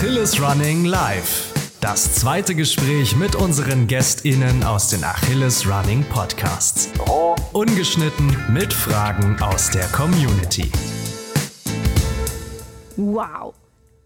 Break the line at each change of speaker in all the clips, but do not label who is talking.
Achilles Running Live. Das zweite Gespräch mit unseren GästInnen aus den Achilles Running Podcasts. Ungeschnitten mit Fragen aus der Community.
Wow!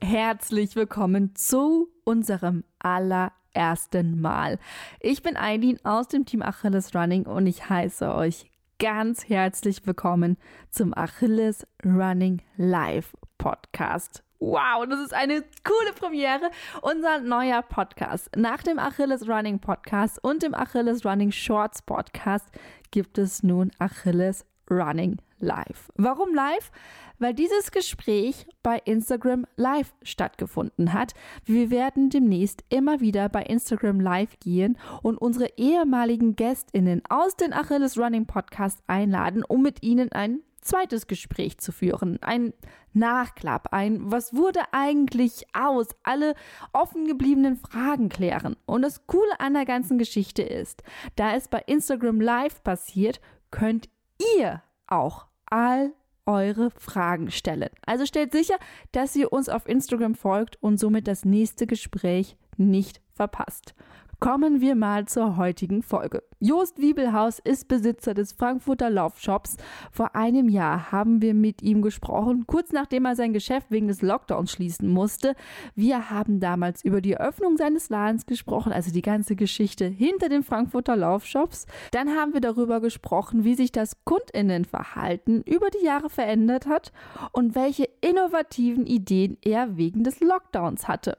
Herzlich willkommen zu unserem allerersten Mal. Ich bin Eileen aus dem Team Achilles Running und ich heiße euch ganz herzlich willkommen zum Achilles Running Live Podcast. Wow, das ist eine coole Premiere. Unser neuer Podcast. Nach dem Achilles Running Podcast und dem Achilles Running Shorts Podcast gibt es nun Achilles Running Live. Warum live? Weil dieses Gespräch bei Instagram Live stattgefunden hat. Wir werden demnächst immer wieder bei Instagram Live gehen und unsere ehemaligen Gästinnen aus den Achilles Running Podcast einladen, um mit ihnen ein zweites Gespräch zu führen. Ein Nachklapp, ein Was wurde eigentlich aus? Alle offen gebliebenen Fragen klären. Und das Coole an der ganzen Geschichte ist, da es bei Instagram Live passiert, könnt ihr auch all eure Fragen stellen. Also stellt sicher, dass ihr uns auf Instagram folgt und somit das nächste Gespräch nicht verpasst. Kommen wir mal zur heutigen Folge. Jost Wiebelhaus ist Besitzer des Frankfurter Laufshops. Vor einem Jahr haben wir mit ihm gesprochen, kurz nachdem er sein Geschäft wegen des Lockdowns schließen musste. Wir haben damals über die Eröffnung seines Ladens gesprochen, also die ganze Geschichte hinter den Frankfurter Laufshops. Dann haben wir darüber gesprochen, wie sich das Kundinnenverhalten über die Jahre verändert hat und welche innovativen Ideen er wegen des Lockdowns hatte.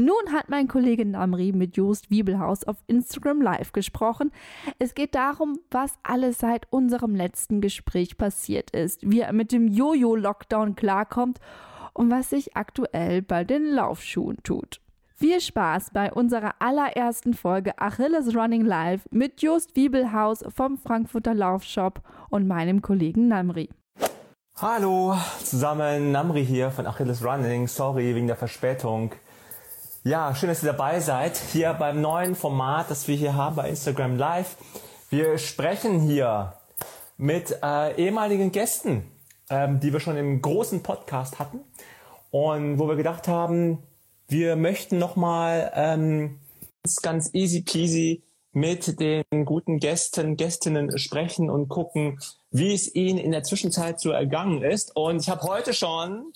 Nun hat mein Kollege Namri mit Jost Wiebelhaus auf Instagram Live gesprochen. Es geht darum, was alles seit unserem letzten Gespräch passiert ist, wie er mit dem Jojo-Lockdown klarkommt und was sich aktuell bei den Laufschuhen tut. Viel Spaß bei unserer allerersten Folge Achilles Running Live mit Jost Wiebelhaus vom Frankfurter Laufshop und meinem Kollegen Namri.
Hallo zusammen, Namri hier von Achilles Running. Sorry wegen der Verspätung. Ja, schön, dass ihr dabei seid. Hier beim neuen Format, das wir hier haben bei Instagram Live. Wir sprechen hier mit äh, ehemaligen Gästen, ähm, die wir schon im großen Podcast hatten und wo wir gedacht haben, wir möchten nochmal ähm, ganz, ganz easy peasy mit den guten Gästen, Gästinnen sprechen und gucken, wie es ihnen in der Zwischenzeit so ergangen ist. Und ich habe heute schon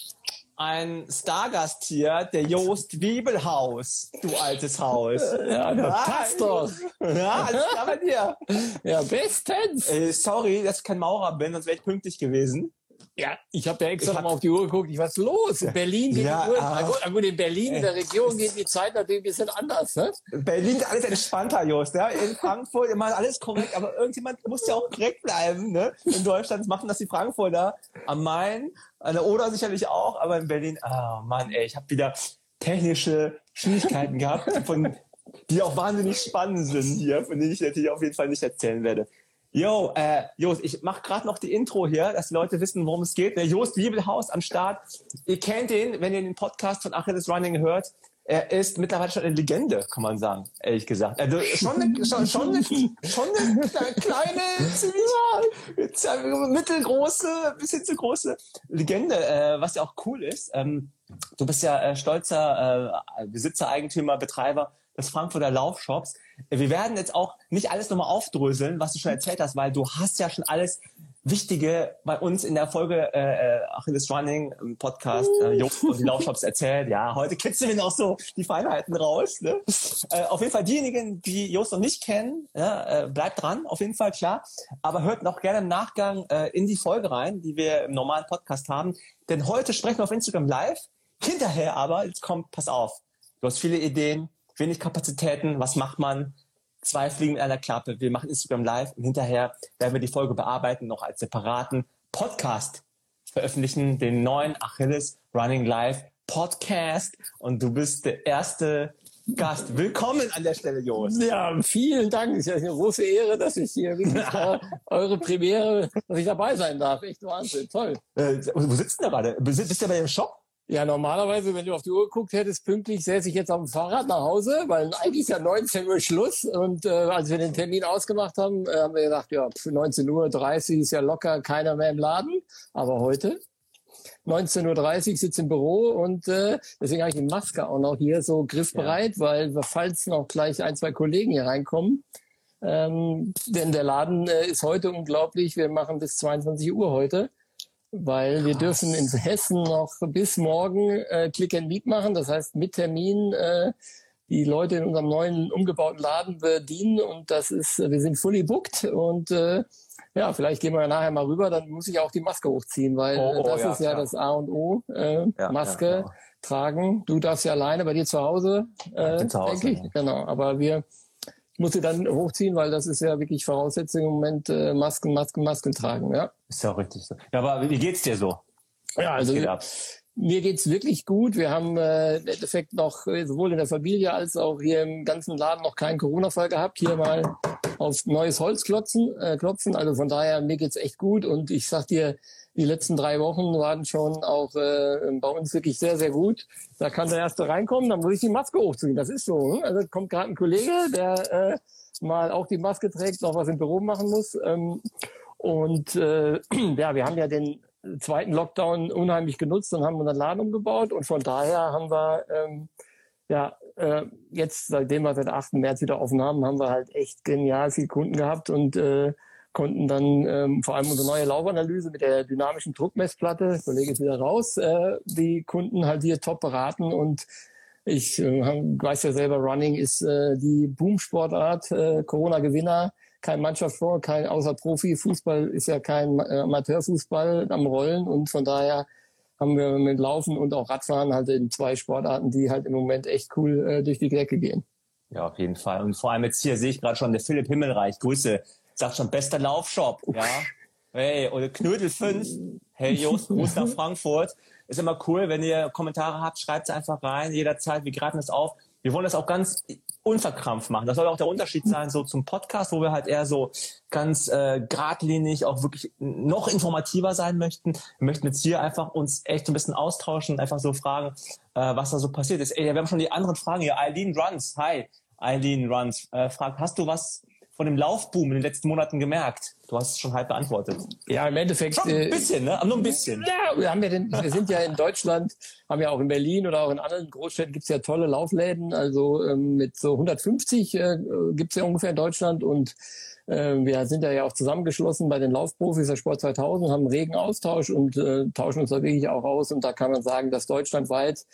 ein Stargast hier, der Jost Wiebelhaus, du altes Haus.
Ja, das passt doch.
Ja, alles klar bei dir.
Ja, bestens.
Äh, sorry, dass ich kein Maurer bin, sonst wäre ich pünktlich gewesen.
Ja, ich habe ja extra
Ich
noch mal auf die Uhr geguckt. Ich, was ist los? In Berlin geht
Ja,
die Uhr.
ah.
Na gut, gut, in Berlin, in der Region geht die Zeit natürlich ein bisschen anders. Ne?
Berlin ist alles entspannter, Jost. Ja? In Frankfurt immer alles korrekt, aber irgendjemand muss ja auch korrekt bleiben. Ne? In Deutschland machen das die Frankfurter am Main, an der Oder sicherlich auch, aber in Berlin, ah Mann, ey, ich habe wieder technische Schwierigkeiten gehabt, von, die auch wahnsinnig spannend sind hier, von denen ich natürlich auf jeden Fall nicht erzählen werde. Yo, äh, Jost, ich mach gerade noch die Intro hier, dass die Leute wissen, worum es geht. Der Jost Wiebelhaus am Start. Ihr kennt ihn, wenn ihr den Podcast von Achilles Running hört. Er ist mittlerweile schon eine Legende, kann man sagen, ehrlich gesagt. Also schon eine, schon, schon eine, schon eine kleine, mittelgroße, bisschen zu große Legende, äh, was ja auch cool ist. Ähm, du bist ja äh, stolzer äh, Besitzer, Eigentümer, Betreiber des Frankfurter Laufshops. Wir werden jetzt auch nicht alles nochmal aufdröseln, was du schon erzählt hast, weil du hast ja schon alles Wichtige bei uns in der Folge äh, äh, Achilles Running im Podcast äh, Jungs und die Laufshops erzählt. Ja, heute kitzeln wir noch so die Feinheiten raus. Ne? Äh, auf jeden Fall diejenigen, die Jost noch nicht kennen, ja, äh, bleibt dran, auf jeden Fall klar. Aber hört noch gerne im Nachgang äh, in die Folge rein, die wir im normalen Podcast haben. Denn heute sprechen wir auf Instagram live. Hinterher aber, jetzt kommt, pass auf, du hast viele Ideen, wenig Kapazitäten, was macht man? Zwei Fliegen mit einer Klappe. Wir machen Instagram live und hinterher werden wir die Folge bearbeiten, noch als separaten Podcast veröffentlichen den neuen Achilles Running Live Podcast und du bist der erste Gast. Willkommen an der Stelle, Jost.
Ja, vielen Dank. Es ist ja eine große Ehre, dass ich hier eure Premiere, dass ich dabei sein darf. Echt Wahnsinn. Toll.
Äh, wo sitzt du gerade? Bist, bist du bei dem Shop?
Ja, normalerweise, wenn du auf die Uhr geguckt hättest, pünktlich säße ich jetzt auf dem Fahrrad nach Hause, weil eigentlich ist ja 19 Uhr Schluss. Und äh, als wir den Termin ausgemacht haben, äh, haben wir gedacht, ja, für 19.30 Uhr ist ja locker keiner mehr im Laden. Aber heute 19.30 Uhr sitze im Büro und äh, deswegen habe ich die Maske auch noch hier so griffbereit, ja. weil falls noch gleich ein, zwei Kollegen hier reinkommen, ähm, denn der Laden äh, ist heute unglaublich. Wir machen bis 22 Uhr heute, weil Krass. wir dürfen in Hessen noch bis morgen äh, Click and Meet machen. Das heißt mit Termin äh, die Leute in unserem neuen umgebauten Laden bedienen und das ist, wir sind fully booked und äh, ja, vielleicht gehen wir ja nachher mal rüber, dann muss ich auch die Maske hochziehen, weil oh, oh, das ja, ist ja, ja, das A und O. Äh, ja, Maske tragen. Du darfst ja alleine bei dir zu Hause, äh, zu Hause denke ich. Genau, aber wir muss sie dann hochziehen, weil das ist ja wirklich Voraussetzung im Moment, äh, Masken, Masken, Masken tragen. Ja.
Ist ja auch richtig so. Ja, aber wie geht's dir so?
Ja, also mir geht's wirklich gut. Wir haben äh, im Endeffekt noch äh, sowohl in der Familie als auch hier im ganzen Laden noch keinen Corona-Fall gehabt. Hier mal auf neues Holz klopfen, äh, klopfen. Also von daher, mir geht's echt gut. Und ich sag dir, die letzten drei Wochen waren schon auch äh, bei uns wirklich sehr, sehr gut. Da kann der Erste reinkommen, dann muss ich die Maske hochziehen. Das ist so. Ne? Also kommt gerade ein Kollege, der äh, mal auch die Maske trägt, noch was im Büro machen muss. Ähm, und äh, ja, wir haben ja den zweiten Lockdown unheimlich genutzt und haben unseren Laden umgebaut. Und von daher haben wir ähm, ja äh, jetzt, seitdem wir seit 8. März wieder offen haben, haben wir halt echt genial viel Kunden gehabt und äh, konnten dann ähm, vor allem unsere neue Laufanalyse mit der dynamischen Druckmessplatte, der Kollege ist wieder raus, äh, die Kunden halt hier top beraten und ich äh, weiß ja selber, Running ist äh, die Boomsportart, äh, Corona-Gewinner kein Mannschaftssport, kein außer Profi. Fußball ist ja kein äh, Amateurfußball am Rollen und von daher haben wir mit Laufen und auch Radfahren halt in zwei Sportarten, die halt im Moment echt cool äh, durch die Decke gehen.
Ja, auf jeden Fall. Und vor allem jetzt hier sehe ich gerade schon der Philipp Himmelreich. Grüße. Sagt schon, bester Laufshop. Ja. Hey, oder Knödel 5. Hey, Jost, Gruß nach Frankfurt. Ist immer cool, wenn ihr Kommentare habt, schreibt sie einfach rein, jederzeit. Wir greifen das auf. Wir wollen das auch ganz unverkrampft machen. Das soll auch der Unterschied sein so zum Podcast, wo wir halt eher so ganz äh, geradlinig auch wirklich noch informativer sein möchten. Wir möchten jetzt hier einfach uns echt ein bisschen austauschen, einfach so fragen, äh, was da so passiert ist. Ey, wir haben schon die anderen Fragen hier. Eileen Runs, hi. Eileen Runs äh, fragt, hast du was von dem Laufboom in den letzten Monaten gemerkt? Du hast es schon halb beantwortet.
Ja, im Endeffekt.
Schon ein äh, bisschen, ne? Aber nur ein bisschen.
Ja, wir, haben ja den, wir sind ja in Deutschland, haben ja auch in Berlin oder auch in anderen Großstädten gibt's ja tolle Laufläden. Also ähm, mit so 150 äh, gibt's ja ungefähr in Deutschland und äh, wir sind ja auch zusammengeschlossen bei den Laufprofis der Sport 2000, haben regen Austausch und äh, tauschen uns da wirklich auch aus. Und da kann man sagen, dass deutschlandweit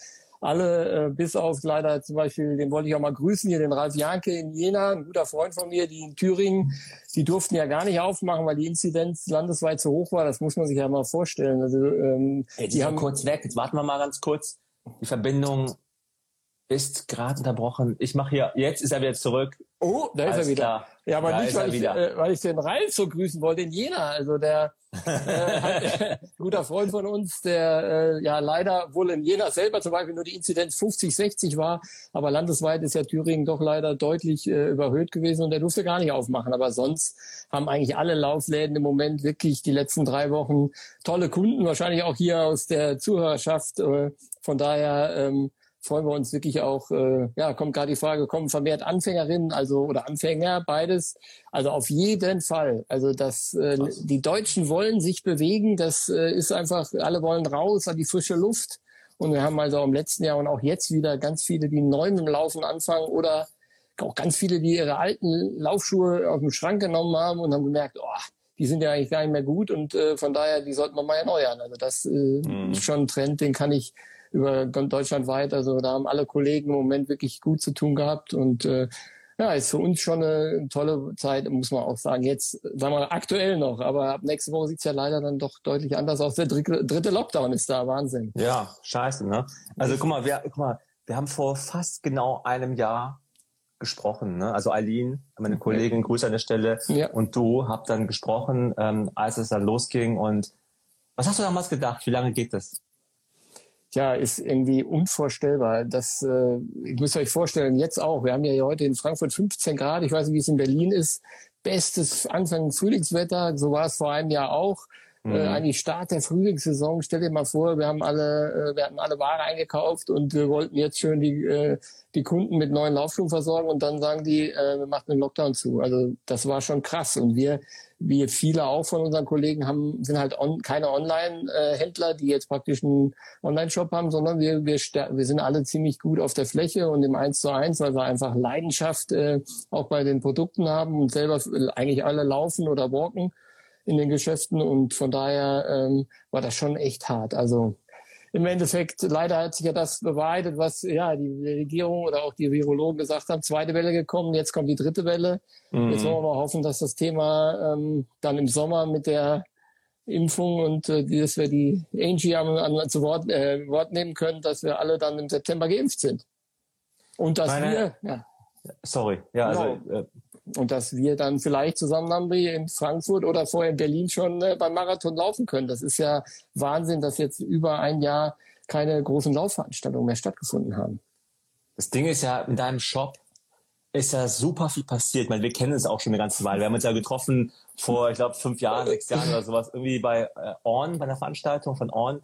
alle, äh, bis auf leider zum Beispiel, den wollte ich auch mal grüßen, hier den Ralf Janke in Jena, ein guter Freund von mir, die in Thüringen, die durften ja gar nicht aufmachen, weil die Inzidenz landesweit zu hoch war. Das muss man sich ja mal vorstellen. Also, ähm,
Ey, die haben kurz weg. Jetzt warten wir mal ganz kurz. Die Verbindung ist gerade unterbrochen. Ich mache hier, jetzt ist er wieder zurück.
Oh, da ist er wieder. Klar. Ja, aber da nicht, weil ich, äh, weil ich den Ralf so grüßen wollte in Jena. Also der äh, hat, guter Freund von uns, der äh, ja leider wohl in Jena selber zum Beispiel nur die Inzidenz 50, 60 war, aber landesweit ist ja Thüringen doch leider deutlich äh, überhöht gewesen und der durfte gar nicht aufmachen. Aber sonst haben eigentlich alle Laufläden im Moment wirklich die letzten drei Wochen tolle Kunden, wahrscheinlich auch hier aus der Zuhörerschaft. Äh, von daher ähm, freuen wir uns wirklich auch, äh, ja, kommt gerade die Frage, kommen vermehrt Anfängerinnen, also oder Anfänger, beides. Also auf jeden Fall. Also das, äh, die Deutschen wollen sich bewegen, das äh, ist einfach, alle wollen raus an die frische Luft. Und wir haben also im letzten Jahr und auch jetzt wieder ganz viele, die neu mit dem Laufen anfangen oder auch ganz viele, die ihre alten Laufschuhe aus dem Schrank genommen haben und haben gemerkt, oh, die sind ja eigentlich gar nicht mehr gut und äh, von daher, die sollten wir mal erneuern. Also das äh, mhm. ist schon ein Trend, den kann ich über Deutschland weit. Also da haben alle Kollegen im Moment wirklich gut zu tun gehabt und äh, ja, ist für uns schon eine tolle Zeit, muss man auch sagen. Jetzt, sagen wir aktuell noch, aber ab nächste Woche sieht's ja leider dann doch deutlich anders aus. Der dritte, Lockdown ist da, Wahnsinn.
Ja, scheiße, ne? Also guck mal, wir, guck mal, wir haben vor fast genau einem Jahr gesprochen. Ne? Also Eileen, meine Kollegin, Grüße an der Stelle, ja. und du habt dann gesprochen, ähm, als es dann losging und Was hast du damals gedacht? Wie lange geht das?
Ja, ist irgendwie unvorstellbar. Das, äh, ich muss euch vorstellen, jetzt auch. Wir haben ja heute in Frankfurt 15 Grad. Ich weiß nicht, wie es in Berlin ist. Bestes Anfang Frühlingswetter. So war es vor einem Jahr auch. Äh, mhm. Äh, eigentlich Start der Frühlingssaison. Stell dir mal vor, wir haben alle, äh, wir hatten alle Ware eingekauft und wir wollten jetzt schön die, äh, die Kunden mit neuen Laufschuhen versorgen und dann sagen die, äh, wir machen den Lockdown zu. Also das war schon krass. Und wir, wie viele auch von unseren Kollegen haben, sind halt on, keine Online-Händler, die jetzt praktisch einen Online-Shop haben, sondern wir, wir, wir sind alle ziemlich gut auf der Fläche und im Eins zu eins, weil wir einfach Leidenschaft äh, auch bei den Produkten haben und selber eigentlich alle laufen oder walken in den Geschäften und von daher ähm, war das schon echt hart. Also im Endeffekt, leider hat sich ja das bewahrheitet, was ja die Regierung oder auch die Virologen gesagt haben, zweite Welle gekommen, jetzt kommt die dritte Welle. Mhm. Jetzt wollen wir mal hoffen, dass das Thema ähm, dann im Sommer mit der Impfung und äh, dass wir die Angie an, an, zu Wort, äh, Wort nehmen können, dass wir alle dann im September geimpft sind. Und dass Meine, wir, ja.
Sorry, ja, also, genau. also, äh,
und dass wir dann vielleicht zusammen haben wir in Frankfurt oder vorher in Berlin schon äh, beim Marathon laufen können. Das ist ja Wahnsinn, dass jetzt über ein Jahr keine großen Laufveranstaltungen mehr stattgefunden haben.
Das Ding ist ja, in deinem Shop ist ja super viel passiert. Ich meine, wir kennen es auch schon eine ganze Weile. Wir haben uns ja getroffen vor, ich glaube, fünf Jahren, sechs Jahren oder sowas, irgendwie bei äh, Orn, bei einer Veranstaltung von Orn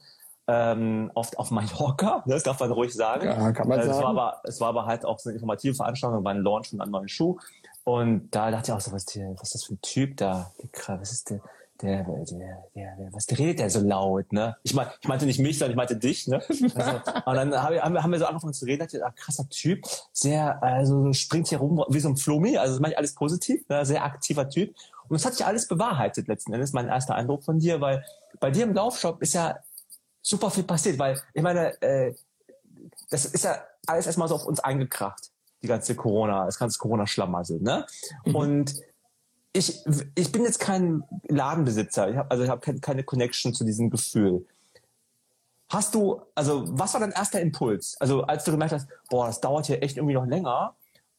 ähm, oft auf Mallorca, das darf man ruhig sagen.
Ja, kann man
äh,
sagen.
Es war, aber, es war aber halt auch so eine informative Veranstaltung, war ein Launch von einem neuen Schuh. Und da dachte ich auch so, was, der, was ist das für ein Typ da? Was ist der? Der, der, der, der, was der redet der so laut, ne? Ich mein, ich meinte nicht mich, sondern ich meinte dich, ne? Also, und dann hab, haben, wir, haben wir so angefangen zu reden, dachte, ah, krasser Typ, sehr, also springt hier rum wie so ein Flummi, also das meine ich alles positiv, ne? sehr aktiver Typ. Und das hat sich alles bewahrheitet letzten Endes, mein erster Eindruck von dir, weil bei dir im Laufshop ist ja super viel passiert, weil ich meine, äh, das ist ja alles erstmal so auf uns eingekracht die ganze Corona, das ganze Corona-Schlamassel, ne? Mhm. Und ich, ich bin jetzt kein Ladenbesitzer, ich hab, also ich habe keine Connection zu diesem Gefühl. Hast du, also was war dein erster Impuls? Also als du gemerkt hast, boah, das dauert hier echt irgendwie noch länger.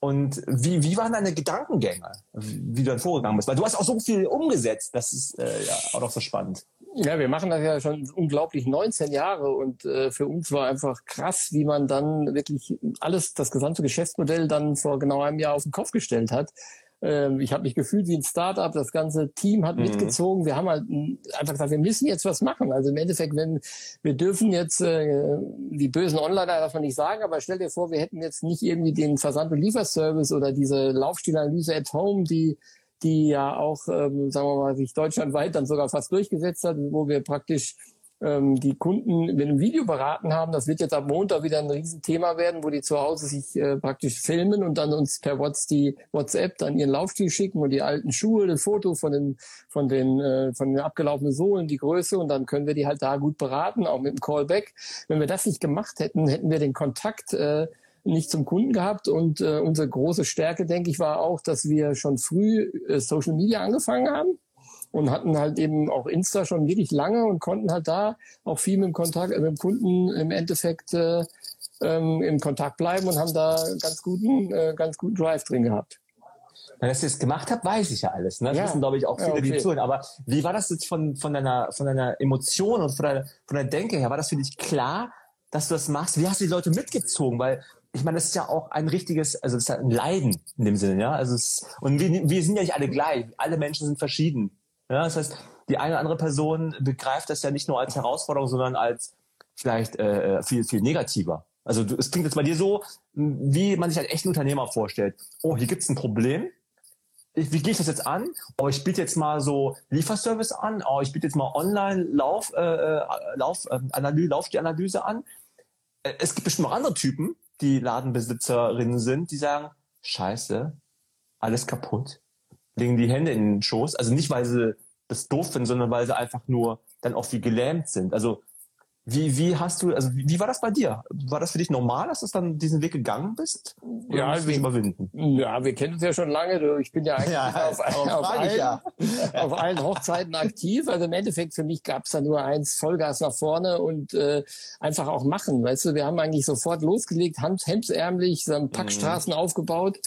Und wie, wie waren deine Gedankengänge, wie du dann vorgegangen bist? Weil du hast auch so viel umgesetzt, das ist äh, ja auch noch so spannend.
Ja, wir machen das ja schon unglaublich 19 Jahre und äh, für uns war einfach krass, wie man dann wirklich alles, das gesamte Geschäftsmodell dann vor genau einem Jahr auf den Kopf gestellt hat. Ähm, ich habe mich gefühlt wie ein Startup, das ganze Team hat mhm. mitgezogen. Wir haben halt einfach gesagt, wir müssen jetzt was machen. Also im Endeffekt, wenn wir dürfen jetzt äh, die bösen Onliner darf man nicht sagen, aber stell dir vor, wir hätten jetzt nicht irgendwie den Versand- und Lieferservice oder diese Laufstilanalyse at Home, die die ja auch, ähm, sagen wir mal, sich deutschlandweit dann sogar fast durchgesetzt hat, wo wir praktisch ähm, die Kunden mit einem Video beraten haben. Das wird jetzt ab Montag wieder ein Riesenthema werden, wo die zu Hause sich äh, praktisch filmen und dann uns per WhatsApp, dann ihren Laufstil schicken und die alten Schuhe, ein Foto von den von den äh, von den abgelaufenen Sohlen, die Größe und dann können wir die halt da gut beraten, auch mit dem Callback. Wenn wir das nicht gemacht hätten, hätten wir den Kontakt äh, nicht zum Kunden gehabt. Und äh, unsere große Stärke, denke ich, war auch, dass wir schon früh äh, Social Media angefangen haben und hatten halt eben auch Insta schon wirklich lange und konnten halt da auch viel mit dem Kontakt, äh, mit dem Kunden im Endeffekt äh, ähm, im Kontakt bleiben und haben da ganz guten, äh, ganz guten Drive drin gehabt.
Na, dass ihr es gemacht habt, weiß ich ja alles. Ne? Das ja. wissen, glaube ich, auch viele, ja, okay. die zuhören. Aber wie war das jetzt von, von, deiner, von deiner Emotion und von deiner, von deiner Denke her? War das für dich klar, dass du das machst? Wie hast du die Leute mitgezogen? Weil ich meine, das ist ja auch ein richtiges, also es ist ja ein Leiden in dem Sinne, ja. Also es, und wir, wir sind ja nicht alle gleich. Alle Menschen sind verschieden. Ja, das heißt, die eine oder andere Person begreift das ja nicht nur als Herausforderung, sondern als vielleicht äh, viel, viel negativer. Also es klingt jetzt bei dir so, wie man sich einen echten Unternehmer vorstellt. Oh, hier gibt's ein Problem. Ich, wie gehe ich das jetzt an? Oh, ich biete jetzt mal so Lieferservice an. Oh, ich biete jetzt mal Online-Lauf, äh, äh Lauf, äh, Analyse, Laufanalyse an. Äh, es gibt bestimmt noch andere Typen, die Ladenbesitzerinnen sind, die sagen, scheiße, alles kaputt, legen die Hände in den Schoß. Also nicht, weil sie das doof finden, sondern weil sie einfach nur dann auch wie gelähmt sind. Also wie, wie hast du, also wie, wie war das bei dir? War das für dich normal, dass du dann diesen Weg gegangen bist?
Oder ja, wir, überwinden? Ja, wir kennen uns ja schon lange. Ich bin ja eigentlich ja, auf, auf, allen, ja. auf, allen, Hochzeiten aktiv. Also im Endeffekt für mich gab es da nur eins, Vollgas nach vorne und äh, einfach auch machen. Weißt du, wir haben eigentlich sofort losgelegt, hemdsärmlich, so Packstraßen mhm. aufgebaut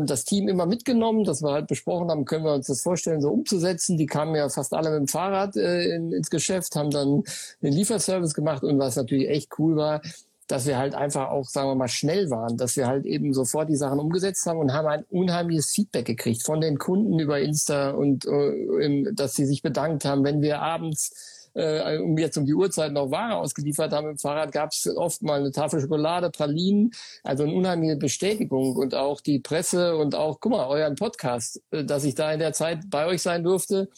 das Team immer mitgenommen, dass wir halt besprochen haben, können wir uns das vorstellen, so umzusetzen. Die kamen ja fast alle mit dem Fahrrad äh, in, ins Geschäft, haben dann den Lieferservice gemacht und was natürlich echt cool war, dass wir halt einfach auch, sagen wir mal, schnell waren, dass wir halt eben sofort die Sachen umgesetzt haben und haben ein unheimliches Feedback gekriegt von den Kunden über Insta und äh, dass sie sich bedankt haben, wenn wir abends äh, um jetzt um die Uhrzeit noch Ware ausgeliefert haben im Fahrrad, gab es oft mal eine Tafel Schokolade, Pralinen, also eine unheimliche Bestätigung und auch die Presse und auch, guck mal, euren Podcast, äh, dass ich da in der Zeit bei euch sein durfte,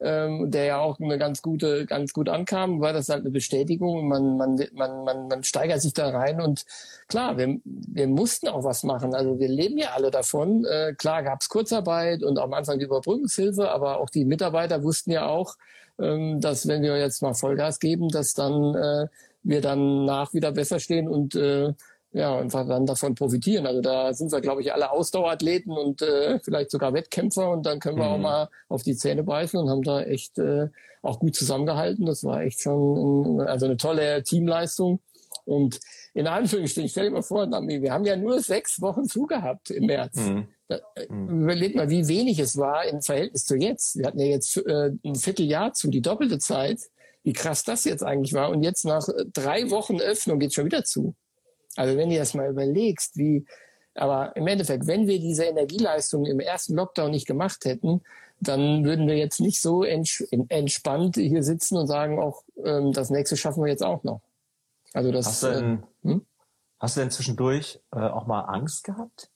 ähm, der ja auch eine ganz gute, ganz gut ankam, war das halt eine Bestätigung. Man, man, man, man, man steigert sich da rein und klar, wir, wir mussten auch was machen. Also wir leben ja alle davon. Äh, klar gab es Kurzarbeit und am Anfang die Überbrückungshilfe, aber auch die Mitarbeiter wussten ja auch, dass wenn wir jetzt mal Vollgas geben, dass dann äh, wir dann nach wieder besser stehen und äh, ja, einfach dann davon profitieren. Also da sind wir, glaube ich, alle Ausdauerathleten und äh, vielleicht sogar Wettkämpfer und dann können wir mhm. auch mal auf die Zähne beißen und haben da echt äh, auch gut zusammengehalten. Das war echt schon ein, also eine tolle Teamleistung. Und in Anführungsstrichen, stell dir mal vor, wir haben ja nur sechs Wochen zugehabt im März. Mhm. Mhm. Überleg mal, wie wenig es war im Verhältnis zu jetzt. Wir hatten ja jetzt äh, ein Vierteljahr zu, die doppelte Zeit. Wie krass das jetzt eigentlich war. Und jetzt nach äh, drei Wochen Öffnung geht schon wieder zu. Also wenn du das mal überlegst, wie, aber im Endeffekt, wenn wir diese Energieleistung im ersten Lockdown nicht gemacht hätten, dann würden wir jetzt nicht so entspannt hier sitzen und sagen, auch ähm, das nächste schaffen wir jetzt auch noch.
Also das. Hast du denn, äh, hm? hast du denn zwischendurch äh, auch mal Angst gehabt?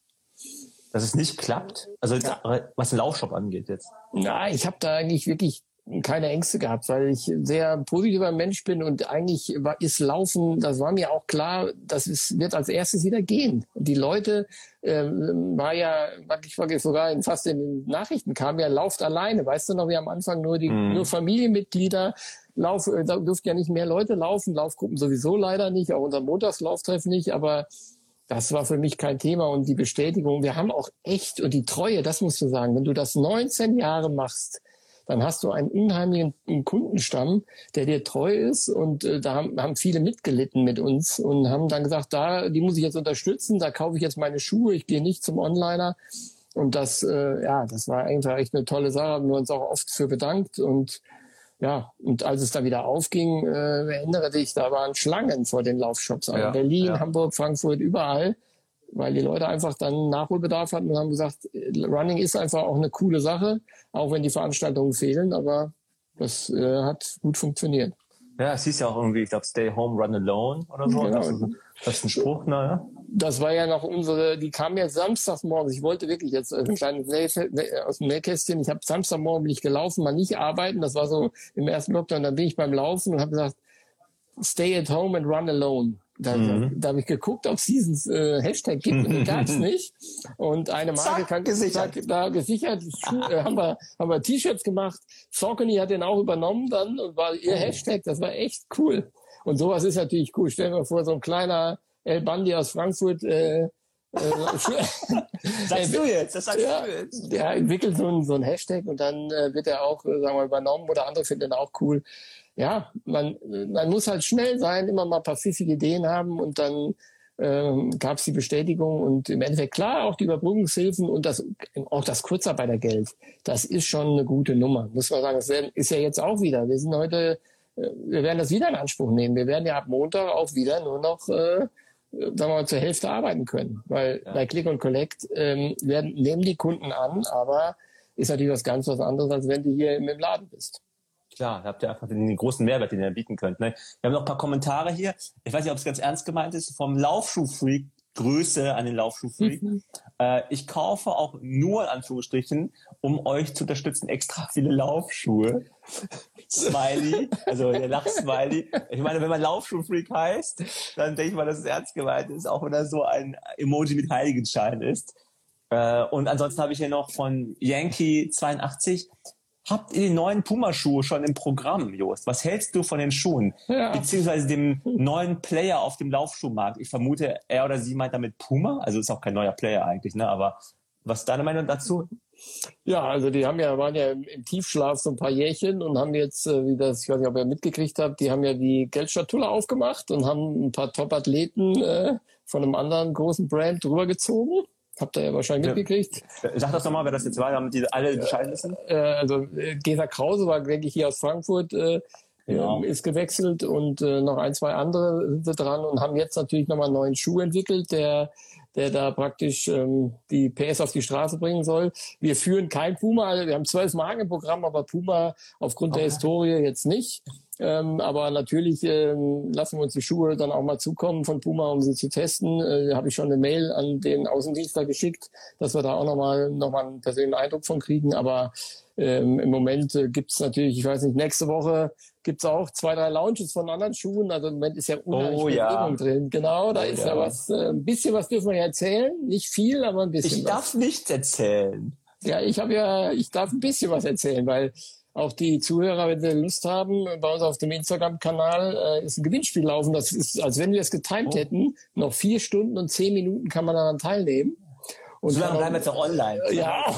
Dass es nicht klappt? Also ja. was den Laufshop angeht jetzt.
Na, ich habe da eigentlich wirklich keine Ängste gehabt, weil ich sehr positiver Mensch bin und eigentlich ist Laufen, das war mir auch klar, das ist, wird als erstes wieder gehen. Die Leute, äh, war ja, ich war sogar in, fast in den Nachrichten kam ja, lauft alleine. Weißt du noch, wie am Anfang nur die mhm. nur Familienmitglieder Lauf, äh, da durften ja nicht mehr Leute laufen, Laufgruppen sowieso leider nicht, auch unser Montagslauftreff nicht, aber das war für mich kein Thema und die Bestätigung, wir haben auch echt und die Treue, das musst du sagen, wenn du das 19 Jahre machst, dann hast du einen unheimlichen Kundenstamm, der dir treu ist und äh, da haben, haben viele mitgelitten mit uns und haben dann gesagt, da, die muss ich jetzt unterstützen, da kaufe ich jetzt meine Schuhe, ich gehe nicht zum Onliner. Und das, äh, ja, das war einfach echt eine tolle Sache, haben wir uns auch oft für bedankt und ja, und als es dann wieder aufging, äh, erinnere dich, da waren Schlangen vor den Laufshops. Also ja, Berlin, ja. Hamburg, Frankfurt, überall weil die Leute einfach dann Nachholbedarf hatten und haben gesagt, Running ist einfach auch eine coole Sache, auch wenn die Veranstaltungen fehlen, aber das äh, hat gut funktioniert.
Ja, es hieß ja auch irgendwie, ich glaube, Stay Home, Run Alone oder so. Genau. Das, ist, das ist ein Spruch, naja.
Das war ja noch unsere, die kam ja samstagsmorgens. Ich wollte wirklich jetzt ein kleines aus dem Nähkästchen. Ich habe Samstagmorgen bin ich gelaufen, mal nicht arbeiten. Das war so im ersten Lockdown. Dann bin ich beim Laufen und habe gesagt, Stay at home and run alone. Da, mhm. da, da habe ich geguckt, ob es diesen äh, Hashtag gibt und den gab es nicht. Und eine Marke kann gesichert. Da gesichert äh, haben wir, haben wir T-Shirts gemacht. Saucony hat den auch übernommen dann und war ihr mhm. Hashtag. Das war echt cool. Und sowas ist natürlich cool. Stell dir mal vor, so ein kleiner El Bandi aus Frankfurt äh, äh,
sagst du jetzt, das sagst
ja,
du jetzt.
Der entwickelt so ein, so ein Hashtag und dann äh, wird er auch, äh, sagen wir, übernommen oder andere finden den auch cool ja, man, man muss halt schnell sein, immer mal ein paar pfiffige Ideen haben und dann ähm, gab es die Bestätigung und im Endeffekt klar auch die Überbrückungshilfen und das auch das Kurzarbeitergeld. Das ist schon eine gute Nummer, muss man sagen. Das ist ja jetzt auch wieder. Wir sind heute, äh, wir werden das wieder in Anspruch nehmen. Wir werden ja ab Montag auch wieder nur noch äh, sagen wir mal, zur Hälfte arbeiten können. Weil ja. bei Click und Collect ähm, werden, nehmen die Kunden an, aber ist natürlich was ganz was anderes, als wenn du hier im Laden bist
klar, da habt ihr einfach den, großen Mehrwert, den ihr bieten könnt. Ne? Wir haben noch ein paar Kommentare hier. Ich weiß nicht, ob es ganz ernst gemeint ist, vom Laufschuhfreak. Grüße an den Laufschuhfreak. Mhm. Äh, ich kaufe auch nur in Anführungsstrichen, um euch zu unterstützen, extra viele Laufschuhe. Smiley, also der Lach-Smiley. Ich meine, wenn man Laufschuhfreak heißt, dann denke ich mal, dass es ernst gemeint ist, auch wenn da so ein Emoji mit Heiligenschein ist. Äh, und ansonsten habe ich hier noch von Yankee 82 Habt ihr die neuen Puma-Schuhe schon im Programm, Jost? Was hältst du von den Schuhen? Ja. Beziehungsweise dem neuen Player auf dem Laufschuhmarkt? Ich vermute, er oder sie meint damit Puma. Also ist auch kein neuer Player eigentlich, ne? Aber was ist deine Meinung dazu?
Ja, also die haben ja, waren ja im, Tiefschlaf so ein paar Jährchen und haben jetzt, äh, wie das, ich weiß nicht, ob ihr mitgekriegt habt, die haben ja die Geldschatulle aufgemacht und haben ein paar Top-Athleten äh, von einem anderen großen Brand drüber gezogen Habt ihr ja wahrscheinlich ja. mitgekriegt.
Sag das nochmal, wer das jetzt war, damit die alle Bescheid wissen.
Äh, also äh, Gesa Krause war, denke ich, hier aus Frankfurt. Äh, genau. ist gewechselt und äh, noch ein, zwei andere sind dran und haben jetzt natürlich nochmal einen neuen Schuh entwickelt, der der da praktisch ähm, die PS auf die Straße bringen soll. Wir führen kein Puma, wir haben zwölf Marken im Programm, aber Puma aufgrund okay. der Historie jetzt nicht. Ähm, aber natürlich ähm, lassen wir uns die Schuhe dann auch mal zukommen von Puma, um sie zu testen. Äh, Habe ich schon eine Mail an den Außendienst da geschickt, dass wir da auch nochmal noch mal einen persönlichen Eindruck von kriegen. Aber ähm, Im Moment äh, gibt es natürlich, ich weiß nicht, nächste Woche gibt es auch zwei, drei Launches von anderen Schuhen. Also im Moment ist ja unheimlich oh, ja. drin. Genau, da oh, ist ja, ja was, äh, ein bisschen was dürfen wir ja erzählen. Nicht viel, aber ein bisschen.
Ich was. darf nichts erzählen.
Ja, ich habe ja, ich darf ein bisschen was erzählen, weil auch die Zuhörer, wenn sie Lust haben, bei uns auf dem Instagram-Kanal äh, ist ein Gewinnspiel laufen. Das ist, als wenn wir es getimed oh. hätten. Noch vier Stunden und zehn Minuten kann man daran teilnehmen.
Und so lange bleiben wir jetzt noch online.
Ja.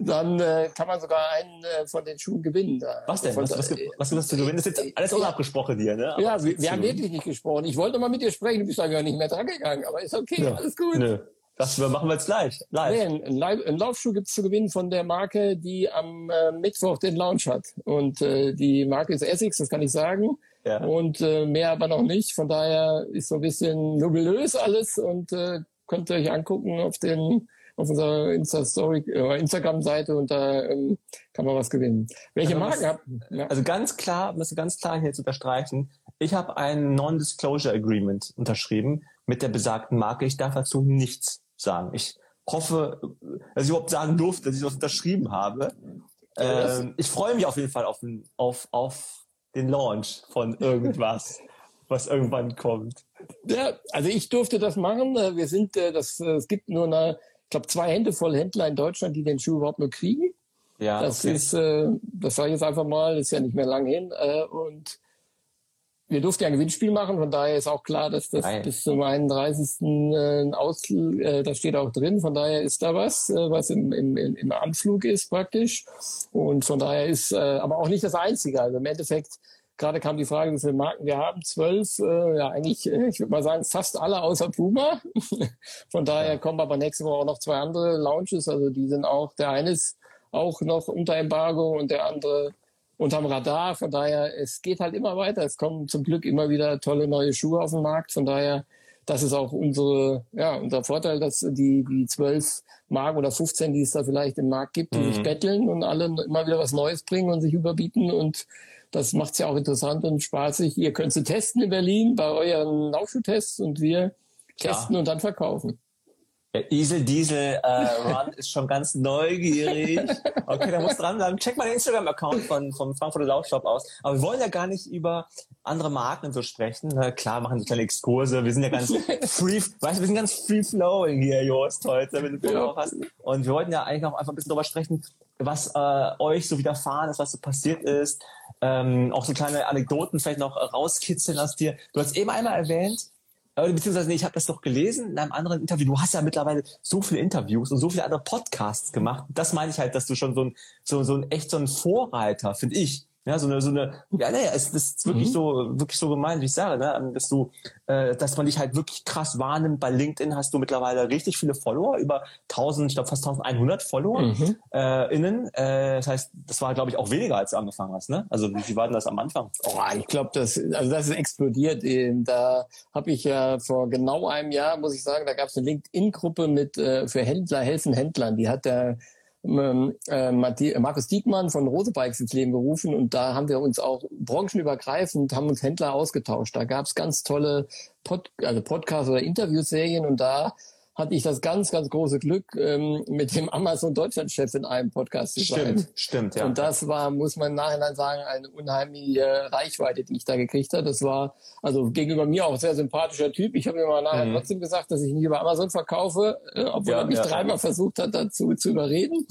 dann äh, kann man sogar einen äh, von den Schuhen gewinnen. Da.
Was denn? Was, was, was, was du gewinnen? Das ist jetzt alles unabgesprochen hier, ne?
Aber ja, wir, wir haben wirklich nicht gesprochen. Ich wollte mal mit dir sprechen, du bist dann ja nicht mehr dran gegangen, aber ist okay, ja. alles gut. Nö.
Das machen wir jetzt gleich. Live.
Nee, ein, ein Laufschuh gibt's zu gewinnen von der Marke, die am äh, Mittwoch den Launch hat. Und äh, die Marke ist Essex, das kann ich sagen. Ja. Und äh, mehr aber noch nicht. Von daher ist so ein bisschen nubulös alles und äh, könnt ihr euch angucken auf den auf unserer Insta-Story, äh, Instagram-Seite und da ähm, kann man was gewinnen. Welche also Marken habt
ja. Also ganz klar, müsste ganz klar hier jetzt unterstreichen. Ich habe ein Non-Disclosure Agreement unterschrieben mit der besagten Marke. Ich darf dazu nichts sagen. Ich hoffe, dass ich überhaupt sagen durfte, dass ich das unterschrieben habe. Ähm, ich freue mich auf jeden Fall auf, auf, auf den Launch von irgendwas, was irgendwann kommt.
Ja, also ich durfte das machen. Äh, wir sind, äh, das, äh, es gibt nur eine, ich glaube, zwei Hände voll Händler in Deutschland, die den Schuh überhaupt nur kriegen. Ja, das okay. ist, das sage ich jetzt einfach mal, ist ja nicht mehr lang hin. Und wir durften ja ein Gewinnspiel machen, von daher ist auch klar, dass das Nein. bis zum 31. Äh, aus, äh, das steht auch drin, von daher ist da was, äh, was im, im, im Anflug ist praktisch. Und von daher ist äh, aber auch nicht das Einzige. Also im Endeffekt Gerade kam die Frage, wie viele Marken wir haben. Zwölf, äh, ja eigentlich, äh, ich würde mal sagen, fast alle außer Puma. Von daher kommen aber nächste Woche auch noch zwei andere Launches. Also die sind auch, der eine ist auch noch unter Embargo und der andere unterm Radar. Von daher, es geht halt immer weiter. Es kommen zum Glück immer wieder tolle neue Schuhe auf den Markt. Von daher, das ist auch unsere, ja, unser Vorteil, dass die, die zwölf Marken oder 15, die es da vielleicht im Markt gibt, die mhm. sich betteln und alle immer wieder was Neues bringen und sich überbieten und das macht es ja auch interessant und spaßig. Ihr könnt sie testen in Berlin bei euren Laufschuhtests und wir testen ja. und dann verkaufen.
Der Isel Diesel äh, Run ist schon ganz neugierig. Okay, da muss dran bleiben. Check mal den Instagram-Account von, vom Frankfurter Laufshop aus. Aber wir wollen ja gar nicht über andere Marken so sprechen. Na, klar, machen so kleine Exkurse. Wir sind ja ganz free, weißt du, wir sind ganz free flowing hier, Jost, heute, wenn du ja. hast. Und wir wollten ja eigentlich auch einfach ein bisschen darüber sprechen, was äh, euch so widerfahren ist, was so passiert ist. Ähm, auch so kleine Anekdoten vielleicht noch rauskitzeln aus dir. Du hast eben einmal erwähnt, äh, beziehungsweise nee, ich habe das doch gelesen in einem anderen Interview. Du hast ja mittlerweile so viele Interviews und so viele andere Podcasts gemacht. Das meine ich halt, dass du schon so ein, so, so ein echt so ein Vorreiter, finde ich, ja, so eine, so eine, ja, naja, es ist wirklich mhm. so, wirklich so gemeint, wie ich sage, ne, dass du, äh, dass man dich halt wirklich krass wahrnimmt. Bei LinkedIn hast du mittlerweile richtig viele Follower, über 1000, ich glaube fast 1100 Follower mhm. äh, innen. Äh, das heißt, das war, glaube ich, auch weniger, als du angefangen hast, ne? Also, wie war denn das am Anfang?
Oh, ich glaube, das, also das ist explodiert. Da habe ich ja vor genau einem Jahr, muss ich sagen, da gab es eine LinkedIn-Gruppe mit äh, für Händler helfen Händlern. Die hat der ähm, äh, Markus Diekmann von Rose Bikes ins Leben gerufen und da haben wir uns auch branchenübergreifend, haben uns Händler ausgetauscht. Da gab es ganz tolle Pod also Podcasts oder Interviewserien und da hatte ich das ganz, ganz große Glück, ähm, mit dem Amazon Deutschland-Chef in einem Podcast zu
sein. Stimmt, stimmt, ja.
Und das war, muss man im Nachhinein sagen, eine unheimliche Reichweite, die ich da gekriegt habe. Das war also gegenüber mir auch ein sehr sympathischer Typ. Ich habe mir mal nachher mhm. trotzdem gesagt, dass ich nicht über Amazon verkaufe, äh, obwohl ja, er mich ja, dreimal ja. versucht hat, dazu zu überreden.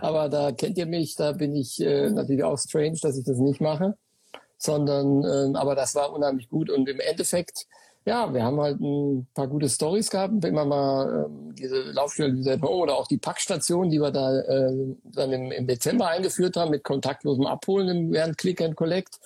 Aber da kennt ihr mich, da bin ich äh, natürlich auch strange, dass ich das nicht mache. Sondern, äh, aber das war unheimlich gut. Und im Endeffekt ja, wir haben halt ein paar gute Stories gehabt, man mal ähm, diese Laufstelle diese Home oder auch die Packstation, die wir da äh, dann im, im Dezember eingeführt haben mit kontaktlosem Abholen während Click and Collect.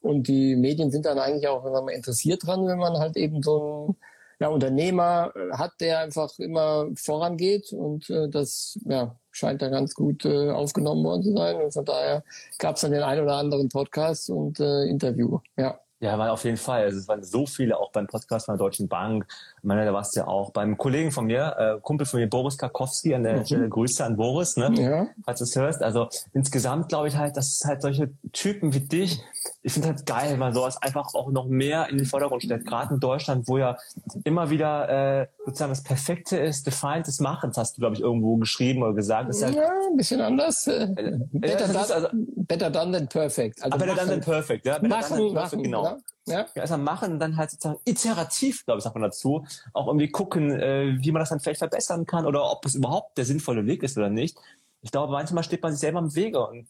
Und die Medien sind dann eigentlich auch wenn man interessiert dran, wenn man halt eben so ein ja, Unternehmer äh, hat, der einfach immer vorangeht und äh, das ja, scheint da ganz gut äh, aufgenommen worden zu sein. Und von daher gab es dann den einen oder anderen Podcast und äh, Interview. Ja.
Ja, war auf jeden Fall. Also es waren so viele auch beim Podcast von der Deutschen Bank. Ich meine, da warst du ja auch beim Kollegen von mir, äh, Kumpel von mir, Boris Karkowski, an der mhm. Stelle Grüße an Boris, ne? Ja. Falls du es hörst. Also insgesamt glaube ich halt, dass es halt solche Typen wie dich, ich finde halt geil, wenn man sowas einfach auch noch mehr in den Vordergrund stellt. Gerade in Deutschland, wo ja immer wieder äh, sozusagen das Perfekte ist, Defiant des Machens, hast du, glaube ich, irgendwo geschrieben oder gesagt.
Ist halt, ja, ein bisschen anders. Äh, better, ja, done, also, better done than perfect.
Also ah, better done than perfect, ja. Better
machen, done than perfect, machen, genau.
Ja. Ja. ja, erstmal machen, dann halt sozusagen iterativ, glaube ich, sagt man dazu, auch irgendwie gucken, äh, wie man das dann vielleicht verbessern kann oder ob es überhaupt der sinnvolle Weg ist oder nicht. Ich glaube, manchmal steht man sich selber im Wege und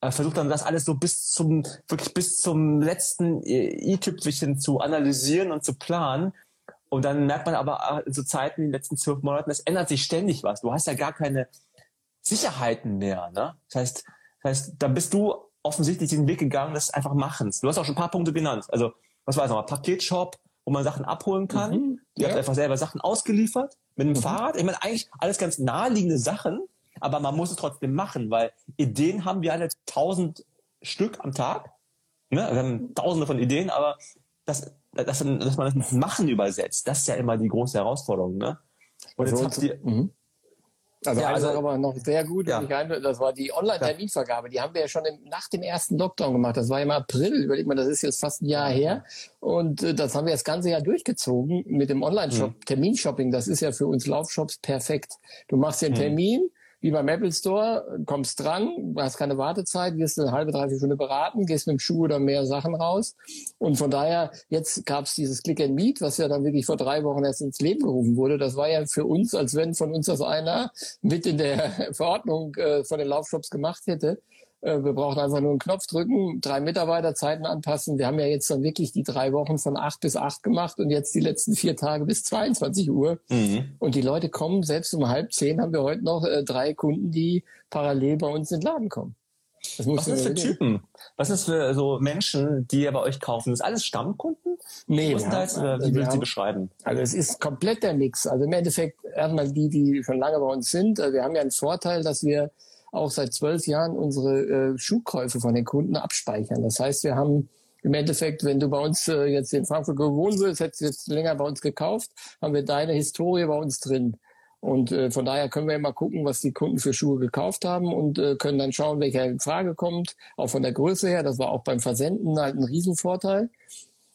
äh, versucht dann das alles so bis zum, wirklich bis zum letzten i-Tüpfelchen zu analysieren und zu planen. Und dann merkt man aber in so Zeiten, in den letzten zwölf Monaten, es ändert sich ständig was. Du hast ja gar keine Sicherheiten mehr. Ne? Das heißt, das heißt, da bist du offensichtlich den Weg gegangen des einfach Machens. Du hast auch schon ein paar Punkte genannt. Also, was war es nochmal? Paketshop, wo man Sachen abholen kann. Mhm, Ihr ja. habt einfach selber Sachen ausgeliefert mit dem mhm. Fahrrad. Ich meine, eigentlich alles ganz naheliegende Sachen, aber man muss es trotzdem machen, weil Ideen haben wir alle tausend Stück am Tag. Ne? Wir haben tausende von Ideen, aber das, das, dass man das mit Machen übersetzt, das ist ja immer die große Herausforderung. Ne?
Und also jetzt habt ihr, mhm. Also, ja, also aber noch sehr gut, ja. das war die Online-Terminvergabe. Die haben wir ja schon im, nach dem ersten Lockdown gemacht. Das war im April. Überleg mal, das ist jetzt fast ein Jahr her. Und äh, das haben wir das ganze Jahr durchgezogen mit dem Online-Shop. Mhm. Terminshopping, das ist ja für uns Laufshops perfekt. Du machst den mhm. Termin, wie beim Apple Store, kommst dran, hast keine Wartezeit, wirst eine halbe, dreiviertel Stunde beraten, gehst mit dem Schuh oder mehr Sachen raus. Und von daher, jetzt gab es dieses Click and Meet, was ja dann wirklich vor drei Wochen erst ins Leben gerufen wurde. Das war ja für uns, als wenn von uns das einer mit in der Verordnung äh, von den Laufshops gemacht hätte. Äh, wir brauchen einfach nur einen Knopf drücken, drei Mitarbeiterzeiten anpassen. Wir haben ja jetzt dann wirklich die drei Wochen von acht bis acht gemacht und jetzt die letzten vier Tage bis 22 Uhr. Mhm. Und die Leute kommen, selbst um halb zehn haben wir heute noch äh, drei Kunden, die parallel bei uns in den Laden kommen.
Was sind das für Typen? Was ist für so Menschen, die ihr bei euch kaufen? Das alles Stammkunden?
Nee,
Größtenteils, oder wie würden Sie beschreiben?
Also es ist komplett der Mix. Also im Endeffekt erstmal die, die schon lange bei uns sind. Also wir haben ja einen Vorteil, dass wir auch seit zwölf Jahren unsere äh, Schuhkäufe von den Kunden abspeichern. Das heißt, wir haben im Endeffekt, wenn du bei uns äh, jetzt in Frankfurt gewohnt würdest, hättest du jetzt länger bei uns gekauft, haben wir deine Historie bei uns drin. Und äh, von daher können wir immer gucken, was die Kunden für Schuhe gekauft haben und äh, können dann schauen, welcher in Frage kommt. Auch von der Größe her, das war auch beim Versenden halt ein Riesenvorteil.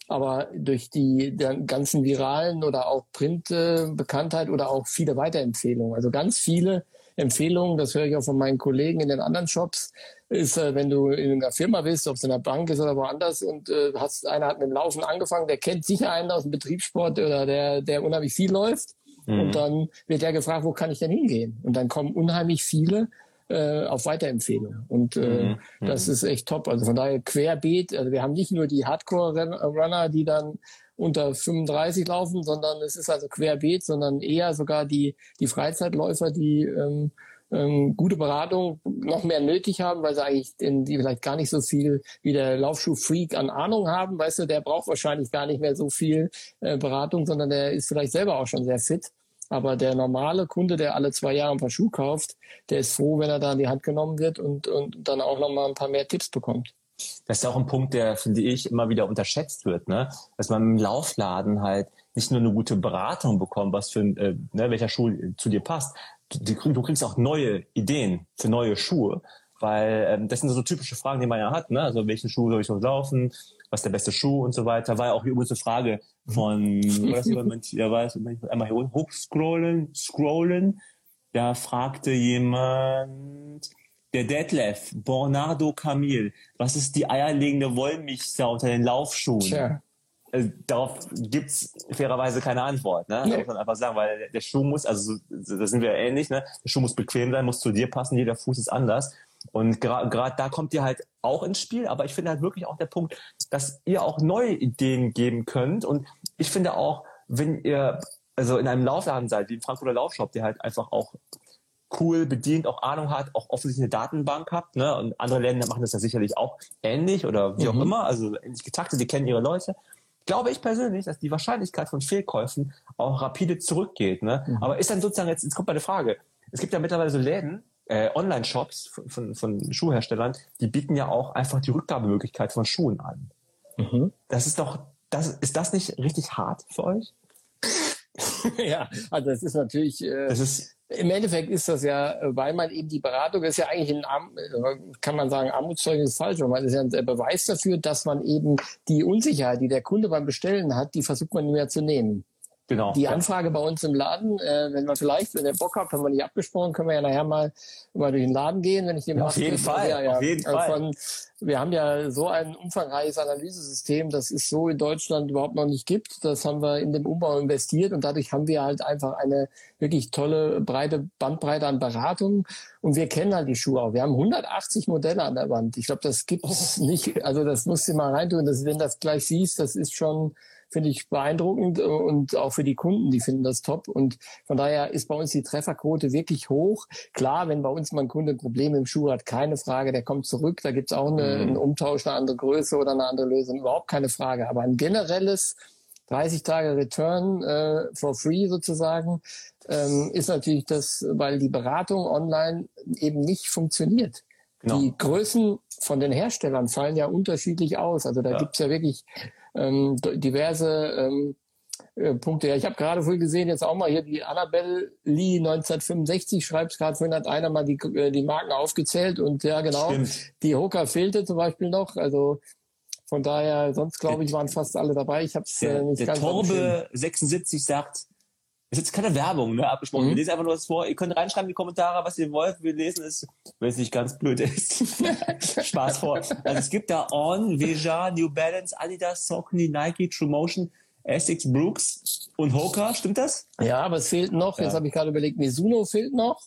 Aber durch die ganzen viralen oder auch Print-Bekanntheit oder auch viele Weiterempfehlungen, also ganz viele Empfehlung, das höre ich auch von meinen Kollegen in den anderen Shops, ist, äh, wenn du in einer Firma bist, ob es in der Bank ist oder woanders und äh, hast, einer hat mit dem Laufen angefangen, der kennt sicher einen aus dem Betriebssport oder der, der unheimlich viel läuft. Mhm. Und dann wird er gefragt, wo kann ich denn hingehen? Und dann kommen unheimlich viele äh, auf Weiterempfehlung. Und äh, mhm. das mhm. ist echt top. Also von daher querbeet. Also wir haben nicht nur die Hardcore-Runner, die dann unter 35 laufen, sondern es ist also querbeet, sondern eher sogar die, die Freizeitläufer, die ähm, ähm, gute Beratung noch mehr nötig haben, weil sie eigentlich in, die vielleicht gar nicht so viel wie der Laufschuh-Freak an Ahnung haben. Weißt du, der braucht wahrscheinlich gar nicht mehr so viel äh, Beratung, sondern der ist vielleicht selber auch schon sehr fit. Aber der normale Kunde, der alle zwei Jahre ein paar Schuhe kauft, der ist froh, wenn er da in die Hand genommen wird und, und dann auch noch mal ein paar mehr Tipps bekommt.
Das ist auch ein Punkt, der, finde ich, immer wieder unterschätzt wird, ne? Dass man im Laufladen halt nicht nur eine gute Beratung bekommt, was für äh, ne, welcher Schuh zu dir passt. Du, du kriegst auch neue Ideen für neue Schuhe. Weil ähm, das sind so typische Fragen, die man ja hat, ne? Also welchen Schuh soll ich so laufen, was ist der beste Schuh und so weiter. War ja auch die übrigens Frage von, was jemand, ja, weiß, einmal hier hochscrollen, scrollen. Da fragte jemand, der Detlef, Bornardo Camille, was ist die eierlegende Wollmilchsau unter den Laufschuhen? Tja. Also, darauf gibt's fairerweise keine Antwort. Ne? Nee. Da muss man einfach sagen, weil der Schuh muss, also da sind wir ähnlich, ne? der Schuh muss bequem sein, muss zu dir passen, jeder Fuß ist anders. Und gerade da kommt ihr halt auch ins Spiel, aber ich finde halt wirklich auch der Punkt, dass ihr auch neue Ideen geben könnt. Und ich finde auch, wenn ihr also in einem Laufladen seid, wie im Frankfurter Laufshop, der halt einfach auch cool bedient, auch Ahnung hat, auch offensichtlich eine Datenbank habt, ne? Und andere Länder machen das ja sicherlich auch ähnlich oder wie mhm. auch immer, also ähnlich getaktet, die kennen ihre Leute. glaube ich persönlich, dass die Wahrscheinlichkeit von Fehlkäufen auch rapide zurückgeht. Ne? Mhm. Aber ist dann sozusagen, jetzt, jetzt kommt meine Frage, es gibt ja mittlerweile so Läden, äh, Online-Shops von, von, von Schuhherstellern, die bieten ja auch einfach die Rückgabemöglichkeit von Schuhen an. Mhm. Das ist doch, das, ist das nicht richtig hart für euch?
ja, also das ist natürlich. Äh, das ist im Endeffekt ist das ja, weil man eben die Beratung ist ja eigentlich ein, kann man sagen, Armutszeugnis ist falsch, aber man ist ja ein Beweis dafür, dass man eben die Unsicherheit, die der Kunde beim Bestellen hat, die versucht man nicht mehr zu nehmen. Genau. Die Anfrage bei uns im Laden, äh, wenn man vielleicht, wenn ihr Bock habt, haben wir nicht abgesprochen, können wir ja nachher mal, durch den Laden gehen, wenn ich den
ja, Auf jeden Fall, ja, ja, auf jeden
Fall. Von, wir haben ja so ein umfangreiches Analysesystem, das es so in Deutschland überhaupt noch nicht gibt. Das haben wir in den Umbau investiert und dadurch haben wir halt einfach eine wirklich tolle, breite Bandbreite an Beratungen und wir kennen halt die Schuhe auch. Wir haben 180 Modelle an der Wand. Ich glaube, das gibt's oh. nicht. Also das musst du mal reintun. Das, wenn das gleich siehst, das ist schon finde ich beeindruckend und auch für die Kunden, die finden das top. Und von daher ist bei uns die Trefferquote wirklich hoch. Klar, wenn bei uns mal ein Kunde ein Problem im Schuh hat, keine Frage, der kommt zurück, da gibt's auch eine, mhm. einen Umtausch, eine andere Größe oder eine andere Lösung, überhaupt keine Frage. Aber ein generelles 30 Tage Return äh, for free sozusagen, ähm, ist natürlich das, weil die Beratung online eben nicht funktioniert. Genau. Die Größen von den Herstellern fallen ja unterschiedlich aus. Also da ja. gibt's ja wirklich ähm, diverse ähm, äh, Punkte. Ja, ich habe gerade vorhin gesehen, jetzt auch mal hier die Annabelle Lee 1965 schreibt gerade vorhin hat einer mal die, äh, die Marken aufgezählt und ja genau, Stimmt. die Hooker fehlte zum Beispiel noch. Also von daher, sonst glaube ich, waren fast alle dabei. Ich habe es äh, nicht
der
ganz
Torbe 76 sagt, ist jetzt keine Werbung, ne, abgesprochen. Mhm. Wir lesen einfach nur das vor. Ihr könnt reinschreiben in die Kommentare, was ihr wollt. Wir lesen es, wenn es nicht ganz blöd ist. Spaß vor. Also es gibt da On, Veja, New Balance, Adidas, Saucony, Nike, True Motion, Essex, Brooks und Hoka. Stimmt das?
Ja, aber es fehlt noch. Ja. Jetzt habe ich gerade überlegt, Mizuno fehlt noch.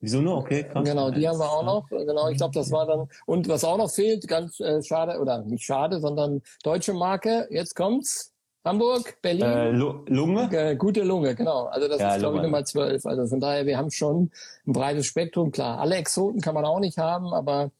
Mizuno, okay.
Krass. Genau, die haben wir auch noch. Genau, ich glaube, das war dann. Und was auch noch fehlt, ganz äh, schade, oder nicht schade, sondern deutsche Marke. Jetzt kommt's. Hamburg, Berlin. Äh,
Lunge?
Äh, gute Lunge, genau. Also das ja, ist, glaube ich, Nummer zwölf. Also von daher, wir haben schon ein breites Spektrum. Klar, alle Exoten kann man auch nicht haben, aber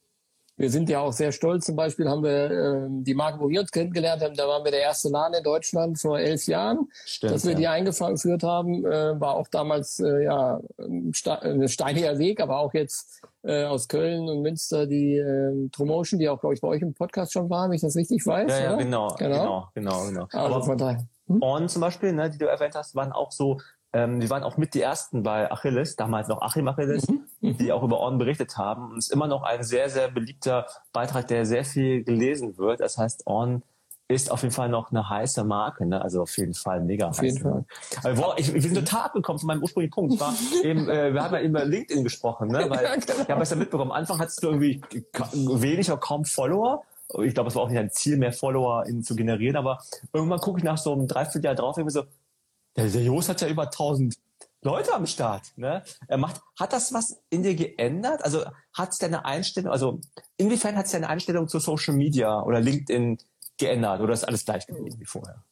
wir sind ja auch sehr stolz. Zum Beispiel haben wir äh, die Marke, wo wir uns kennengelernt haben, da waren wir der erste Laden in Deutschland vor elf Jahren, Stimmt, dass wir ja. die eingeführt haben. Äh, war auch damals äh, ja ein steiniger Weg, aber auch jetzt äh, aus Köln und Münster die äh, Promotion, die auch, glaube ich, bei euch im Podcast schon war, wenn ich das richtig weiß.
Ja, ja genau, genau, genau, genau.
Also aber von daher.
Hm? On zum Beispiel, ne, die du erwähnt hast, waren auch so ähm, wir waren auch mit die ersten bei Achilles, damals noch Achim Achilles, mhm. mhm. die auch über Orden berichtet haben. Und es ist immer noch ein sehr, sehr beliebter Beitrag, der sehr viel gelesen wird. Das heißt, On ist auf jeden Fall noch eine heiße Marke, ne? Also auf jeden Fall mega
auf Jeden Fall.
Also, boah, ich, wir sind total abgekommen von meinem ursprünglichen Punkt. Ich war eben, äh, wir haben ja über LinkedIn gesprochen, ne? Weil ja, genau. ich habe es ja mitbekommen. Am Anfang hattest du irgendwie wenig oder kaum Follower. Ich glaube, es war auch nicht ein Ziel, mehr Follower in, zu generieren, aber irgendwann gucke ich nach so einem Dreivierteljahr drauf und so, der, der Jos hat ja über 1000 Leute am Start. Ne? Er macht, hat das was in dir geändert? Also hat es deine Einstellung, also inwiefern hat es deine Einstellung zu Social Media oder LinkedIn geändert oder ist alles gleich geblieben wie vorher?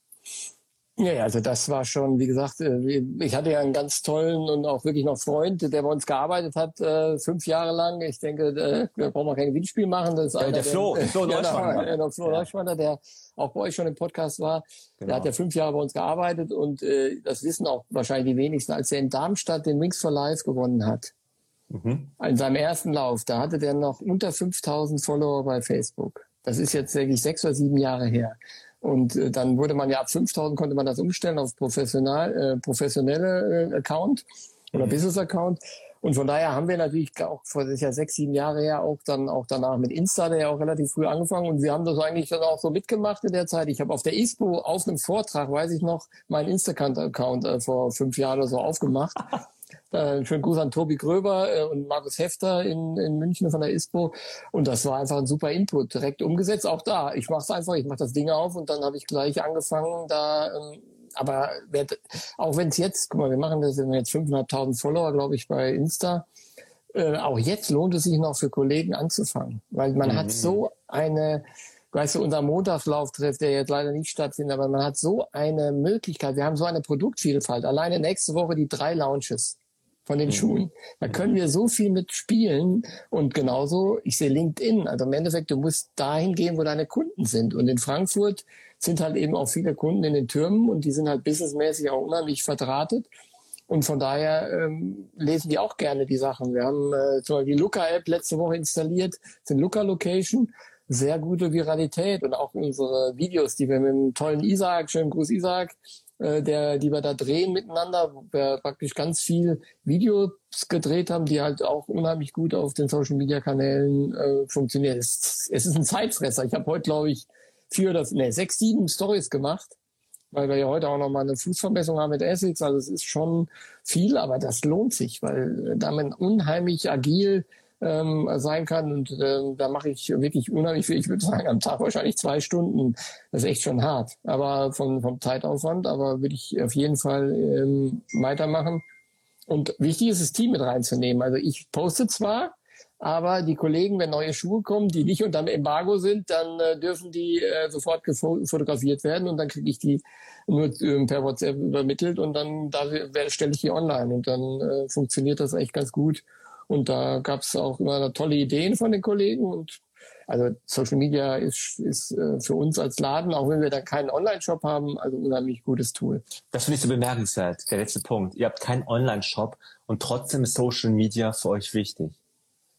Ja, also das war schon, wie gesagt, äh, ich hatte ja einen ganz tollen und auch wirklich noch Freund, der bei uns gearbeitet hat, äh, fünf Jahre lang. Ich denke, äh, da brauchen wir kein Gewinnspiel machen. Das ist
ja, der, Flo, der Flo
Neuschwander. Der, der Flo Neuschwander, der auch bei euch schon im Podcast war. Genau. Der hat ja fünf Jahre bei uns gearbeitet und äh, das wissen auch wahrscheinlich die wenigsten, als er in Darmstadt den Wings for Life gewonnen hat. Mhm. In seinem ersten Lauf, da hatte der noch unter 5000 Follower bei Facebook. Das ist jetzt wirklich sechs oder sieben Jahre her. Und äh, dann wurde man ja ab 5000 konnte man das umstellen auf professional, äh, professionelle äh, Account oder mhm. Business Account. Und von daher haben wir natürlich auch vor das ist ja sechs, sieben Jahre her auch dann auch danach mit Insta, der ja auch relativ früh angefangen und wir haben das eigentlich dann auch so mitgemacht in der Zeit. Ich habe auf der ISPO auf einem Vortrag, weiß ich noch, meinen Instagram-Account äh, vor fünf Jahren oder so aufgemacht. Äh, schönen Gruß an Tobi Gröber äh, und Markus Hefter in, in München von der ISPO. Und das war einfach ein super Input, direkt umgesetzt. Auch da, ich mache es einfach, ich mache das Ding auf und dann habe ich gleich angefangen, da ähm, aber auch wenn es jetzt, guck mal, wir machen das, wir haben jetzt 500.000 Follower, glaube ich, bei Insta. Äh, auch jetzt lohnt es sich noch für Kollegen anzufangen, weil man mhm. hat so eine, weißt du, unser Montagslauftreff, der jetzt leider nicht stattfindet, aber man hat so eine Möglichkeit. Wir haben so eine Produktvielfalt. Alleine nächste Woche die drei Launches von den mhm. Schuhen. Da können wir so viel mit spielen und genauso, ich sehe LinkedIn, also im Endeffekt, du musst dahin gehen, wo deine Kunden sind. Und in Frankfurt sind halt eben auch viele Kunden in den Türmen und die sind halt businessmäßig auch unheimlich verdrahtet. Und von daher ähm, lesen die auch gerne die Sachen. Wir haben äh, zum Beispiel die Luca-App letzte Woche installiert, den Luca-Location. Sehr gute Viralität und auch unsere Videos, die wir mit dem tollen Isaac, schönen Gruß Isaac, äh, der, die wir da drehen miteinander, wo wir praktisch ganz viel Videos gedreht haben, die halt auch unheimlich gut auf den Social Media Kanälen äh, funktionieren. Es, es ist ein Zeitfresser. Ich habe heute, glaube ich, vier oder nee, sechs, sieben Stories gemacht weil wir ja heute auch nochmal eine Fußverbesserung haben mit Essex. Also es ist schon viel, aber das lohnt sich, weil damit unheimlich agil ähm, sein kann. Und äh, da mache ich wirklich unheimlich viel. Ich würde sagen, am Tag wahrscheinlich zwei Stunden. Das ist echt schon hart. Aber vom, vom Zeitaufwand, aber würde ich auf jeden Fall ähm, weitermachen. Und wichtig ist, das Team mit reinzunehmen. Also ich poste zwar, aber die Kollegen, wenn neue Schuhe kommen, die nicht unter dem Embargo sind, dann äh, dürfen die äh, sofort fotografiert werden und dann kriege ich die nur äh, per WhatsApp übermittelt und dann da stelle ich die online und dann äh, funktioniert das echt ganz gut. Und da gab es auch immer tolle Ideen von den Kollegen und also Social Media ist, ist äh, für uns als Laden, auch wenn wir da keinen Online-Shop haben, also unheimlich gutes Tool.
Das finde ich so bemerkenswert, der letzte Punkt. Ihr habt keinen Online-Shop und trotzdem ist Social Media für euch wichtig.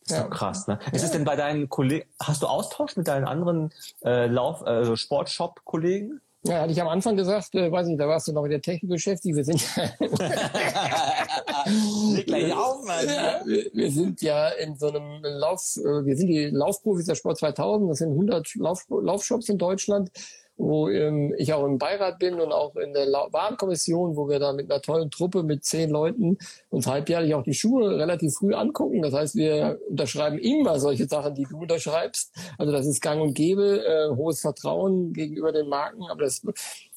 Das ist ja. doch krass, ne? Ist es denn bei deinen Kollegen, hast du Austausch mit deinen anderen äh, Lauf, also Sportshop-Kollegen?
Ja, hatte ich am Anfang gesagt, äh, weiß nicht, da warst du noch mit der Technik beschäftigt. Wir sind gleich auf, Mann. Wir, wir, sind ja in so einem Lauf, äh, wir sind die Laufprofis der Sport 2000. Das sind 100 Lauf, Laufshops in Deutschland wo ähm, ich auch im Beirat bin und auch in der Warenkommission, wo wir da mit einer tollen Truppe mit zehn Leuten uns halbjährlich auch die Schuhe relativ früh angucken. Das heißt, wir unterschreiben immer solche Sachen, die du unterschreibst. Also das ist gang und gäbe, äh, hohes Vertrauen gegenüber den Marken. Aber das,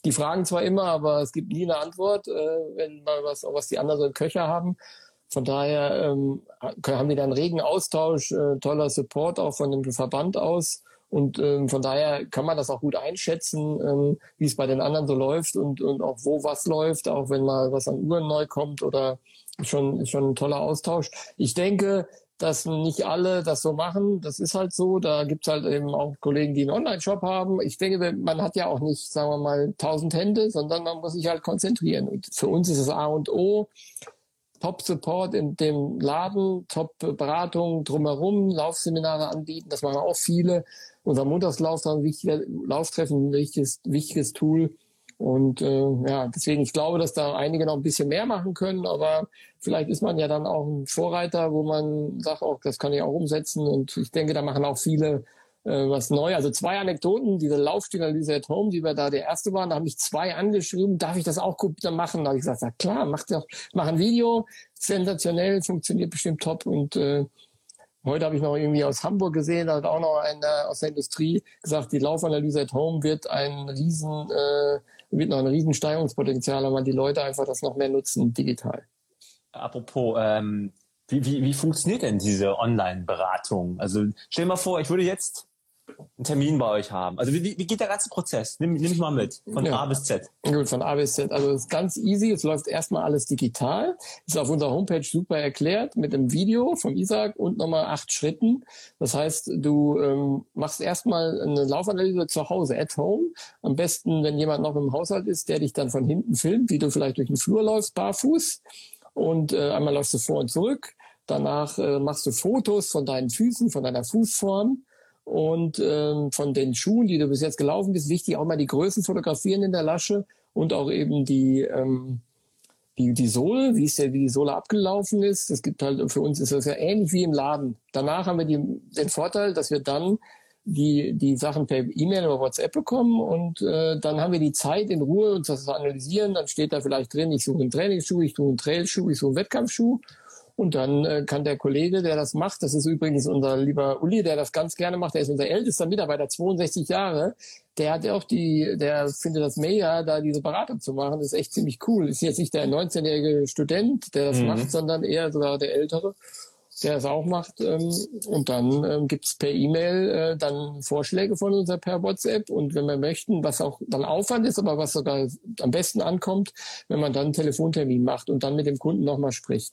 die fragen zwar immer, aber es gibt nie eine Antwort, äh, wenn mal was, was die anderen so im Köcher haben. Von daher ähm, haben wir da einen regen Austausch, äh, toller Support auch von dem Verband aus. Und ähm, von daher kann man das auch gut einschätzen, ähm, wie es bei den anderen so läuft und, und auch wo was läuft, auch wenn mal was an Uhren neu kommt oder schon, schon ein toller Austausch. Ich denke, dass nicht alle das so machen. Das ist halt so. Da gibt's halt eben auch Kollegen, die einen Online-Shop haben. Ich denke, man hat ja auch nicht, sagen wir mal, tausend Hände, sondern man muss sich halt konzentrieren. Und für uns ist es A und O. Top-Support in dem Laden, Top-Beratung drumherum, Laufseminare anbieten. Das machen auch viele unser Montagslauf ein wichtiger Lauftreffen, ein wichtiges, wichtiges Tool. Und äh, ja, deswegen, ich glaube, dass da einige noch ein bisschen mehr machen können, aber vielleicht ist man ja dann auch ein Vorreiter, wo man sagt, auch das kann ich auch umsetzen. Und ich denke, da machen auch viele was neu. Also zwei Anekdoten, diese Laufstilanalyse at Home, die wir da der erste waren, da haben mich zwei angeschrieben, darf ich das auch gut machen? Da habe ich gesagt, ja klar, mach doch, mach ein Video, sensationell, funktioniert bestimmt top und äh, Heute habe ich noch irgendwie aus Hamburg gesehen, da hat auch noch einer aus der Industrie gesagt, die Laufanalyse at Home wird ein riesen, äh, wird noch ein riesen Steigerungspotenzial weil die Leute einfach das noch mehr nutzen digital.
Apropos, ähm, wie, wie, wie funktioniert denn diese Online-Beratung? Also stell dir mal vor, ich würde jetzt einen Termin bei euch haben? Also wie, wie geht der ganze Prozess? Nimm, nimm mich mal mit, von ja. A bis Z.
Gut, von A bis Z. Also es ist ganz easy, es läuft erstmal alles digital. Ist auf unserer Homepage super erklärt mit einem Video vom Isaac und nochmal acht Schritten. Das heißt, du ähm, machst erstmal eine Laufanalyse zu Hause, at home. Am besten, wenn jemand noch im Haushalt ist, der dich dann von hinten filmt, wie du vielleicht durch den Flur läufst, barfuß. Und äh, einmal läufst du vor und zurück. Danach äh, machst du Fotos von deinen Füßen, von deiner Fußform und ähm, von den Schuhen, die du bis jetzt gelaufen bist, wichtig auch mal die Größen fotografieren in der Lasche und auch eben die ähm, die, die Sohle, wie ist der, wie die Sohle abgelaufen ist. Das gibt halt, für uns ist das ja ähnlich wie im Laden. Danach haben wir die, den Vorteil, dass wir dann die, die Sachen per E-Mail oder WhatsApp bekommen und äh, dann haben wir die Zeit in Ruhe, uns das zu analysieren. Dann steht da vielleicht drin, ich suche einen Trainingsschuh, ich suche einen Trailschuh, ich suche einen Wettkampfschuh und dann äh, kann der Kollege, der das macht, das ist übrigens unser lieber Uli, der das ganz gerne macht, der ist unser ältester Mitarbeiter, 62 Jahre, der hat auch die, der findet das mega, da diese Beratung zu machen. Das ist echt ziemlich cool. Ist jetzt nicht der 19-jährige Student, der das mhm. macht, sondern eher sogar der Ältere, der das auch macht. Ähm, und dann ähm, gibt's per E-Mail äh, dann Vorschläge von uns per WhatsApp. Und wenn wir möchten, was auch dann Aufwand ist, aber was sogar am besten ankommt, wenn man dann einen Telefontermin macht und dann mit dem Kunden nochmal spricht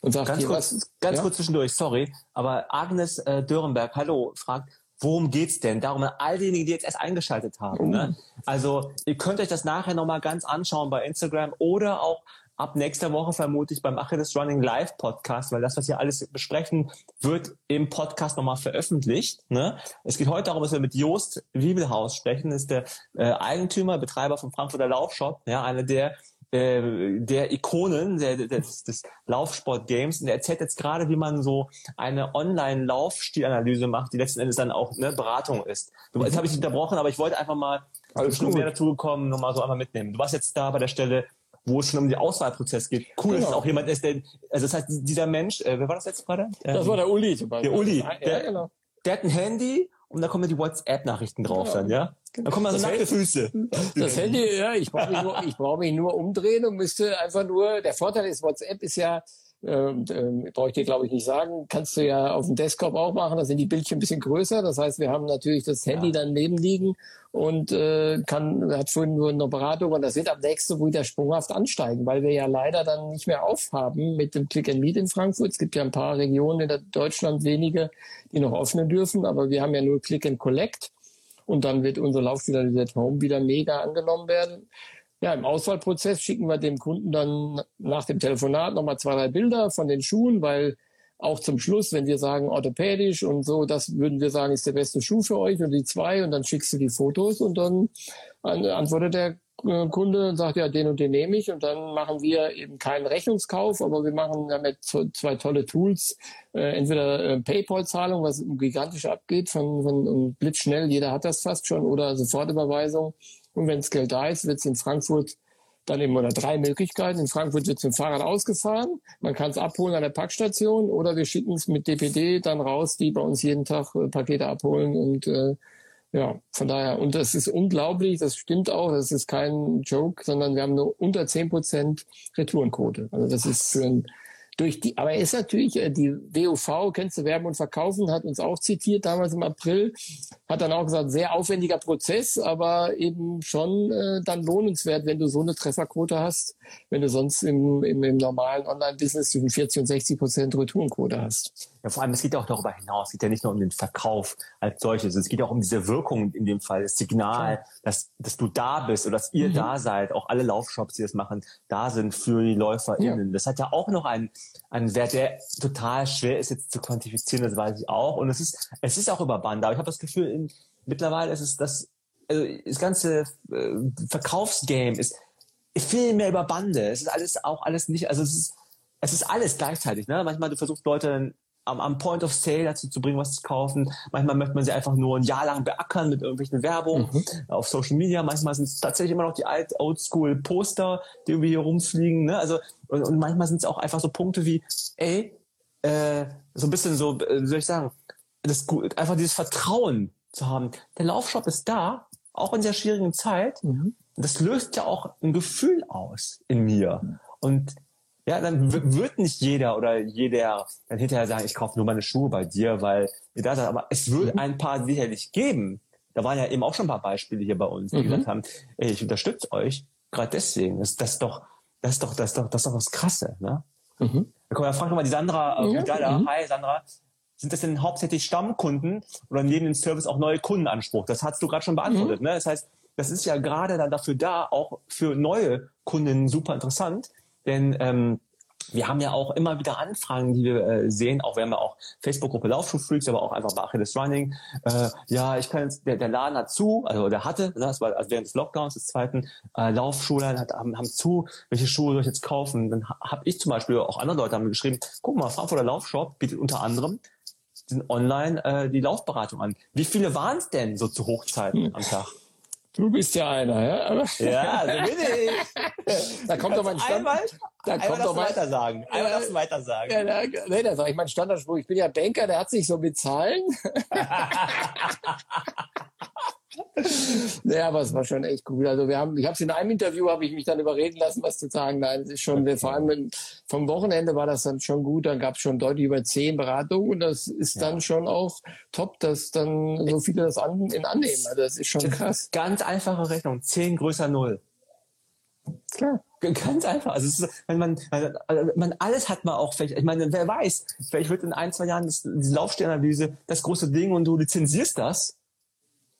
und sagt ganz, kurz, was, ganz ja? kurz zwischendurch, sorry, aber Agnes äh, Dörenberg, hallo, fragt, worum geht's denn? Darum an all diejenigen, die jetzt erst eingeschaltet haben. Ne? Oh. Also ihr könnt euch das nachher nochmal ganz anschauen bei Instagram oder auch ab nächster Woche vermutlich beim Achilles Running Live Podcast, weil das, was wir alles besprechen, wird im Podcast nochmal veröffentlicht. Ne? Es geht heute darum, dass wir mit Jost Wiebelhaus sprechen. Das ist der äh, Eigentümer, Betreiber vom Frankfurter Laufshop, ja, einer der äh, der Ikonen der, des, des Laufsport-Games. Und er erzählt jetzt gerade, wie man so eine Online-Laufstilanalyse macht, die letzten Endes dann auch eine Beratung ist. Du, jetzt habe ich dich unterbrochen, aber ich wollte einfach mal, Alles schon mehr dazu gekommen, nochmal so einmal mitnehmen. Du warst jetzt da bei der Stelle, wo es schon um den Auswahlprozess geht. Cool, genau. dass auch jemand ist, der, also das heißt, dieser Mensch, äh, wer war das jetzt gerade?
Das war der Uli
zum Beispiel. Der Uli, der, ja, genau. der hat ein Handy und da kommen ja die WhatsApp-Nachrichten drauf genau. dann, ja? Da kommen also nackte Füße.
Das Handy, ja, ich brauche mich, nur, ich brauch mich nur umdrehen und müsste einfach nur, der Vorteil ist, WhatsApp ist ja, ähm, äh, brauche ich dir glaube ich nicht sagen, kannst du ja auf dem Desktop auch machen, da sind die Bildchen ein bisschen größer, das heißt, wir haben natürlich das Handy ja. dann neben liegen und äh, kann, hat vorhin nur eine Beratung und das wird am nächsten wieder sprunghaft ansteigen, weil wir ja leider dann nicht mehr aufhaben mit dem Click and Meet in Frankfurt. Es gibt ja ein paar Regionen in Deutschland, wenige, die noch öffnen dürfen, aber wir haben ja nur Click and Collect und dann wird unser Laufspieler at Home wieder mega angenommen werden. Ja, im Auswahlprozess schicken wir dem Kunden dann nach dem Telefonat nochmal zwei, drei Bilder von den Schuhen, weil auch zum Schluss, wenn wir sagen orthopädisch und so, das würden wir sagen, ist der beste Schuh für euch und die zwei und dann schickst du die Fotos und dann antwortet der äh, Kunde und sagt, ja, den und den nehme ich und dann machen wir eben keinen Rechnungskauf, aber wir machen damit zwei tolle Tools, äh, entweder äh, PayPal-Zahlung, was gigantisch abgeht, von, von blitzschnell, jeder hat das fast schon, oder Sofortüberweisung. Und wenn das Geld da ist, wird es in Frankfurt dann eben oder drei Möglichkeiten. In Frankfurt wird es mit dem Fahrrad ausgefahren. Man kann es abholen an der Packstation oder wir schicken es mit DPD dann raus, die bei uns jeden Tag äh, Pakete abholen und äh, ja, von daher, und das ist unglaublich, das stimmt auch, das ist kein Joke, sondern wir haben nur unter zehn Prozent Retourenquote. Also das ist für ein durch die, aber er ist natürlich, äh, die WUV, kennst du Werben und Verkaufen, hat uns auch zitiert damals im April, hat dann auch gesagt, sehr aufwendiger Prozess, aber eben schon äh, dann lohnenswert, wenn du so eine Trefferquote hast, wenn du sonst im, im, im normalen Online-Business zwischen 40 und 60 Prozent Retourenquote hast.
Ja, vor allem, es geht ja auch darüber hinaus. Es geht ja nicht nur um den Verkauf als solches. Es geht auch um diese Wirkung in dem Fall, das Signal, dass, dass du da bist oder dass ihr mhm. da seid. Auch alle Laufshops, die das machen, da sind für die LäuferInnen. Ja. Das hat ja auch noch einen, einen Wert, der total schwer ist jetzt zu quantifizieren. Das weiß ich auch. Und es ist, es ist auch über Band. Aber ich habe das Gefühl, in, mittlerweile ist es das, also das ganze äh, Verkaufsgame ist viel mehr über Bande. Es ist alles auch alles nicht, also es ist, es ist alles gleichzeitig. Ne? Manchmal du versuchst Leute am, am Point of Sale dazu zu bringen, was zu kaufen. Manchmal möchte man sie einfach nur ein Jahr lang beackern mit irgendwelchen Werbung mhm. auf Social Media. Manchmal sind es tatsächlich immer noch die alt Oldschool Poster, die irgendwie hier rumfliegen. Ne? Also und, und manchmal sind es auch einfach so Punkte wie, ey, äh, so ein bisschen so, äh, wie soll ich sagen, das einfach dieses Vertrauen zu haben. Der Laufshop ist da, auch in sehr schwierigen Zeit. Mhm. Das löst ja auch ein Gefühl aus in mir. Und ja, dann wird nicht jeder oder jeder dann hinterher sagen, ich kaufe nur meine Schuhe bei dir, weil ihr da seid. Aber es wird mhm. ein paar sicherlich geben. Da waren ja eben auch schon ein paar Beispiele hier bei uns, die mhm. gesagt haben, ey, ich unterstütze euch gerade deswegen. Das, das ist doch, das ist doch, das ist doch, das ist doch was Krasse, ne? Mhm. Da kommen wir fragen mal die Sandra äh, ja. Mhm. Hi Sandra. Sind das denn hauptsächlich Stammkunden oder neben dem Service auch neue Kundenanspruch? Das hast du gerade schon beantwortet, mhm. ne? Das heißt, das ist ja gerade dann dafür da, auch für neue Kunden super interessant, denn ähm, wir haben ja auch immer wieder Anfragen, die wir äh, sehen. Auch wir haben ja auch Facebook-Gruppe Laufschuhfreaks, aber auch einfach bei Achilles Running. Äh, ja, ich kann jetzt, der, der Laden hat zu, also der hatte, ne, das war also während des Lockdowns des zweiten äh, Laufschulen hat, haben, haben zu. Welche Schuhe soll ich jetzt kaufen? Dann habe ich zum Beispiel auch andere Leute haben mir geschrieben: Guck mal, Frankfurter Laufshop bietet unter anderem online äh, die Laufberatung an. Wie viele waren es denn so zu Hochzeiten hm. am Tag?
Du bist ja einer, ja?
Ja, so bin ich.
da kommt doch mein Stand. Einmal,
da einmal kommt doch mein, weiter sagen. Einmal darfst du weiter sagen. Ja, da,
nee, da sage ich mein Standardspruch. Ich bin ja Banker, der hat sich so bezahlen. ja, aber es war schon echt cool. Also wir haben, ich habe es in einem Interview, habe ich mich dann überreden lassen, was zu sagen. Nein, es ist schon, wir, vor allem vom Wochenende war das dann schon gut. Dann gab es schon deutlich über zehn Beratungen und das ist ja. dann schon auch top, dass dann so viele das an, in annehmen. Also das ist schon krass.
Ganz einfache Rechnung. Zehn größer Null.
Klar.
Ganz einfach. Also, ist, wenn man, also, man, alles hat man auch vielleicht, ich meine, wer weiß, vielleicht wird in ein, zwei Jahren das, die Laufsternanalyse das große Ding und du lizenzierst das.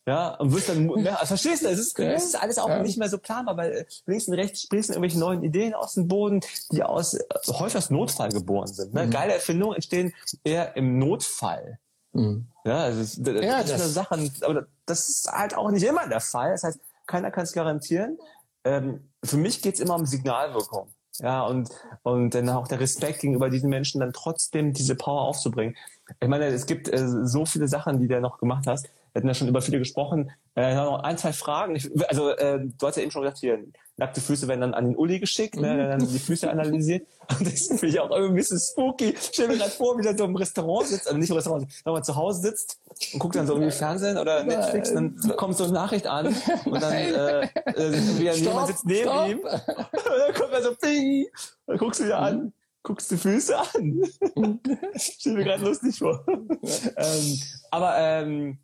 Ja, und wirst dann mehr, also verstehst du, es ist, es ist alles auch ja. nicht mehr so planbar, weil links und rechts sprießen irgendwelche neuen Ideen aus dem Boden, die aus, häufig aus Notfall geboren sind. Ne? Mhm. Geile Erfindungen entstehen eher im Notfall. Mhm. Ja, also das, das, ja, das ist eine Sache, aber das ist halt auch nicht immer der Fall. Das heißt, keiner kann es garantieren. Ähm, für mich geht's immer um Signalwirkung. Ja, und, und dann auch der Respekt gegenüber diesen Menschen, dann trotzdem diese Power aufzubringen. Ich meine, es gibt äh, so viele Sachen, die du noch gemacht hast. Wir hatten ja schon über viele gesprochen. Äh, noch ein, zwei Fragen. Ich, also, äh, du hast ja eben schon gesagt, hier, nackte Füße werden dann an den Uli geschickt, ne, der dann die Füße analysiert. Und das finde ich auch irgendwie ein bisschen spooky. Stell mir gerade vor, wie der so im Restaurant sitzt, also nicht im Restaurant, wenn man zu Hause sitzt und guckt dann so irgendwie Fernsehen oder Netflix, dann kommt so eine Nachricht an und dann äh, äh, jemand sitzt neben stopp. ihm und dann kommt er so ping, dann guckst du dir an, guckst die Füße an. Stell mir gerade lustig vor. ähm, aber ähm,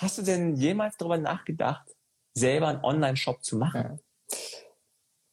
hast du denn jemals darüber nachgedacht, selber einen Online-Shop zu machen? Ja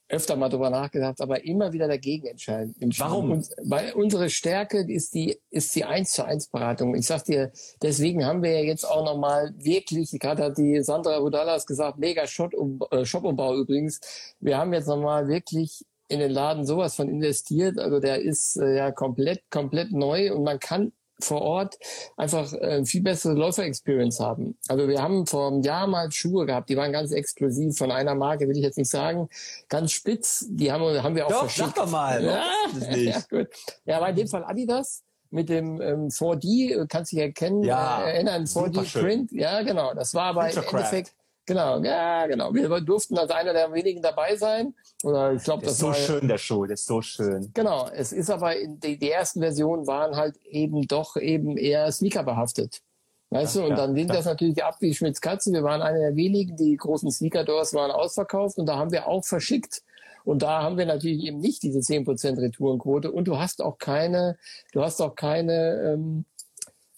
öfter mal drüber nachgedacht, aber immer wieder dagegen entscheiden.
Warum? Und,
weil unsere Stärke ist die, ist die eins zu eins Beratung. Ich sag dir, deswegen haben wir ja jetzt auch nochmal wirklich, gerade hat die Sandra Rudalas gesagt, mega äh, Shop-Umbau übrigens. Wir haben jetzt nochmal wirklich in den Laden sowas von investiert. Also der ist äh, ja komplett, komplett neu und man kann vor Ort einfach äh, viel bessere Läufer-Experience haben. Also wir haben vor einem Jahr mal Schuhe gehabt, die waren ganz exklusiv von einer Marke, will ich jetzt nicht sagen, ganz spitz. Die haben, haben wir auch
doch,
verschickt.
Sag doch mal.
Ja, ja, gut. ja, aber in dem Fall Adidas mit dem ähm, 4D, kannst du dich erkennen,
ja,
äh, erinnern, 4D-Print. Ja, genau. Das war aber im Endeffekt Genau, ja, genau. Wir durften als einer der wenigen dabei sein. Oder ich glaube, das
ist so
war,
schön, der Show, das ist so schön.
Genau, es ist aber in die, die ersten Versionen waren halt eben doch eben eher Sneaker behaftet. Weißt ja, du, und ja, dann ging das natürlich ab wie Schmitz Katze. Wir waren einer der wenigen, die großen Sneaker-Doors waren ausverkauft und da haben wir auch verschickt. Und da haben wir natürlich eben nicht diese 10% Retourenquote und du hast auch keine, du hast auch keine, ähm,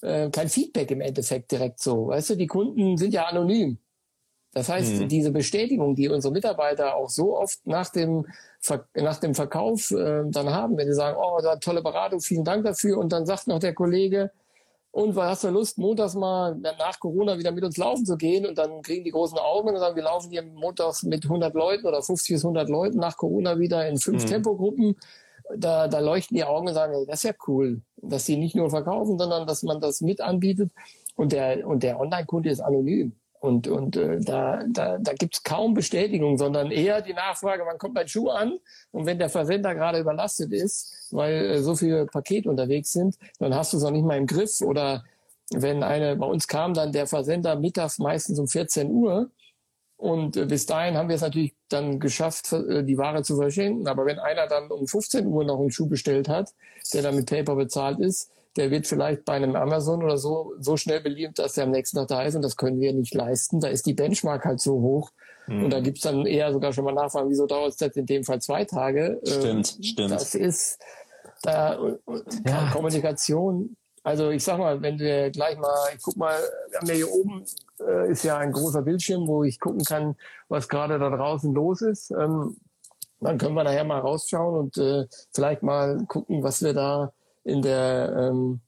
äh, kein Feedback im Endeffekt direkt so. Weißt du, die Kunden sind ja anonym. Das heißt, mhm. diese Bestätigung, die unsere Mitarbeiter auch so oft nach dem, Ver nach dem Verkauf äh, dann haben, wenn sie sagen, oh, da tolle Beratung, vielen Dank dafür. Und dann sagt noch der Kollege, und was hast du Lust, montags mal nach Corona wieder mit uns laufen zu gehen? Und dann kriegen die großen Augen und sagen, wir laufen hier montags mit 100 Leuten oder 50 bis 100 Leuten nach Corona wieder in fünf mhm. Tempogruppen. Da, da leuchten die Augen und sagen, das ist ja cool, dass sie nicht nur verkaufen, sondern dass man das mit anbietet. Und der, und der Online-Kunde ist anonym. Und, und äh, da, da, da gibt kaum Bestätigung, sondern eher die Nachfrage, wann kommt mein Schuh an? Und wenn der Versender gerade überlastet ist, weil äh, so viele Pakete unterwegs sind, dann hast du es noch nicht mal im Griff. Oder wenn eine, bei uns kam dann der Versender mittags meistens um 14 Uhr. Und äh, bis dahin haben wir es natürlich dann geschafft, äh, die Ware zu verschenken. Aber wenn einer dann um 15 Uhr noch einen Schuh bestellt hat, der dann mit Paper bezahlt ist, der wird vielleicht bei einem Amazon oder so so schnell beliebt, dass er am nächsten Tag da ist und das können wir nicht leisten. Da ist die Benchmark halt so hoch. Mhm. Und da gibt's dann eher sogar schon mal Nachfragen, wieso dauert es jetzt in dem Fall zwei Tage?
Stimmt, ähm, stimmt.
Das ist da ja. Kommunikation. Also ich sag mal, wenn wir gleich mal, ich guck mal, wir haben ja hier oben äh, ist ja ein großer Bildschirm, wo ich gucken kann, was gerade da draußen los ist. Ähm, dann können wir nachher mal rausschauen und äh, vielleicht mal gucken, was wir da in der, ähm,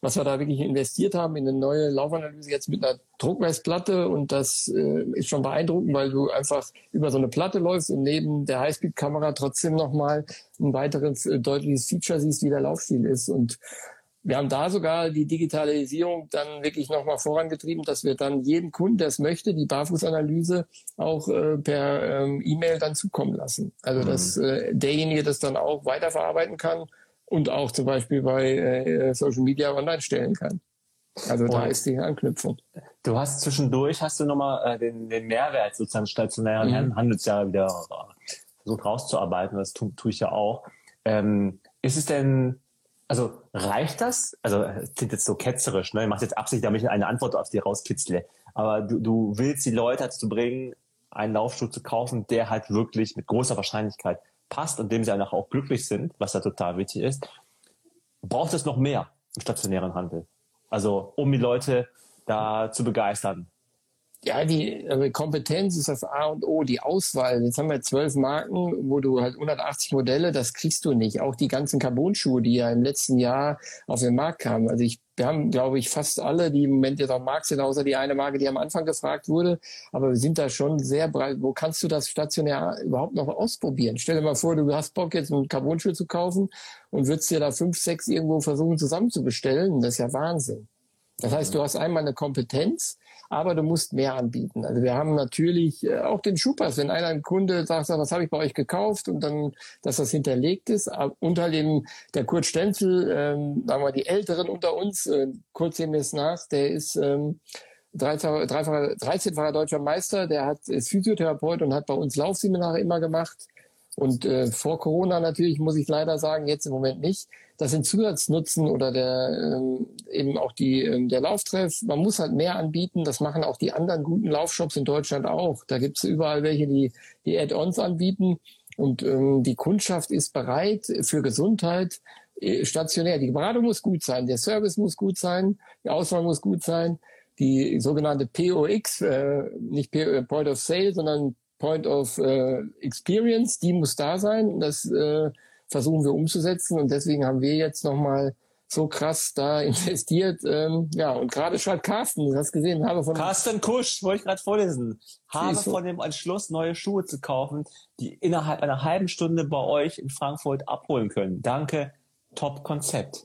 was wir da wirklich investiert haben in eine neue Laufanalyse jetzt mit einer Druckmessplatte und das äh, ist schon beeindruckend, weil du einfach über so eine Platte läufst und neben der Highspeed-Kamera trotzdem nochmal ein weiteres äh, deutliches Feature siehst, wie der Laufstil ist und wir haben da sogar die Digitalisierung dann wirklich nochmal vorangetrieben, dass wir dann jedem Kunden, der es möchte, die Barfußanalyse auch äh, per ähm, E-Mail dann zukommen lassen. Also dass mhm. äh, derjenige das dann auch weiterverarbeiten kann und auch zum Beispiel bei äh, Social Media online stellen kann. Also und da ist die Anknüpfung.
Du hast zwischendurch, hast du nochmal äh, den, den Mehrwert sozusagen stationären mhm. Handelsjahre wieder äh, versucht rauszuarbeiten, das tue tu ich ja auch. Ähm, ist es denn, also reicht das? Also es klingt jetzt so ketzerisch, ne? Ich mache jetzt Absicht, damit ich eine Antwort auf die rauskitzle. Aber du, du willst die Leute dazu bringen, einen Laufschuh zu kaufen, der halt wirklich mit großer Wahrscheinlichkeit passt und dem sie einfach auch glücklich sind, was ja total wichtig ist, braucht es noch mehr im stationären Handel. Also um die Leute da zu begeistern.
Ja, die äh, Kompetenz ist das A und O, die Auswahl. Jetzt haben wir zwölf Marken, wo du halt 180 Modelle, das kriegst du nicht. Auch die ganzen Carbon-Schuhe, die ja im letzten Jahr auf den Markt kamen. Also ich, wir haben, glaube ich, fast alle, die im Moment jetzt am Markt sind, außer die eine Marke, die am Anfang gefragt wurde. Aber wir sind da schon sehr breit. Wo kannst du das stationär überhaupt noch ausprobieren? Stell dir mal vor, du hast Bock, jetzt einen Carbon-Schuh zu kaufen und würdest dir da fünf, sechs irgendwo versuchen zusammenzubestellen. Das ist ja Wahnsinn. Das heißt, du hast einmal eine Kompetenz, aber du musst mehr anbieten. Also wir haben natürlich äh, auch den Schuhpass. Wenn einer ein Kunde sagt, was habe ich bei euch gekauft und dann, dass das hinterlegt ist, unter dem der Kurt Stenzel, ähm, sagen wir die Älteren unter uns, äh, Kurt sehen wir es nach, der ist ähm, 13-facher deutscher Meister, der hat, ist Physiotherapeut und hat bei uns Laufseminare immer gemacht. Und äh, vor Corona natürlich, muss ich leider sagen, jetzt im Moment nicht. Das sind Zusatznutzen oder der, ähm, eben auch die, ähm, der Lauftreff. Man muss halt mehr anbieten. Das machen auch die anderen guten Laufshops in Deutschland auch. Da gibt's überall welche, die die Add-ons anbieten. Und ähm, die Kundschaft ist bereit für Gesundheit äh, stationär. Die Beratung muss gut sein, der Service muss gut sein, die Auswahl muss gut sein. Die sogenannte POX, äh, nicht äh, Point of Sale, sondern Point of äh, Experience, die muss da sein. Das äh, versuchen wir umzusetzen und deswegen haben wir jetzt nochmal so krass da investiert. Ähm, ja, und gerade schreibt Carsten, du hast gesehen, habe von
Carsten Kusch, wollte ich gerade vorlesen, habe von dem Entschluss, neue Schuhe zu kaufen, die innerhalb einer halben Stunde bei euch in Frankfurt abholen können. Danke, Top-Konzept.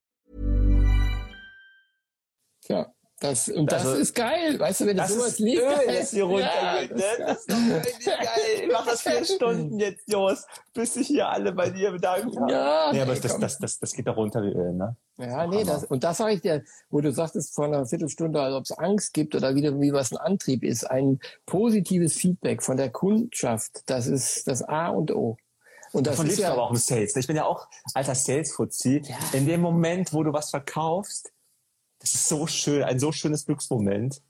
Ja, das, und das also, ist geil. Weißt du, wenn das sowas liest.
Öl jetzt hier runtergeht, ja, ne? Das ist doch richtig geil. Ich mach das vier Stunden jetzt, Jos, bis sich hier alle bei dir bedankt haben. Ja, nee, aber das, das, das, das geht doch runter wie Öl, ne?
Ja, nee, das, und das sage ich dir, wo du sagtest vor einer Viertelstunde, als ob es Angst gibt oder wieder wie was ein Antrieb ist, ein positives Feedback von der Kundschaft, das ist das A und O.
Und das Davon ist ja aber auch im Sales. Ich bin ja auch alter Sales-Fuzzi. Ja. In dem Moment, wo du was verkaufst, das ist so schön, ein so schönes Glücksmoment.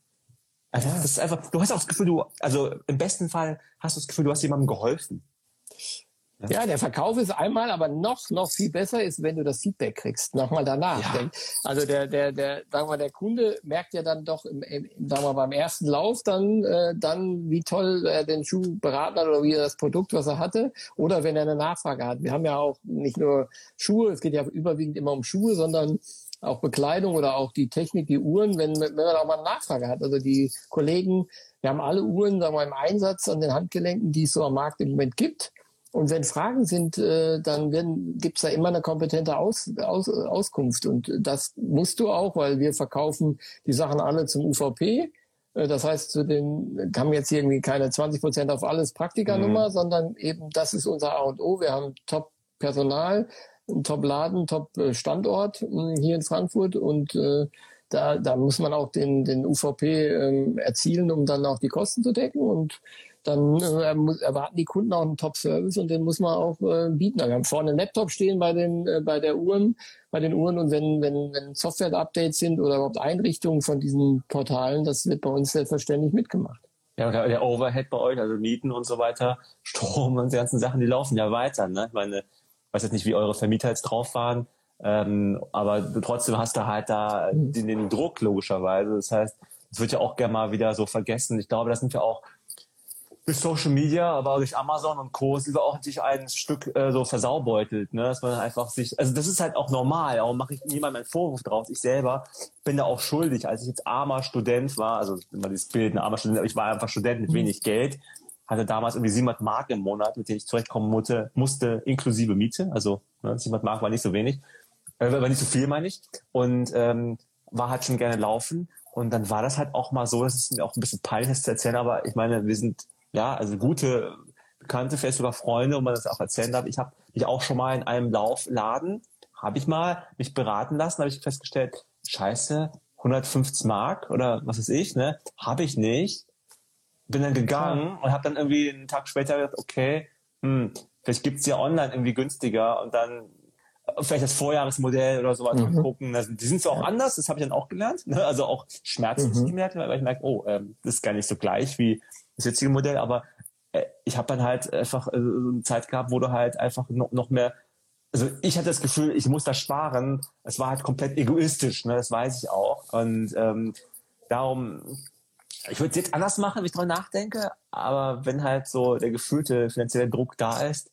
Also ja. das ist einfach, du hast auch das Gefühl, du, also im besten Fall hast du das Gefühl, du hast jemandem geholfen.
Ja, der Verkauf ist einmal, aber noch, noch viel besser ist, wenn du das Feedback kriegst, nochmal danach. Ja. Also der, der, der, sagen wir, der Kunde merkt ja dann doch im, im, sagen wir, beim ersten Lauf dann, äh, dann, wie toll er den Schuh beraten hat oder wie er das Produkt, was er hatte, oder wenn er eine Nachfrage hat. Wir haben ja auch nicht nur Schuhe, es geht ja überwiegend immer um Schuhe, sondern auch Bekleidung oder auch die Technik, die Uhren, wenn, wenn man auch mal eine Nachfrage hat. Also die Kollegen, wir haben alle Uhren sagen wir, im Einsatz an den Handgelenken, die es so am Markt im Moment gibt. Und wenn Fragen sind, äh, dann gibt es da immer eine kompetente Aus, Aus, Auskunft. Und das musst du auch, weil wir verkaufen die Sachen alle zum UVP. Äh, das heißt, zu den haben jetzt irgendwie keine 20 Prozent auf alles Praktikernummer, mhm. sondern eben das ist unser A und O. Wir haben Top-Personal, ein Top-Laden, Top-Standort äh, hier in Frankfurt und äh, da, da muss man auch den, den UVP ähm, erzielen, um dann auch die Kosten zu decken und dann äh, muss, erwarten die Kunden auch einen Top-Service und den muss man auch äh, bieten. Wir haben vorne einen Laptop stehen bei den äh, bei der Uhren, bei den Uhren und wenn wenn wenn Software-Updates sind oder überhaupt Einrichtungen von diesen Portalen, das wird bei uns selbstverständlich mitgemacht.
Ja, der Overhead bei euch, also Mieten und so weiter, Strom und die ganzen Sachen, die laufen ja weiter. Ne? Ich meine, weiß jetzt nicht, wie eure Vermieter jetzt drauf waren, ähm, aber trotzdem hast du halt da den, den Druck logischerweise. Das heißt, es wird ja auch gerne mal wieder so vergessen. Ich glaube, das sind ja auch durch Social Media, aber durch Amazon und Co. ist auch sich ein Stück äh, so versaubeutelt, ne? dass man einfach sich, also das ist halt auch normal, warum mache ich niemandem einen Vorwurf drauf. Ich selber bin da auch schuldig, als ich jetzt armer Student war, also immer dieses Bild, ein armer Student, aber ich war einfach Student mit mhm. wenig Geld, hatte damals irgendwie 700 Mark im Monat, mit denen ich zurechtkommen musste, musste inklusive Miete, also ne, 700 Mark war nicht so wenig, äh, war nicht so viel, meine ich, und ähm, war halt schon gerne laufen und dann war das halt auch mal so, das ist mir auch ein bisschen peinlich das zu erzählen, aber ich meine, wir sind ja, also gute Bekannte, vielleicht sogar Freunde, und man das auch erzählen darf. Ich habe mich auch schon mal in einem Laufladen, habe ich mal mich beraten lassen, habe ich festgestellt, scheiße, 150 Mark oder was weiß ich, ne? Habe ich nicht. Bin dann gegangen und habe dann irgendwie einen Tag später gedacht, okay, hm, vielleicht gibt's ja online irgendwie günstiger und dann vielleicht das Vorjahresmodell oder sowas mhm. gucken. Also, die sind zwar auch anders, das habe ich dann auch gelernt. Ne? Also auch Schmerzen mhm. gemerkt, weil ich merke, oh, ähm, das ist gar nicht so gleich wie das jetzige Modell, aber äh, ich habe dann halt einfach äh, eine Zeit gehabt, wo du halt einfach noch, noch mehr also ich hatte das Gefühl, ich muss da sparen. Es war halt komplett egoistisch, ne? das weiß ich auch. Und ähm, darum, ich würde es jetzt anders machen, wenn ich drüber nachdenke, aber wenn halt so der gefühlte finanzielle Druck da ist,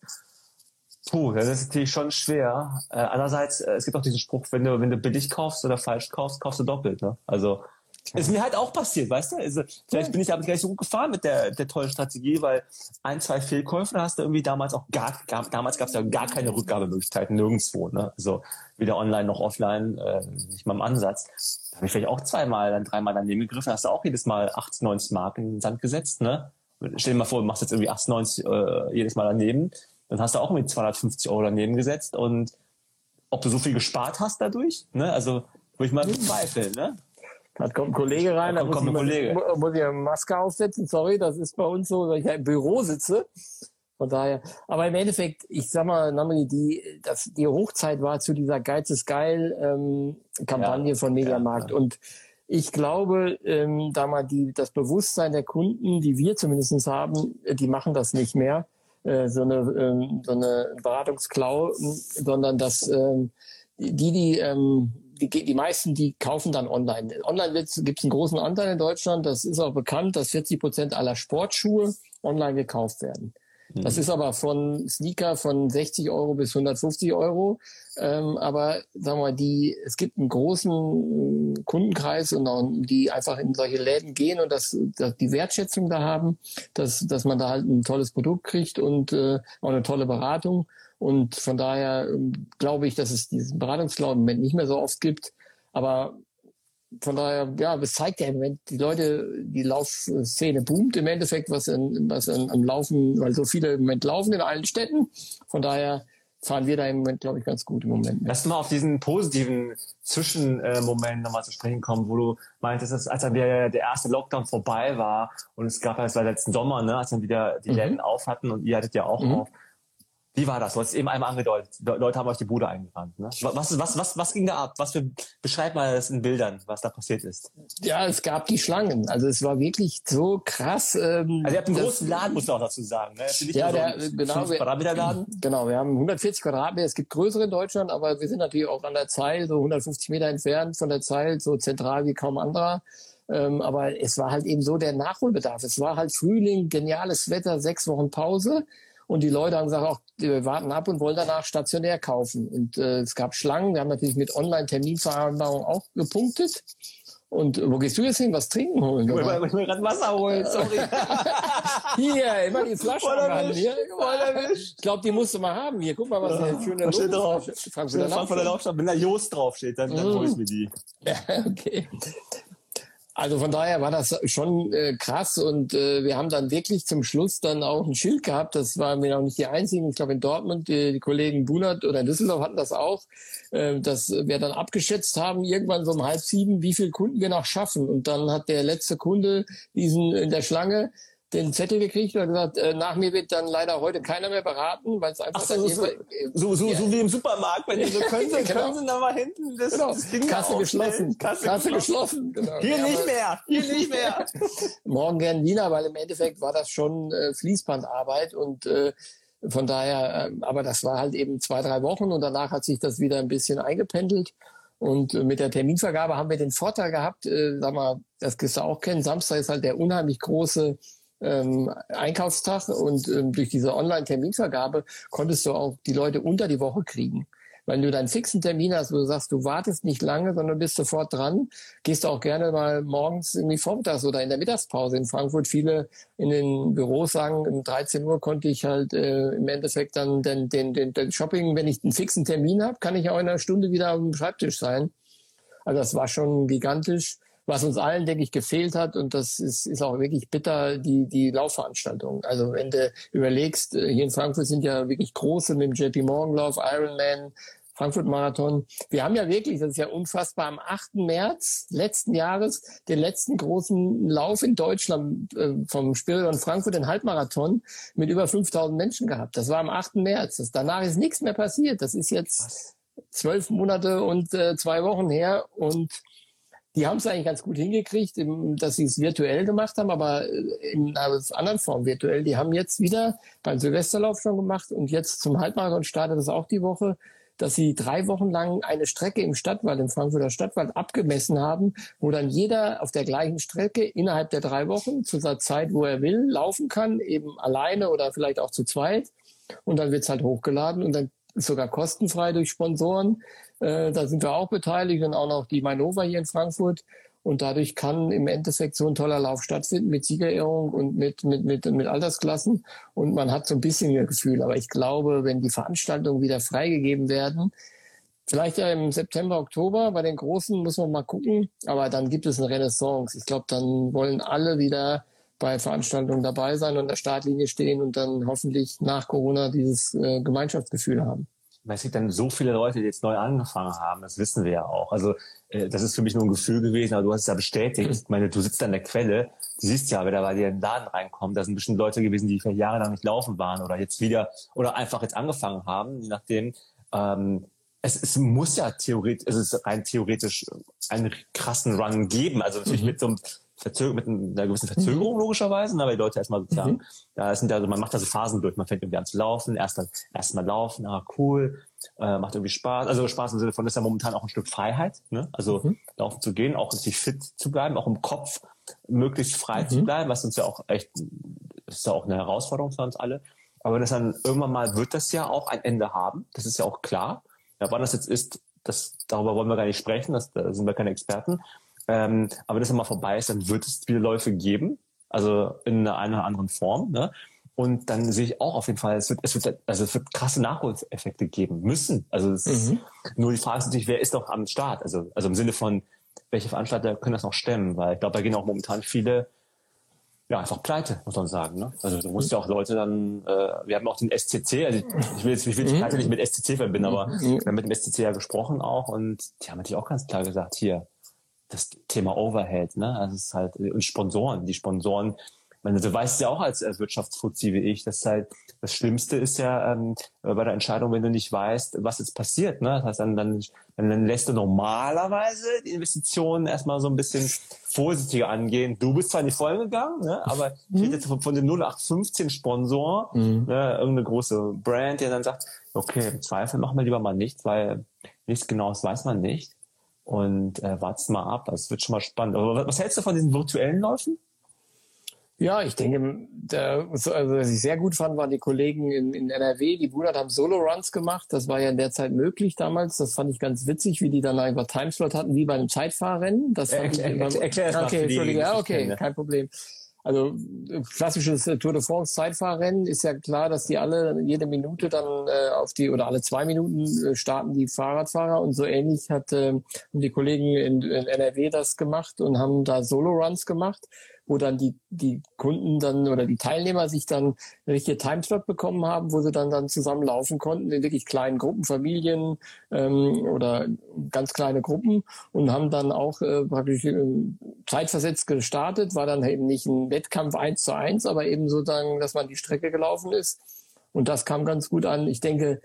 Puh, das ist natürlich schon schwer. Äh, andererseits, äh, es gibt auch diesen Spruch, wenn du, wenn du billig kaufst oder falsch kaufst, kaufst du doppelt. Ne? Also ist mir halt auch passiert, weißt du? Also, vielleicht bin ich aber nicht so gut gefahren mit der, der tollen Strategie, weil ein, zwei Fehlkäufe hast du irgendwie damals auch gar, gar damals gab es ja gar keine Rückgabemöglichkeiten nirgendwo, ne? Also weder online noch offline, äh, nicht mal im Ansatz. Da habe ich vielleicht auch zweimal, dann dreimal daneben gegriffen, hast du auch jedes Mal 80, 90 Mark in den Sand gesetzt, ne? Stell dir mal vor, du machst jetzt irgendwie 80, 90 äh, jedes Mal daneben dann hast du auch mit 250 Euro daneben gesetzt und ob du so viel gespart hast dadurch, ne? Also würde ich mal bezweifeln, ne?
Da kommt ein Kollege rein, da, da muss, ich Kollege. muss ich eine Maske aufsetzen. Sorry, das ist bei uns so, weil ich im Büro sitze. Von daher, aber im Endeffekt, ich sag mal, Namri, die, das, die Hochzeit war zu dieser Geiz ist geil ähm, Kampagne ja, von Mediamarkt. Ja, ja. Und ich glaube, ähm, da mal die, das Bewusstsein der Kunden, die wir zumindest haben, die machen das nicht mehr. Äh, so, eine, ähm, so eine Beratungsklau, sondern dass ähm, die, die, ähm, die, die meisten, die kaufen dann online. Online gibt es einen großen Anteil in Deutschland. Das ist auch bekannt, dass 40 Prozent aller Sportschuhe online gekauft werden. Das mhm. ist aber von Sneaker von 60 Euro bis 150 Euro. Ähm, aber sagen wir mal, die, es gibt einen großen äh, Kundenkreis und auch, die einfach in solche Läden gehen und das, das die Wertschätzung da haben, dass, dass man da halt ein tolles Produkt kriegt und äh, auch eine tolle Beratung. Und von daher äh, glaube ich, dass es diesen Beratungsglauben im Moment nicht mehr so oft gibt. Aber von daher, ja, das zeigt ja im Moment, die Leute, die Laufszene boomt im Endeffekt, was, in, was in, am Laufen, weil so viele im Moment laufen in allen Städten. Von daher fahren wir da im Moment, glaube ich, ganz gut im Moment.
Lass mal auf diesen positiven Zwischenmoment nochmal zu sprechen kommen, wo du meintest, dass als dann der, der erste Lockdown vorbei war und es gab ja, es war letzten Sommer, ne, als dann wieder die mhm. Läden auf hatten und ihr hattet ja auch mhm. auf. Wie war das? Du hast eben einmal angedeutet. Leute haben euch die Bude eingerannt. Ne? Was, was, was, was ging da ab? Was für, beschreib mal das in Bildern, was da passiert ist.
Ja, es gab die Schlangen. Also es war wirklich so krass. Ähm,
also ihr habt einen großen Laden, muss du auch dazu sagen. Ne?
Ja, der, so genau. Wir, Laden. Genau, wir haben 140 Quadratmeter. Es gibt größere in Deutschland, aber wir sind natürlich auch an der Zeil, so 150 Meter entfernt von der Zeil, so zentral wie kaum anderer. Ähm, aber es war halt eben so der Nachholbedarf. Es war halt Frühling, geniales Wetter, sechs Wochen Pause. Und die Leute haben gesagt, auch, wir warten ab und wollen danach stationär kaufen. Und äh, es gab Schlangen. Wir haben natürlich mit Online-Terminvereinbarung auch gepunktet. Und wo gehst du jetzt hin? Was trinken holen?
Ich will, ich will gerade Wasser holen, sorry.
hier, immer die Flasche an. Hier, ich glaube, die musst du mal haben. Hier, guck mal, was ja, schön
da steht drauf. Frankfurter Laufstadt. Wenn da Jost draufsteht, dann, dann mm. hol ich mir die.
Okay. Also von daher war das schon äh, krass und äh, wir haben dann wirklich zum Schluss dann auch ein Schild gehabt. Das waren wir auch nicht die einzigen. Ich glaube in Dortmund die, die Kollegen Bunert oder Düsseldorf hatten das auch, äh, dass wir dann abgeschätzt haben irgendwann so um halb sieben, wie viele Kunden wir noch schaffen. Und dann hat der letzte Kunde diesen in der Schlange den Zettel gekriegt und gesagt, äh, nach mir wird dann leider heute keiner mehr beraten, weil es einfach
Ach so, so, so, so, ja. so, wie im Supermarkt, wenn die so können, Sie, genau. können Sie da mal hinten
das, genau. das Ding Kasse geschlossen. Kasse, Kasse geschlossen. Genau.
Hier ja, nicht mehr, hier nicht mehr.
Morgen gern Wiener, weil im Endeffekt war das schon äh, Fließbandarbeit und äh, von daher, äh, aber das war halt eben zwei, drei Wochen und danach hat sich das wieder ein bisschen eingependelt. Und äh, mit der Terminvergabe haben wir den Vorteil gehabt, äh, sag mal, das wirst du auch kennen, Samstag ist halt der unheimlich große ähm, Einkaufstag und ähm, durch diese Online-Terminvergabe konntest du auch die Leute unter die Woche kriegen. Wenn du deinen fixen Termin hast, wo du sagst, du wartest nicht lange, sondern bist sofort dran, gehst du auch gerne mal morgens irgendwie vormittags oder in der Mittagspause in Frankfurt. Viele in den Büros sagen, um 13 Uhr konnte ich halt äh, im Endeffekt dann den, den, den, den Shopping, wenn ich einen fixen Termin habe, kann ich auch in einer Stunde wieder am Schreibtisch sein. Also das war schon gigantisch was uns allen, denke ich, gefehlt hat. Und das ist, ist auch wirklich bitter, die, die Laufveranstaltung. Also wenn du überlegst, äh, hier in Frankfurt sind ja wirklich große mit dem JP Morgan Lauf, Ironman, Frankfurt-Marathon. Wir haben ja wirklich, das ist ja unfassbar, am 8. März letzten Jahres den letzten großen Lauf in Deutschland äh, vom Spiridon Frankfurt, den Halbmarathon, mit über 5000 Menschen gehabt. Das war am 8. März. Das, danach ist nichts mehr passiert. Das ist jetzt zwölf Monate und äh, zwei Wochen her und die haben es eigentlich ganz gut hingekriegt, dass sie es virtuell gemacht haben, aber äh, in einer anderen Form virtuell. Die haben jetzt wieder beim Silvesterlauf schon gemacht und jetzt zum Halbmarathon startet es auch die Woche, dass sie drei Wochen lang eine Strecke im Stadtwald, im Frankfurter Stadtwald abgemessen haben, wo dann jeder auf der gleichen Strecke innerhalb der drei Wochen zu der Zeit, wo er will, laufen kann, eben alleine oder vielleicht auch zu zweit. Und dann wird's halt hochgeladen und dann sogar kostenfrei durch Sponsoren. Äh, da sind wir auch beteiligt und auch noch die Mainova hier in Frankfurt. Und dadurch kann im Endeffekt so ein toller Lauf stattfinden mit Siegerehrung und mit, mit, mit, mit Altersklassen. Und man hat so ein bisschen ein Gefühl. Aber ich glaube, wenn die Veranstaltungen wieder freigegeben werden, vielleicht ja im September, Oktober, bei den Großen muss man mal gucken. Aber dann gibt es eine Renaissance. Ich glaube, dann wollen alle wieder bei Veranstaltungen dabei sein und an der Startlinie stehen und dann hoffentlich nach Corona dieses äh, Gemeinschaftsgefühl haben.
Es gibt dann so viele Leute, die jetzt neu angefangen haben, das wissen wir ja auch. Also äh, das ist für mich nur ein Gefühl gewesen, aber du hast es ja bestätigt. Ich meine, du sitzt an der Quelle, du siehst ja, wer da bei dir in den Laden reinkommt. Da sind bestimmt Leute gewesen, die vielleicht jahrelang nicht laufen waren oder jetzt wieder oder einfach jetzt angefangen haben, je nachdem. Ähm, es, es muss ja theoretisch, es ist rein theoretisch einen krassen Run geben. Also natürlich mhm. mit so einem Verzöger mit einer gewissen Verzögerung mhm. logischerweise, ne, weil die Leute erstmal sozusagen, mhm. da sind ja, also man macht da so Phasen durch, man fängt irgendwie an zu laufen, erst dann erstmal laufen, ah cool, äh, macht irgendwie Spaß, also Spaß im Sinne von, das ist ja momentan auch ein Stück Freiheit, ne? also mhm. laufen zu gehen, auch richtig fit zu bleiben, auch im Kopf möglichst frei mhm. zu bleiben, was uns ja auch echt, ist ja auch eine Herausforderung für uns alle. Aber das dann irgendwann mal wird das ja auch ein Ende haben, das ist ja auch klar. Ja, wann das jetzt ist, das, darüber wollen wir gar nicht sprechen, das, da sind wir keine Experten. Ähm, aber wenn das mal vorbei ist, dann wird es wieder Läufe geben, also in einer oder anderen Form. Ne? Und dann sehe ich auch auf jeden Fall, es wird, es wird, also es wird krasse Nachholeffekte geben müssen. Also es ist, mhm. nur die Frage ist natürlich, wer ist doch am Start? Also, also im Sinne von, welche Veranstalter können das noch stemmen? Weil ich glaube, da gehen auch momentan viele ja, einfach pleite, muss man sagen. Ne? Also du musst ja auch Leute dann, äh, wir haben auch den SCC, also ich will jetzt ich will die pleite nicht mit SCC verbinden, aber wir haben mit dem SCC ja gesprochen auch und die haben natürlich auch ganz klar gesagt, hier, das Thema Overhead, ne? Also es ist halt, und Sponsoren, die Sponsoren, meine, du weißt ja auch als, als Wirtschaftsfuzzi wie ich, dass halt das Schlimmste ist ja ähm, bei der Entscheidung, wenn du nicht weißt, was jetzt passiert. Ne? Das heißt, dann, dann, dann lässt du normalerweise die Investitionen erstmal so ein bisschen vorsichtiger angehen. Du bist zwar in die Vollen gegangen, ne? aber mhm. ich rede jetzt von, von dem 0815 Sponsor, mhm. ne? irgendeine große Brand, der dann sagt, okay, im Zweifel machen wir lieber mal nichts, weil nichts Genaues weiß man nicht und äh, wart's mal ab. Das wird schon mal spannend. Aber was hältst du von diesen virtuellen Läufen?
Ja, ich denke, der, also was ich sehr gut fand, waren die Kollegen in, in NRW, die Brunert haben Solo-Runs gemacht. Das war ja in der Zeit möglich damals. Das fand ich ganz witzig, wie die dann einfach Timeslot hatten, wie bei einem Zeitfahrrennen. Das fand
er, ich er, erklär es
okay, Entschuldige, ja, okay, kein Problem. Also klassisches äh, Tour de France Zeitfahrrennen ist ja klar, dass die alle jede Minute dann äh, auf die oder alle zwei Minuten äh, starten die Fahrradfahrer. Und so ähnlich hat äh, die Kollegen in, in NRW das gemacht und haben da Solo Runs gemacht wo dann die, die Kunden dann oder die Teilnehmer sich dann richtige Timeslot bekommen haben, wo sie dann, dann zusammen laufen konnten in wirklich kleinen Gruppen, Familien ähm, oder ganz kleine Gruppen und haben dann auch äh, praktisch äh, zeitversetzt gestartet, war dann eben nicht ein Wettkampf eins zu eins, aber eben sozusagen, dass man die Strecke gelaufen ist. Und das kam ganz gut an. Ich denke,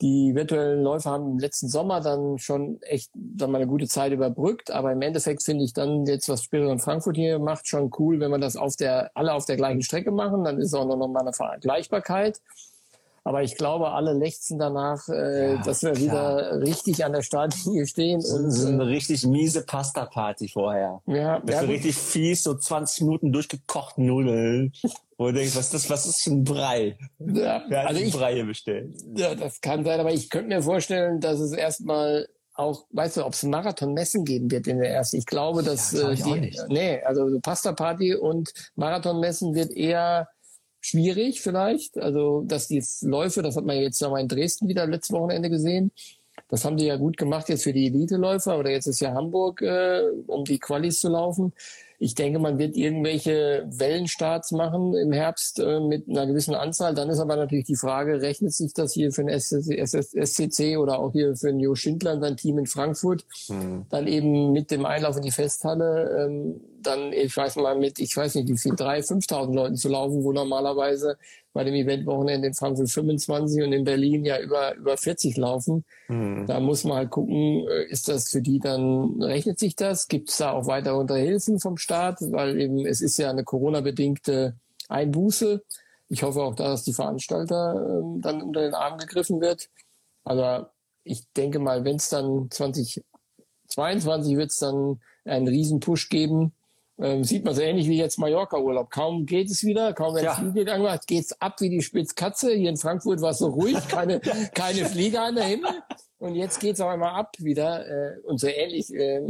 die virtuellen Läufer haben im letzten Sommer dann schon echt dann mal eine gute Zeit überbrückt, aber im Endeffekt finde ich dann jetzt, was Spirit Frankfurt hier macht, schon cool, wenn man das auf der, alle auf der gleichen Strecke machen, dann ist auch noch mal eine Vergleichbarkeit. Aber ich glaube, alle lechzen danach, äh, ja, dass wir klar. wieder richtig an der Startlinie stehen.
So, und, so eine äh, richtig miese Pasta-Party vorher. Ja, ja so richtig fies, so 20 Minuten durchgekocht Nudeln. Wo du denkst, was ist das, was ist für ein Brei? Ja, Wer hat also ich, Brei hier bestellt?
Ja, das kann sein, aber ich könnte mir vorstellen, dass es erstmal auch, weißt du, ob es ein Marathon-Messen geben wird in der ersten. Ich glaube, dass ja, das äh, die, nee, also Pasta-Party und Marathon-Messen wird eher schwierig vielleicht. Also, dass die Läufe, das hat man jetzt nochmal in Dresden wieder letztes Wochenende gesehen. Das haben die ja gut gemacht jetzt für die Elite-Läufer oder jetzt ist ja Hamburg, äh, um die Qualis zu laufen. Ich denke, man wird irgendwelche Wellenstarts machen im Herbst äh, mit einer gewissen Anzahl. Dann ist aber natürlich die Frage, rechnet sich das hier für den SCC oder auch hier für den Jo Schindler, sein Team in Frankfurt, mhm. dann eben mit dem Einlauf in die Festhalle, ähm, dann, ich weiß mal, mit, ich weiß nicht wie viel, drei, 5.000 Leuten zu laufen, wo normalerweise bei dem Eventwochenende in Frankfurt 25 und in Berlin ja über, über 40 laufen. Mhm. Da muss man halt gucken, äh, ist das für die dann, rechnet sich das? Gibt es da auch weitere Unterhilfen vom Staat? Weil eben es ist ja eine Corona-bedingte Einbuße. Ich hoffe auch, dass die Veranstalter äh, dann unter den Arm gegriffen wird. Aber ich denke mal, wenn es dann 2022 wird es dann einen riesen Push geben, ähm, sieht man so ähnlich wie jetzt Mallorca-Urlaub. Kaum geht es wieder, kaum wenn ja. es geht, irgendwann geht's ab wie die Spitzkatze. Hier in Frankfurt war es so ruhig, keine, keine Flieger an der Himmel. Und jetzt geht's auch einmal ab wieder. Äh, und so ähnlich äh,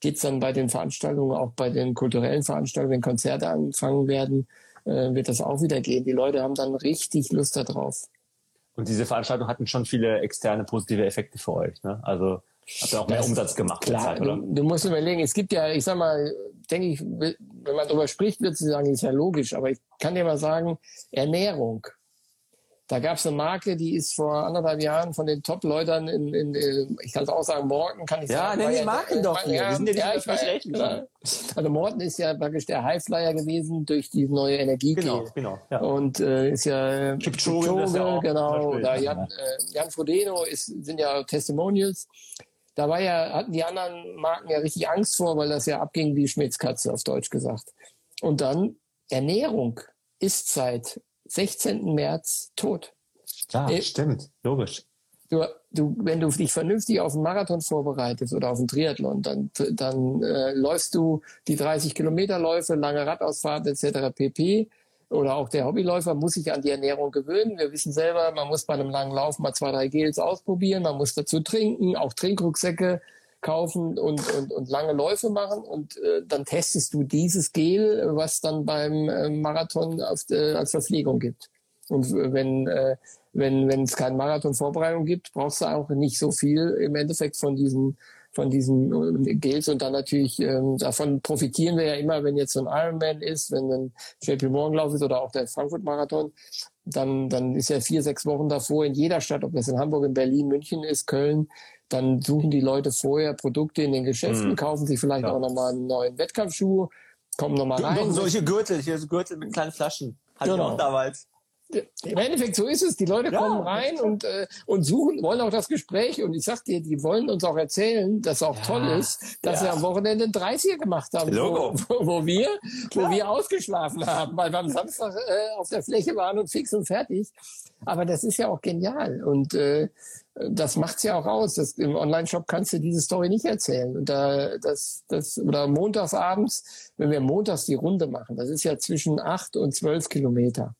geht's dann bei den Veranstaltungen, auch bei den kulturellen Veranstaltungen, wenn Konzerte anfangen werden, äh, wird das auch wieder gehen. Die Leute haben dann richtig Lust darauf.
Und diese Veranstaltungen hatten schon viele externe positive Effekte für euch. Ne? Also Habt ihr auch mehr das, Umsatz gemacht?
Klar, Zeit, oder? Du, du, musst überlegen, es gibt ja, ich sag mal, denke ich, wenn man darüber spricht, wird sie sagen, ist ja logisch, aber ich kann dir mal sagen, Ernährung. Da gab es eine Marke, die ist vor anderthalb Jahren von den Top-Leutern in, in, in, ich kann es auch sagen, Morten kann ich
ja,
sagen.
Ja, nenn die Marken doch. Ja, sind ja, ja ich
ja. Also Morten ist ja praktisch der Highflyer gewesen durch die neue Energie.
Genau, genau.
Ja. Und äh, ist ja
Kipchoge, Kipchoge
ja genau. Da Jan, äh, Jan Frodeno ist, sind ja Testimonials da war ja, hatten die anderen Marken ja richtig Angst vor, weil das ja abging wie Schmitzkatze auf Deutsch gesagt. Und dann Ernährung ist seit 16. März tot.
Ja, äh, stimmt, logisch.
Du, du, wenn du dich vernünftig auf einen Marathon vorbereitest oder auf einen Triathlon, dann, dann äh, läufst du die 30 Kilometerläufe, lange Radausfahrt etc. pp oder auch der Hobbyläufer muss sich an die Ernährung gewöhnen. Wir wissen selber, man muss bei einem langen Lauf mal zwei, drei Gels ausprobieren, man muss dazu trinken, auch Trinkrucksäcke kaufen und, und, und lange Läufe machen und äh, dann testest du dieses Gel, was dann beim äh, Marathon auf, äh, als Verpflegung gibt. Und wenn äh, wenn wenn es keine Marathon-Vorbereitung gibt, brauchst du auch nicht so viel im Endeffekt von diesen von diesen äh, Gels und dann natürlich ähm, davon profitieren wir ja immer, wenn jetzt so ein Ironman ist, wenn ein JP Morgan Lauf ist oder auch der Frankfurt Marathon, dann dann ist ja vier sechs Wochen davor in jeder Stadt, ob das in Hamburg, in Berlin, München ist, Köln, dann suchen die Leute vorher Produkte in den Geschäften, mhm. kaufen sich vielleicht ja. auch nochmal einen neuen Wettkampfschuh, kommen nochmal rein.
solche Gürtel, hier so Gürtel mit kleinen Flaschen. Hatte genau. ich auch damals.
Im Endeffekt, so ist es. Die Leute ja, kommen rein und, äh, und suchen, wollen auch das Gespräch. Und ich sag dir, die wollen uns auch erzählen, dass es auch ja, toll ist, dass ja. sie am Wochenende ein 30er gemacht haben, wo, wo, wo, wir, wo wir ausgeschlafen haben, weil wir am Samstag äh, auf der Fläche waren und fix und fertig. Aber das ist ja auch genial. Und äh, das macht's ja auch aus. Das, Im Online-Shop kannst du diese Story nicht erzählen. Und da, das, das, oder montags abends, wenn wir montags die Runde machen, das ist ja zwischen acht und zwölf Kilometer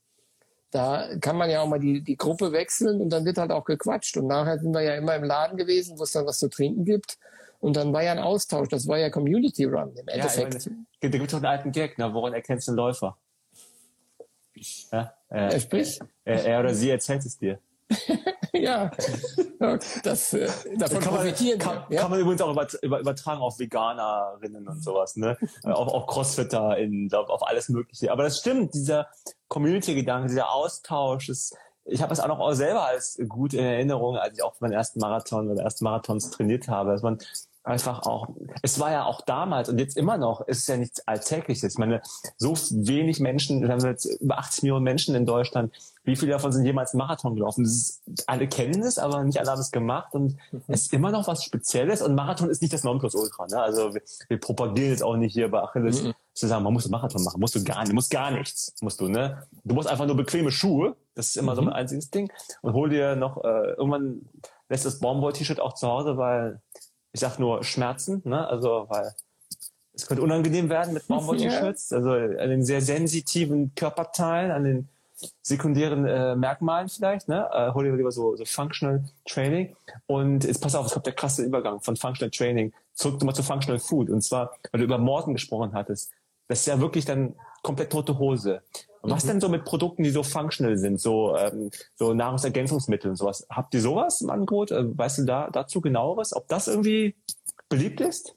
da kann man ja auch mal die, die Gruppe wechseln und dann wird halt auch gequatscht. Und nachher sind wir ja immer im Laden gewesen, wo es dann was zu trinken gibt. Und dann war ja ein Austausch, das war ja Community Run im Endeffekt. Ja,
da gibt es doch einen alten Gag, ne? woran erkennst du einen Läufer?
Ja, äh, er spricht.
Er, er oder sie erzählt es dir.
ja, das, äh, davon kann profitieren.
Man, kann, ja? kann man übrigens auch über, übertragen auf Veganerinnen und sowas, ne? auf, auf Crossfitter, in, glaub, auf alles Mögliche. Aber das stimmt, dieser Community-Gedanke, dieser Austausch, ist, ich habe es auch noch selber als gut in Erinnerung, als ich auch meinen ersten Marathon oder ersten Marathons trainiert habe, dass man einfach auch, es war ja auch damals und jetzt immer noch, ist ja nichts Alltägliches. Ich meine, so wenig Menschen, wir haben jetzt über 80 Millionen Menschen in Deutschland, wie viele davon sind jemals Marathon gelaufen? Ist, alle kennen es, aber nicht alle haben es gemacht und mhm. es ist immer noch was Spezielles und Marathon ist nicht das Nonplusultra. Ne? Also wir, wir propagieren jetzt auch nicht hier bei Achilles mhm. zu sagen, man muss einen Marathon machen, musst du gar nicht, musst gar nichts, musst du, ne? Du musst einfach nur bequeme Schuhe, das ist immer mhm. so ein einziges Ding und hol dir noch, äh, irgendwann lässt das Baumwoll-T-Shirt auch zu Hause, weil ich sag nur Schmerzen, ne? Also weil es könnte unangenehm werden mit Baumwoll-T-Shirts, also an den sehr sensitiven Körperteilen, an den sekundären äh, Merkmalen vielleicht, ne? Äh, hol dir lieber so, so Functional Training. Und jetzt pass auf, es kommt der krasse Übergang von Functional Training zurück mal zu Functional Food. Und zwar, weil du über Morten gesprochen hattest. Das ist ja wirklich dann komplett tote Hose. Was mhm. denn so mit Produkten, die so functional sind, so, ähm, so Nahrungsergänzungsmittel und sowas? Habt ihr sowas im Angebot? Äh, weißt du da dazu genaueres? Ob das irgendwie beliebt ist?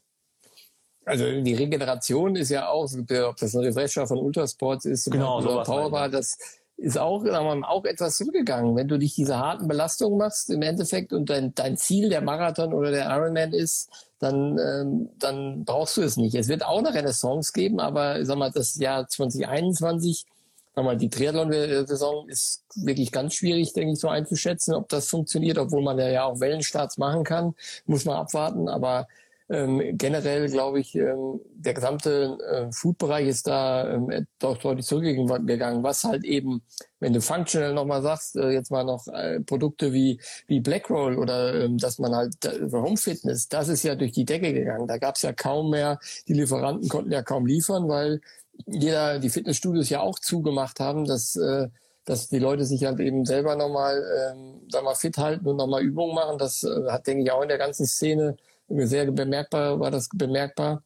Also die Regeneration ist ja auch, ob das ein Refresher von Ultrasports ist
genau,
oder Powerbar, das ist auch, sagen wir auch etwas zurückgegangen. Wenn du dich diese harten Belastungen machst im Endeffekt und dein, dein Ziel der Marathon oder der Ironman ist, dann, ähm, dann brauchst du es nicht. Es wird auch eine Renaissance geben, aber sag mal, das Jahr 2021, sag mal, die Triathlon-Saison ist wirklich ganz schwierig, denke ich, so einzuschätzen, ob das funktioniert, obwohl man ja auch Wellenstarts machen kann, muss man abwarten. Aber ähm, generell glaube ich, ähm, der gesamte äh, Food-Bereich ist da ähm, doch deutlich zurückgegangen, was halt eben, wenn du functional nochmal sagst, äh, jetzt mal noch äh, Produkte wie, wie Blackroll oder ähm, dass man halt äh, Home Fitness, das ist ja durch die Decke gegangen. Da gab es ja kaum mehr, die Lieferanten konnten ja kaum liefern, weil jeder, die Fitnessstudios ja auch zugemacht haben, dass äh, dass die Leute sich halt eben selber nochmal, ähm, sag mal, fit halten und nochmal Übungen machen. Das äh, hat, denke ich, auch in der ganzen Szene sehr bemerkbar, war das bemerkbar.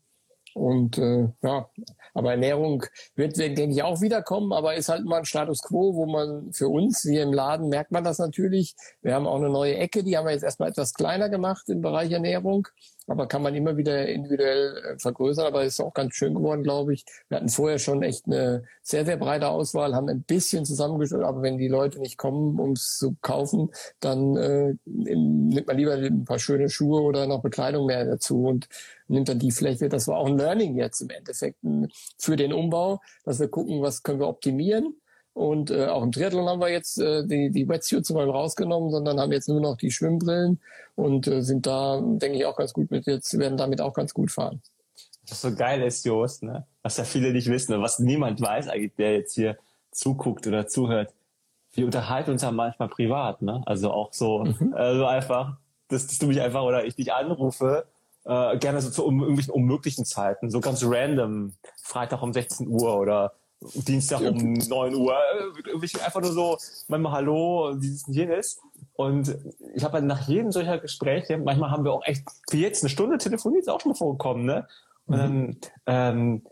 Und äh, ja, aber Ernährung wird, denke ich, auch wiederkommen, aber ist halt mal ein Status quo, wo man für uns, hier im Laden, merkt man das natürlich. Wir haben auch eine neue Ecke, die haben wir jetzt erstmal etwas kleiner gemacht im Bereich Ernährung aber kann man immer wieder individuell äh, vergrößern. Aber ist auch ganz schön geworden, glaube ich. Wir hatten vorher schon echt eine sehr, sehr breite Auswahl, haben ein bisschen zusammengestellt, aber wenn die Leute nicht kommen, um es zu kaufen, dann äh, nimmt man lieber ein paar schöne Schuhe oder noch Bekleidung mehr dazu und nimmt dann die Fläche. Das war auch ein Learning jetzt im Endeffekt für den Umbau, dass wir gucken, was können wir optimieren und äh, auch im Triathlon haben wir jetzt äh, die, die Wetsuits mal rausgenommen, sondern haben jetzt nur noch die Schwimmbrillen und äh, sind da, denke ich, auch ganz gut mit jetzt, werden damit auch ganz gut fahren.
Was so geil ist, Jost, ne? was ja viele nicht wissen, was niemand weiß eigentlich, der jetzt hier zuguckt oder zuhört. Wir unterhalten uns ja manchmal privat, ne? Also auch so, mhm. also einfach, dass, dass du mich einfach oder ich dich anrufe, äh, gerne so zu um, irgendwelchen unmöglichen Zeiten, so ganz random, Freitag um 16 Uhr oder Dienstag um 9 Uhr. Äh, einfach nur so, manchmal Hallo, dieses und jenes. Und ich habe halt nach jedem solcher Gespräche, manchmal haben wir auch echt, wie jetzt, eine Stunde telefoniert, ist auch schon mal vorgekommen, ne? Und dann, ähm,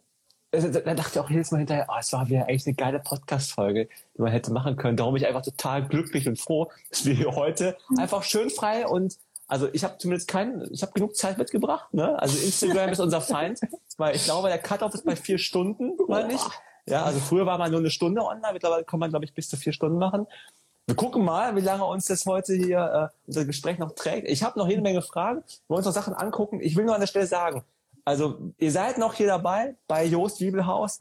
also, da dachte ich auch jedes Mal hinterher, oh, es war wieder echt eine geile Podcast-Folge, die man hätte machen können. Darum bin ich einfach total glücklich und froh, dass wir hier heute einfach schön frei und also ich habe zumindest keinen, ich habe genug Zeit mitgebracht, ne? Also Instagram ist unser Feind, weil ich glaube, der Cut-off ist bei vier Stunden, meine ich. Ja, also früher war man nur eine Stunde online, mittlerweile kann man, glaube ich, bis zu vier Stunden machen. Wir gucken mal, wie lange uns das heute hier äh, unser Gespräch noch trägt. Ich habe noch jede Menge Fragen. Wir wollen uns noch Sachen angucken. Ich will nur an der Stelle sagen, also ihr seid noch hier dabei bei Jost Wiebelhaus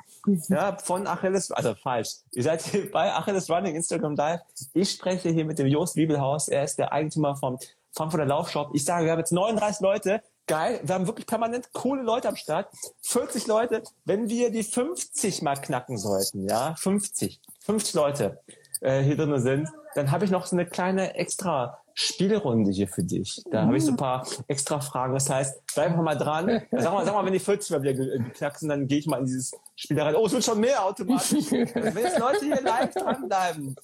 ja, von Achilles, also falsch. Ihr seid hier bei Achilles Running Instagram Live. Ich spreche hier mit dem Jost Wiebelhaus. Er ist der Eigentümer vom Frankfurter Laufshop. Ich sage, wir haben jetzt 39 Leute geil. Wir haben wirklich permanent coole Leute am Start. 40 Leute. Wenn wir die 50 mal knacken sollten, ja, 50, 50 Leute äh, hier drin sind, dann habe ich noch so eine kleine extra Spielrunde hier für dich. Da habe ich so ein paar extra Fragen. Das heißt, bleib einfach mal dran. Sag mal, sag mal, wenn die 40 mal wieder geknackt sind, dann gehe ich mal in dieses Spiel da rein. Oh, es wird schon mehr automatisch. wenn jetzt Leute hier live dranbleiben,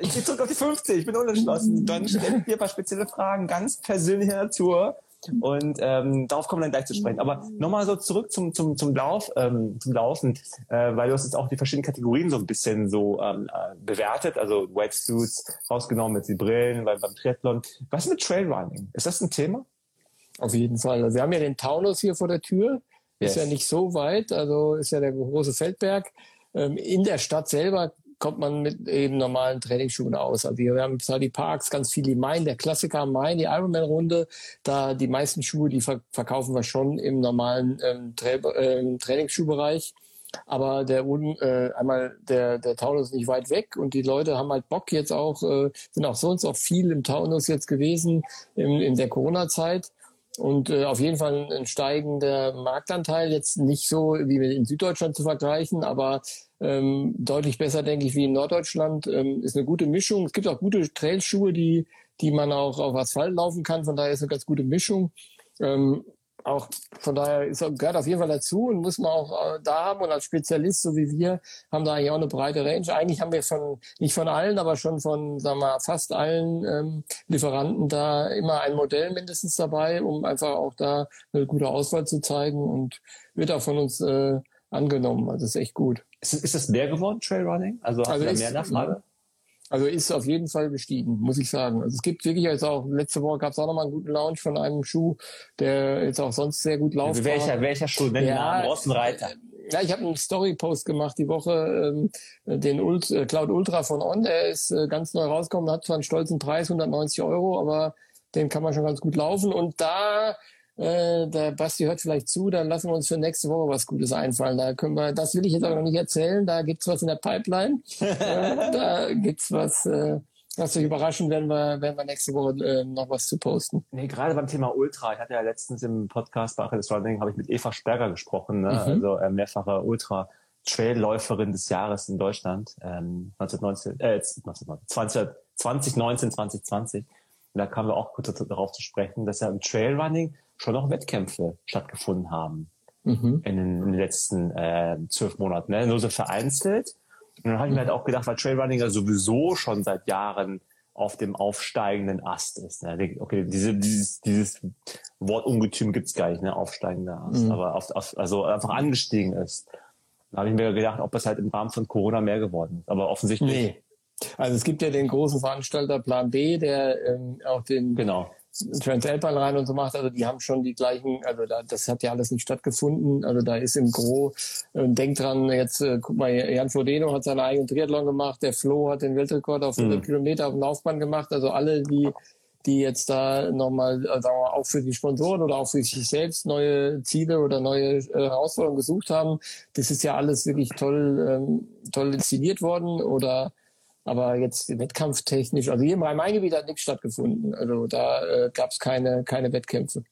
ich gehe zurück auf die 50, ich bin unentschlossen. Dann stelle ich dir ein paar spezielle Fragen, ganz persönlicher Natur. Und ähm, darauf kommen wir dann gleich zu sprechen. Aber nochmal so zurück zum, zum, zum Lauf, ähm, zum Laufen, äh, weil du hast jetzt auch die verschiedenen Kategorien so ein bisschen so ähm, äh, bewertet, also Wetsuits rausgenommen mit den Brillen beim, beim Triathlon. Was mit Trailrunning? Ist das ein Thema?
Auf jeden Fall. Also wir haben ja den Taunus hier vor der Tür. Yes. Ist ja nicht so weit, also ist ja der große Feldberg. Ähm, in der Stadt selber kommt man mit eben normalen Trainingsschuhen aus. Also wir haben zwar die Parks, ganz viel die Main, der Klassiker Main, die Ironman-Runde. Da die meisten Schuhe, die verkaufen wir schon im normalen ähm, Tra äh, Trainingsschuhbereich. Aber der äh, einmal der der Taunus ist nicht weit weg und die Leute haben halt Bock jetzt auch äh, sind auch sonst auch viel im Taunus jetzt gewesen in, in der Corona-Zeit und äh, auf jeden Fall ein steigender Marktanteil jetzt nicht so wie in Süddeutschland zu vergleichen, aber ähm, deutlich besser, denke ich, wie in Norddeutschland. Ähm, ist eine gute Mischung. Es gibt auch gute Trailschuhe, die, die man auch auf Asphalt laufen kann. Von daher ist eine ganz gute Mischung. Ähm, auch von daher ist, gehört auf jeden Fall dazu und muss man auch äh, da haben. Und als Spezialist, so wie wir, haben da eigentlich auch eine breite Range. Eigentlich haben wir von, nicht von allen, aber schon von, sagen wir mal, fast allen ähm, Lieferanten da immer ein Modell mindestens dabei, um einfach auch da eine gute Auswahl zu zeigen und wird auch von uns äh, angenommen. Also ist echt gut.
Ist, ist das mehr geworden, Trailrunning? Also, also ist, mehr Nachfrage?
Also ist auf jeden Fall gestiegen, muss ich sagen. Also es gibt wirklich jetzt auch, letzte Woche gab es auch nochmal einen guten Launch von einem Schuh, der jetzt auch sonst sehr gut läuft.
Welcher, welcher Schuh? Nenn ja, Namen, Rostenreiter.
Ja, ich habe einen Story-Post gemacht die Woche, ähm, den Ult äh, Cloud Ultra von On, der ist äh, ganz neu rausgekommen, hat zwar einen stolzen Preis, 190 Euro, aber den kann man schon ganz gut laufen. Und da äh, der Basti hört vielleicht zu, dann lassen wir uns für nächste Woche was Gutes einfallen. Da können wir, das will ich jetzt aber noch nicht erzählen. Da gibt's was in der Pipeline. äh, da gibt's was, äh, was euch überraschen, werden wir, werden wir nächste Woche äh, noch was zu posten.
Nee, gerade beim Thema Ultra. Ich hatte ja letztens im Podcast bei Achilles Running habe ich mit Eva Sperger gesprochen, ne? Mhm. also äh, mehrfache Ultra. Trailläuferin des Jahres in Deutschland, ähm, 1919, äh, 2019, 2019, 2020. Und da kamen wir auch kurz darauf zu sprechen, dass ja im Trailrunning schon auch Wettkämpfe stattgefunden haben mhm. in, den, in, den, letzten äh, zwölf Monaten. Ne? Nur so vereinzelt. Und dann habe ich mir halt auch gedacht, weil Trailrunning ja sowieso schon seit Jahren auf dem aufsteigenden Ast ist. Ne? Okay, diese, dieses, dieses Wort Ungetüm gibt's gar nicht, ne? aufsteigender Ast, mhm. aber auf, auf, also einfach angestiegen ist. Da habe ich mir gedacht, ob das halt im Rahmen von Corona mehr geworden ist. Aber offensichtlich. Nee.
Also es gibt ja den großen Veranstalter Plan B, der ähm, auch den
genau.
Transalpine rein und so macht, also die haben schon die gleichen, also da, das hat ja alles nicht stattgefunden, also da ist im Gro, äh, denkt dran, jetzt äh, guck mal, Jan Frodeno hat seinen eigenen Triathlon gemacht, der Flo hat den Weltrekord auf 100 mhm. Kilometer auf dem Laufbahn gemacht, also alle, die die jetzt da nochmal, also auch für die Sponsoren oder auch für sich selbst neue Ziele oder neue äh, Herausforderungen gesucht haben. Das ist ja alles wirklich toll, ähm, toll inszeniert worden oder aber jetzt wettkampftechnisch, also hier im Rhein-Main-Gebiet hat nichts stattgefunden. Also da äh, gab es keine, keine Wettkämpfe.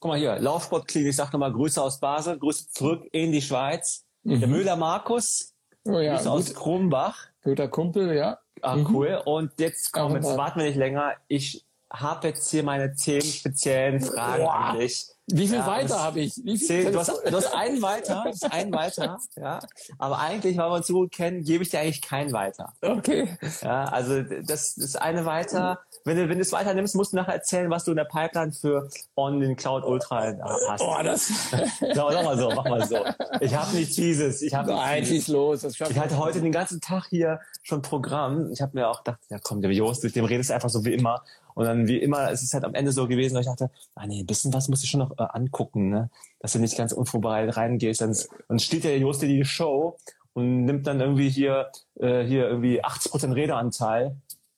Guck mal hier, Laufsportklinik, ich sag nochmal Grüße aus Basel, Grüße zurück in die Schweiz. Mhm. Der Müller Markus, oh, ja, Grüße aus Krumbach.
Guter Kumpel, ja.
Ah, mhm. cool. Und jetzt komm, jetzt warten wir nicht länger. Ich habe jetzt hier meine zehn speziellen Fragen Boah. an dich.
Wie viel ja, weiter habe ich? Wie
viel du, hast, du hast einen weiter, einen weiter, ja. Aber eigentlich, weil wir uns so gut kennen, gebe ich dir eigentlich keinen weiter.
Okay.
Ja, also das ist eine weiter. Wenn du, wenn du es weiter nimmst, musst du nachher erzählen, was du in der Pipeline für On den Cloud Ultra hast.
Oh, das.
So, mach mal so, mach mal so. Ich habe nicht dieses. Ich habe
Nein, schieß los.
Ich hatte heute den ganzen Tag hier schon Programm. Ich habe mir auch gedacht, ja komm, der Jost, mit dem redest du einfach so wie immer. Und dann wie immer, es ist halt am Ende so gewesen, dass ich dachte, ah nee, ein bisschen was muss ich schon noch äh, angucken, ne? Dass du nicht ganz unvorbereitet reingehst. Dann, dann steht der Jost die Show und nimmt dann irgendwie hier, äh, hier irgendwie 80% Redeanteil.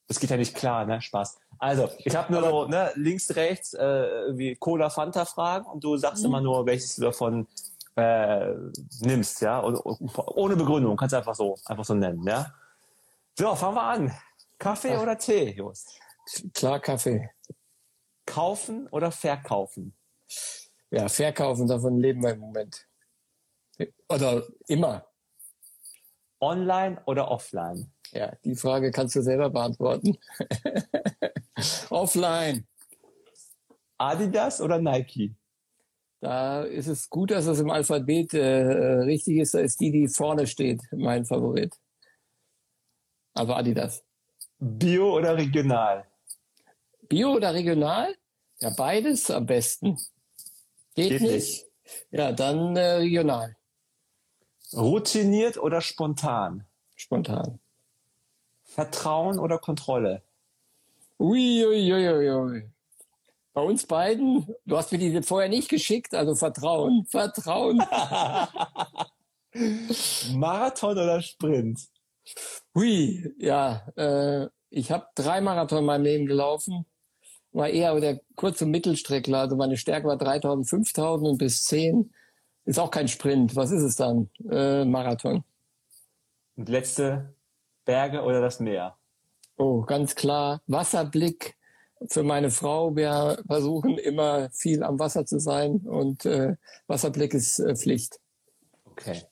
Das geht ja nicht klar, ne? Spaß. Also, ich habe nur so, ne, links, rechts, äh, irgendwie Cola, Fanta Fragen und du sagst mhm. immer nur, welches du davon äh, nimmst, ja? Und, ohne Begründung, kannst du einfach so, einfach so nennen, ja? So, fangen wir an. Kaffee Ach. oder Tee, Jost?
Klar Kaffee.
Kaufen oder verkaufen?
Ja, verkaufen, davon leben wir im Moment. Oder immer.
Online oder offline?
Ja, die Frage kannst du selber beantworten. offline.
Adidas oder Nike?
Da ist es gut, dass es im Alphabet äh, richtig ist. Da ist die, die vorne steht, mein Favorit. Aber Adidas.
Bio oder regional?
Bio oder regional? Ja, beides am besten. Geht, Geht nicht. nicht. Ja, dann äh, regional.
Routiniert oder spontan?
Spontan.
Vertrauen oder Kontrolle?
Uiuiuiui. Ui, ui, ui. Bei uns beiden, du hast mir die vorher nicht geschickt, also Vertrauen, Vertrauen.
Marathon oder Sprint?
Hui, ja, äh, ich habe drei Marathon in meinem Leben gelaufen war eher der kurze Mittelstreckler. Also meine Stärke war 3000, 5000 und bis 10 ist auch kein Sprint. Was ist es dann? Äh, Marathon.
Und letzte Berge oder das Meer?
Oh, ganz klar. Wasserblick für meine Frau. Wir versuchen immer viel am Wasser zu sein und äh, Wasserblick ist äh, Pflicht.
Okay.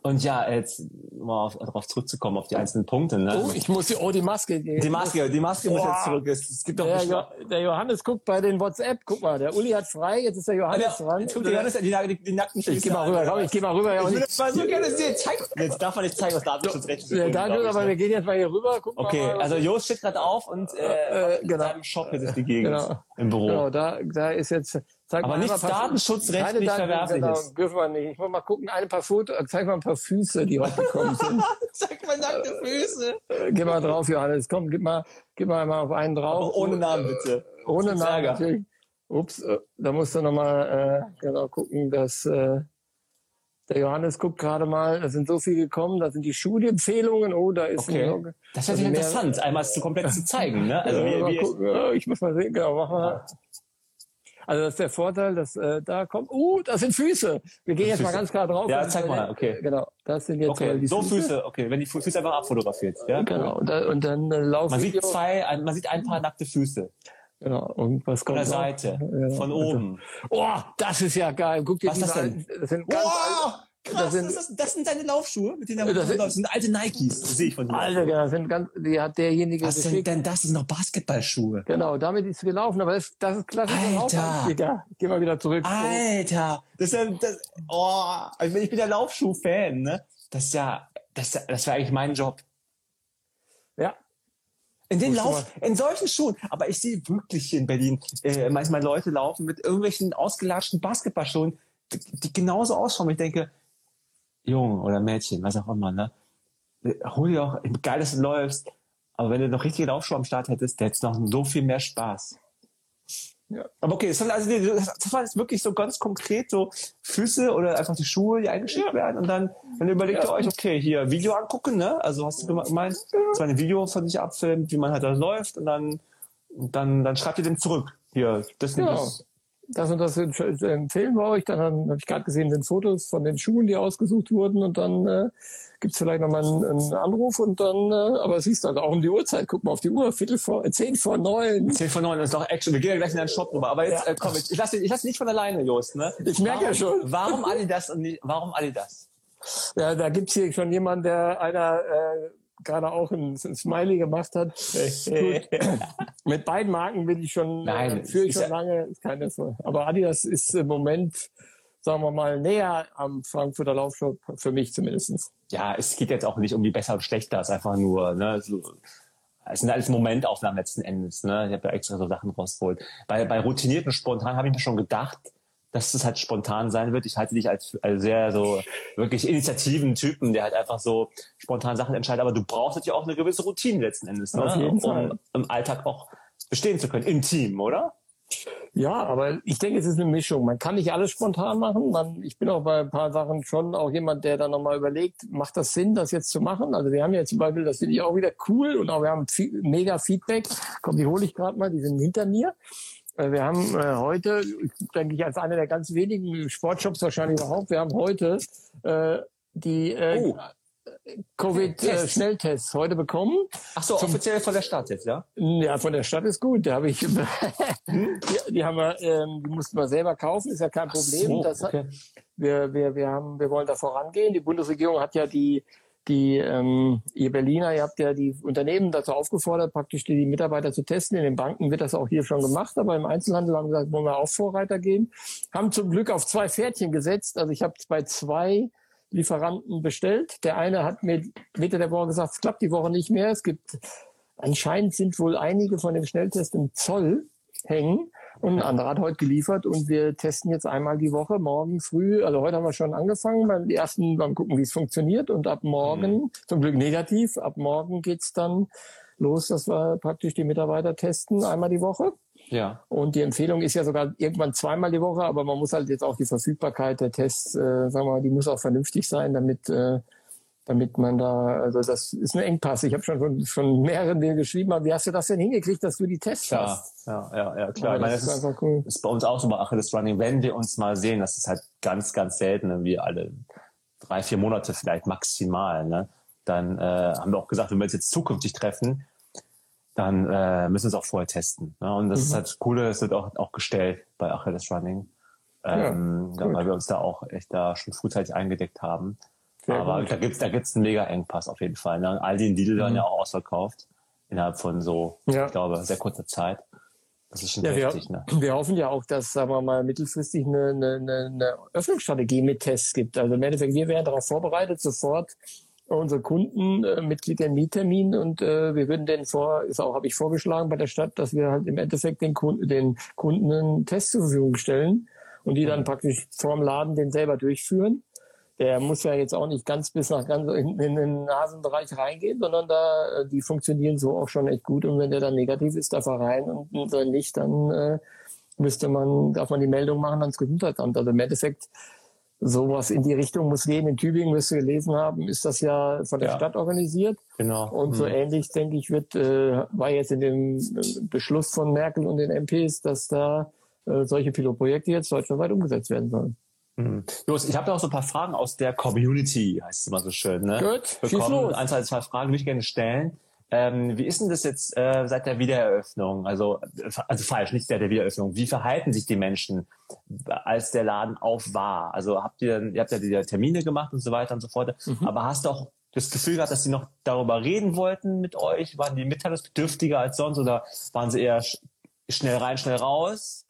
Und ja, jetzt mal auf, darauf zurückzukommen, auf die einzelnen Punkte. Ne?
Oh, ich muss die, oh, die Maske.
Die, die Maske, die Maske muss jetzt zurück. Es, gibt doch
der, jo, der Johannes guckt bei den WhatsApp. Guck mal, der Uli hat frei, jetzt ist der Johannes ja, dran.
Jetzt guckt der Johannes die, die, die nackten
Ich geh mal rüber, komm, ich geh mal rüber.
Ich würde mal so gerne sehen. Zeig, jetzt darf man nicht zeigen, was Datenschutzrecht ist.
Ja, danke, aber wir gehen jetzt mal hier rüber. Guck
okay,
mal,
also Jost steht gerade auf und äh, äh, genau. in seinem Shop ist die Gegend genau. im Büro.
Genau, da, da ist jetzt
Zeig aber nichts datenschutzrechtlich verwerfliches.
Genau, dürfen wir nicht. Ich muss mal gucken, ein paar Fotos, zeig mal ein paar Füße, die rausgekommen sind.
zeig mal nackte Füße.
Äh, gib mal drauf, Johannes. Komm, gib mal, gib mal auf einen drauf.
Aber ohne Namen, bitte.
Äh, ohne Namen, natürlich. Ups, äh, da musst du nochmal äh, genau gucken, dass äh, der Johannes guckt gerade mal, da sind so viele gekommen, da sind die Schulempfehlungen, oh, da ist
okay. ein, Das wäre also interessant, einmal zu komplett zu zeigen, ne?
Also ja, wie, wie ich muss mal sehen, genau, mach mal. Also das ist der Vorteil, dass äh, da kommt, uh, das sind Füße. Wir gehen jetzt Füße. mal ganz klar drauf.
Ja, zeig mal, okay.
Genau, das sind jetzt
okay. die so Füße. Füße. Okay, wenn die Füße einfach abfotografiert. Ja?
Genau, und, da, und dann äh, laufen
Man sieht zwei, ein, man sieht ein paar nackte Füße.
Genau, und was kommt
Von der Seite, ja, von oben.
Oh, das ist ja geil. Guck dir
was das denn?
Das sind ganz
oh! Krass, das, sind, das, das, sind deine Laufschuhe, mit denen das sind, das sind alte Nikes, das sehe ich von dir.
Alter, das sind ganz, die hat derjenige
Was sind denn das? Das sind noch Basketballschuhe.
Genau, damit ist gelaufen, aber das, das ist klassisch.
Alter.
Geh mal wieder zurück.
Alter, das ist ja, das, oh, ich bin, ich bin der Laufschuh-Fan, ne? Das ist ja, das, das wäre eigentlich mein Job.
Ja,
in den Lauf, in solchen Schuhen. Aber ich sehe wirklich in Berlin äh, manchmal Leute laufen mit irgendwelchen ausgelatschten Basketballschuhen, die, die genauso ausschauen. Ich denke, Junge oder Mädchen, was auch immer, ne? Hol dir auch, geil, dass du läufst, aber wenn du noch richtige Laufschuhe am Start hättest, der hättest noch so viel mehr Spaß. Ja. Aber okay, das, also, das war jetzt wirklich so ganz konkret so Füße oder einfach die Schuhe, die eingeschickt ja. werden und dann, dann überlegt ja. ihr euch, okay, hier Video angucken, ne? Also hast du gemeint, das war ein Video von sich abfilmt, wie man halt da läuft und dann, dann, dann schreibt ihr dem zurück. Hier, das ja. das
das und das empfehlen wir euch. Dann habe ich gerade gesehen, sind Fotos von den Schuhen, die ausgesucht wurden. Und dann äh, gibt es vielleicht nochmal einen, einen Anruf und dann, äh, aber siehst du, also auch um die Uhrzeit, guck mal auf die Uhr, Viertel vor, äh, zehn vor neun.
Zehn vor neun, das ist doch Action. Wir gehen ja gleich in deinen Shop rüber. Aber jetzt, ja. äh, komm, ich, ich lasse ich lass dich nicht von alleine, Jost. Ne?
Ich merke ja schon.
Warum Adidas und nicht, warum Adidas?
Ja, da gibt's hier schon jemanden, der einer äh, gerade auch ein, ein Smiley gemacht hat. Mit beiden Marken bin ich schon,
Nein,
äh, führe ich schon ja lange, ist keine so. Aber Adidas ist im Moment, sagen wir mal, näher am Frankfurter Laufshop, für mich zumindestens.
Ja, es geht jetzt auch nicht um die besser und schlechter, es ist einfach nur, ne, so, es sind alles Momentaufnahmen letzten Endes, ne. Ich habe ja extra so Sachen rausgeholt. Bei, bei routinierten Spontan habe ich mir schon gedacht, dass es halt spontan sein wird. Ich halte dich als, als sehr so wirklich initiativen Typen, der halt einfach so spontan Sachen entscheidet. Aber du brauchst natürlich auch eine gewisse Routine letzten Endes, ne? um Fall. im Alltag auch bestehen zu können, im Team, oder?
Ja, aber ich denke, es ist eine Mischung. Man kann nicht alles spontan machen. Man, ich bin auch bei ein paar Sachen schon auch jemand, der dann nochmal überlegt, macht das Sinn, das jetzt zu machen? Also wir haben ja zum Beispiel, das finde ich auch wieder cool und auch wir haben viel, mega Feedback. Komm, die hole ich gerade mal, die sind hinter mir. Äh, wir haben äh, heute, denke ich, als einer der ganz wenigen Sportshops wahrscheinlich überhaupt, wir haben heute äh, die äh, oh. Covid-Schnelltests heute bekommen.
Ach so, Zum, offiziell von der Stadt jetzt, ja?
Ja, von der Stadt ist gut. Da habe ich, die, die haben wir, ähm, die mussten wir selber kaufen, ist ja kein Problem. So, okay. wir, wir, wir haben, wir wollen da vorangehen. Die Bundesregierung hat ja die die ähm, ihr Berliner, ihr habt ja die Unternehmen dazu aufgefordert, praktisch die Mitarbeiter zu testen. In den Banken wird das auch hier schon gemacht, aber im Einzelhandel haben gesagt, wollen wir auch Vorreiter gehen. Haben zum Glück auf zwei Pferdchen gesetzt. Also ich habe bei zwei Lieferanten bestellt. Der eine hat mir Mitte der Woche gesagt, es klappt die Woche nicht mehr. Es gibt anscheinend sind wohl einige von dem Schnelltest im Zoll hängen. Und ein anderer hat heute geliefert und wir testen jetzt einmal die Woche, morgen früh. Also heute haben wir schon angefangen, beim ersten, beim gucken, wie es funktioniert. Und ab morgen, mhm. zum Glück negativ, ab morgen geht's dann los, dass wir praktisch die Mitarbeiter testen, einmal die Woche.
Ja.
Und die Empfehlung ist ja sogar irgendwann zweimal die Woche, aber man muss halt jetzt auch die Verfügbarkeit der Tests, äh, sagen wir mal, die muss auch vernünftig sein, damit äh, damit man da, also das ist ein Engpass. Ich habe schon von, von mehreren denen geschrieben, aber wie hast du das denn hingekriegt, dass du die Tests
klar,
hast?
Ja, ja, ja, klar. Ich meine, das, das ist, einfach cool. ist bei uns auch so bei Achilles Running. Wenn wir uns mal sehen, das ist halt ganz, ganz selten, wie alle drei, vier Monate vielleicht maximal, ne? Dann äh, haben wir auch gesagt, wenn wir uns jetzt zukünftig treffen, dann äh, müssen wir es auch vorher testen. Ne? Und das mhm. ist halt das Coole, es wird auch, auch gestellt bei Achilles Running. Ähm, ja, weil wir uns da auch echt da schon frühzeitig eingedeckt haben. Sehr Aber gut. da gibt's da gibt's einen mega Engpass auf jeden Fall. Ne? All die Lidl werden mhm. ja auch ausverkauft innerhalb von so, ja. ich glaube, sehr kurzer Zeit. Das ist schon ja, heftig,
wir, ne? Wir hoffen ja auch, dass, sagen wir mal, mittelfristig eine, eine, eine Öffnungsstrategie mit Tests gibt. Also im Endeffekt, wir werden darauf vorbereitet, sofort unsere Kunden äh, Mitglied den Miettermin und äh, wir würden den vor, ist auch, habe ich vorgeschlagen bei der Stadt, dass wir halt im Endeffekt den Kunden, den Kunden einen Test zur Verfügung stellen und die dann praktisch vorm Laden den selber durchführen. Der muss ja jetzt auch nicht ganz bis nach ganz in, in den Nasenbereich reingehen, sondern da äh, die funktionieren so auch schon echt gut. Und wenn der dann negativ ist, darf er rein und wenn nicht, dann äh, müsste man, darf man die Meldung machen ans Gesundheitsamt. Also im Endeffekt sowas in die Richtung muss gehen. In Tübingen, wirst du gelesen haben, ist das ja von der ja. Stadt organisiert.
Genau.
Und so mhm. ähnlich, denke ich, wird, äh, war jetzt in dem äh, Beschluss von Merkel und den MPs, dass da äh, solche Pilotprojekte jetzt deutschlandweit umgesetzt werden sollen.
Mhm. Los, ich habe da auch so ein paar Fragen aus der Community, heißt es immer so schön. Ne?
Gut,
bekommen. Ein, zwei, zwei Fragen, die ich gerne stellen. Ähm, wie ist denn das jetzt äh, seit der Wiedereröffnung? Also, also falsch, nicht seit der Wiedereröffnung. Wie verhalten sich die Menschen, als der Laden auf war? Also habt ihr, ihr habt ja die Termine gemacht und so weiter und so fort. Mhm. Aber hast du auch das Gefühl gehabt, dass sie noch darüber reden wollten mit euch? Waren die mitteilungsbedürftiger als sonst oder waren sie eher schnell rein, schnell raus?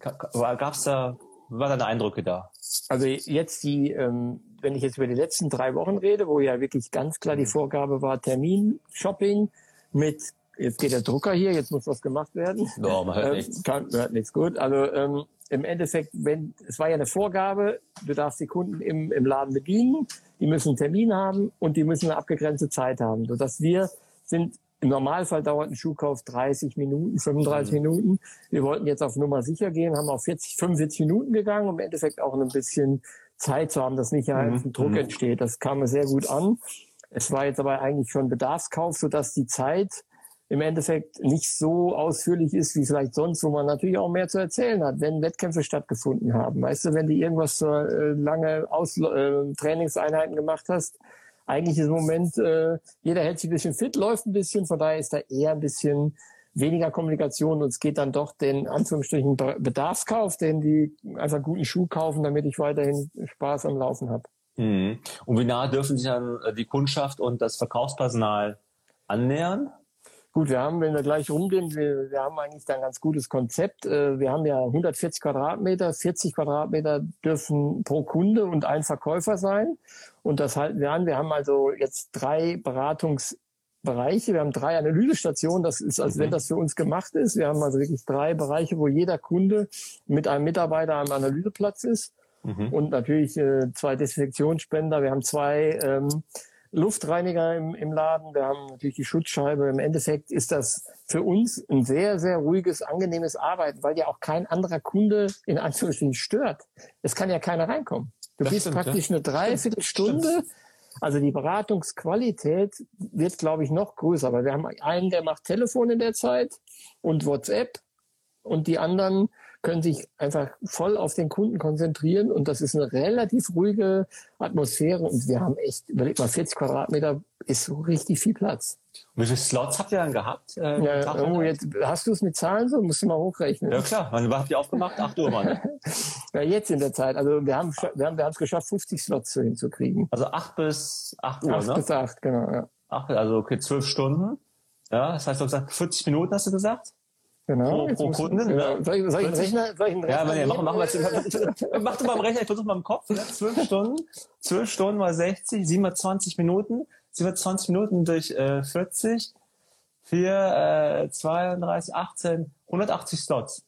Gab's da, was waren deine Eindrücke da?
Also jetzt die ähm, wenn ich jetzt über die letzten drei Wochen rede, wo ja wirklich ganz klar die mhm. Vorgabe war, Termin-Shopping mit, jetzt geht der Drucker hier, jetzt muss was gemacht werden.
No, man hört ähm, nichts.
Kann, man hört nichts gut. Also ähm, im Endeffekt, wenn es war ja eine Vorgabe, du darfst die Kunden im, im Laden bedienen, die müssen einen Termin haben und die müssen eine abgegrenzte Zeit haben, sodass wir sind im Normalfall dauert ein Schuhkauf 30 Minuten, 35 mhm. Minuten. Wir wollten jetzt auf Nummer sicher gehen, haben auf 40, 45 Minuten gegangen, um im Endeffekt auch ein bisschen Zeit zu haben, dass nicht ein mhm. Druck mhm. entsteht. Das kam mir sehr gut an. Es war jetzt aber eigentlich schon Bedarfskauf, sodass die Zeit im Endeffekt nicht so ausführlich ist wie vielleicht sonst, wo man natürlich auch mehr zu erzählen hat, wenn Wettkämpfe stattgefunden haben. Weißt du, wenn du irgendwas so äh, lange Aus äh, Trainingseinheiten gemacht hast, eigentlich ist im Moment, äh, jeder hält sich ein bisschen fit, läuft ein bisschen, von daher ist da eher ein bisschen weniger Kommunikation und es geht dann doch den Anführungsstrichen Bedarfskauf, den die einfach guten Schuh kaufen, damit ich weiterhin Spaß am Laufen habe.
Mhm. Und wie nah dürfen sich dann äh, die Kundschaft und das Verkaufspersonal annähern?
Gut, wir haben, wenn wir gleich rumgehen, wir, wir haben eigentlich da ein ganz gutes Konzept. Äh, wir haben ja 140 Quadratmeter, 40 Quadratmeter dürfen pro Kunde und ein Verkäufer sein. Und das halten wir an. Wir haben also jetzt drei Beratungs- Bereiche. Wir haben drei Analysestationen. Das ist, als wenn mhm. das für uns gemacht ist. Wir haben also wirklich drei Bereiche, wo jeder Kunde mit einem Mitarbeiter am Analyseplatz ist. Mhm. Und natürlich äh, zwei Desinfektionsspender. Wir haben zwei ähm, Luftreiniger im, im Laden. Wir haben natürlich die Schutzscheibe. Im Endeffekt ist das für uns ein sehr, sehr ruhiges, angenehmes Arbeiten, weil ja auch kein anderer Kunde in Anführungsstrichen stört. Es kann ja keiner reinkommen. Du das bist stimmt, praktisch ja. eine Dreiviertelstunde Stimmt also die Beratungsqualität wird, glaube ich, noch größer, weil wir haben einen, der macht Telefon in der Zeit und WhatsApp und die anderen können sich einfach voll auf den Kunden konzentrieren und das ist eine relativ ruhige Atmosphäre und wir haben echt, überleg mal, 40 Quadratmeter ist so richtig viel Platz.
Und wie viele Slots habt ihr dann gehabt?
Äh, ja, oh, jetzt, hast du es mit Zahlen so? Musst du mal hochrechnen.
Ja klar, wann habt ihr aufgemacht? 8 Uhr, Mann.
ja, jetzt in der Zeit. Also wir haben wir haben wir haben es geschafft, 50 Slots hinzukriegen.
Also 8 bis 8 Uhr,
8
ne?
bis 8, genau, ja.
8, also okay, 12 Stunden. Ja, das heißt, du hast gesagt, 40 Minuten hast du gesagt?
Genau.
Pro, pro Kunde.
Ja. Soll, ich, soll ich Rechner? Soll ich einen Rechner
ja, mach, mach, mach, mach du mal im Rechner, ich versuche mal im Kopf. Ne? 12 Stunden, 12 Stunden mal 60, 27 Minuten, 27 Minuten durch äh, 40, 4, äh, 32, 18, 180 Slots.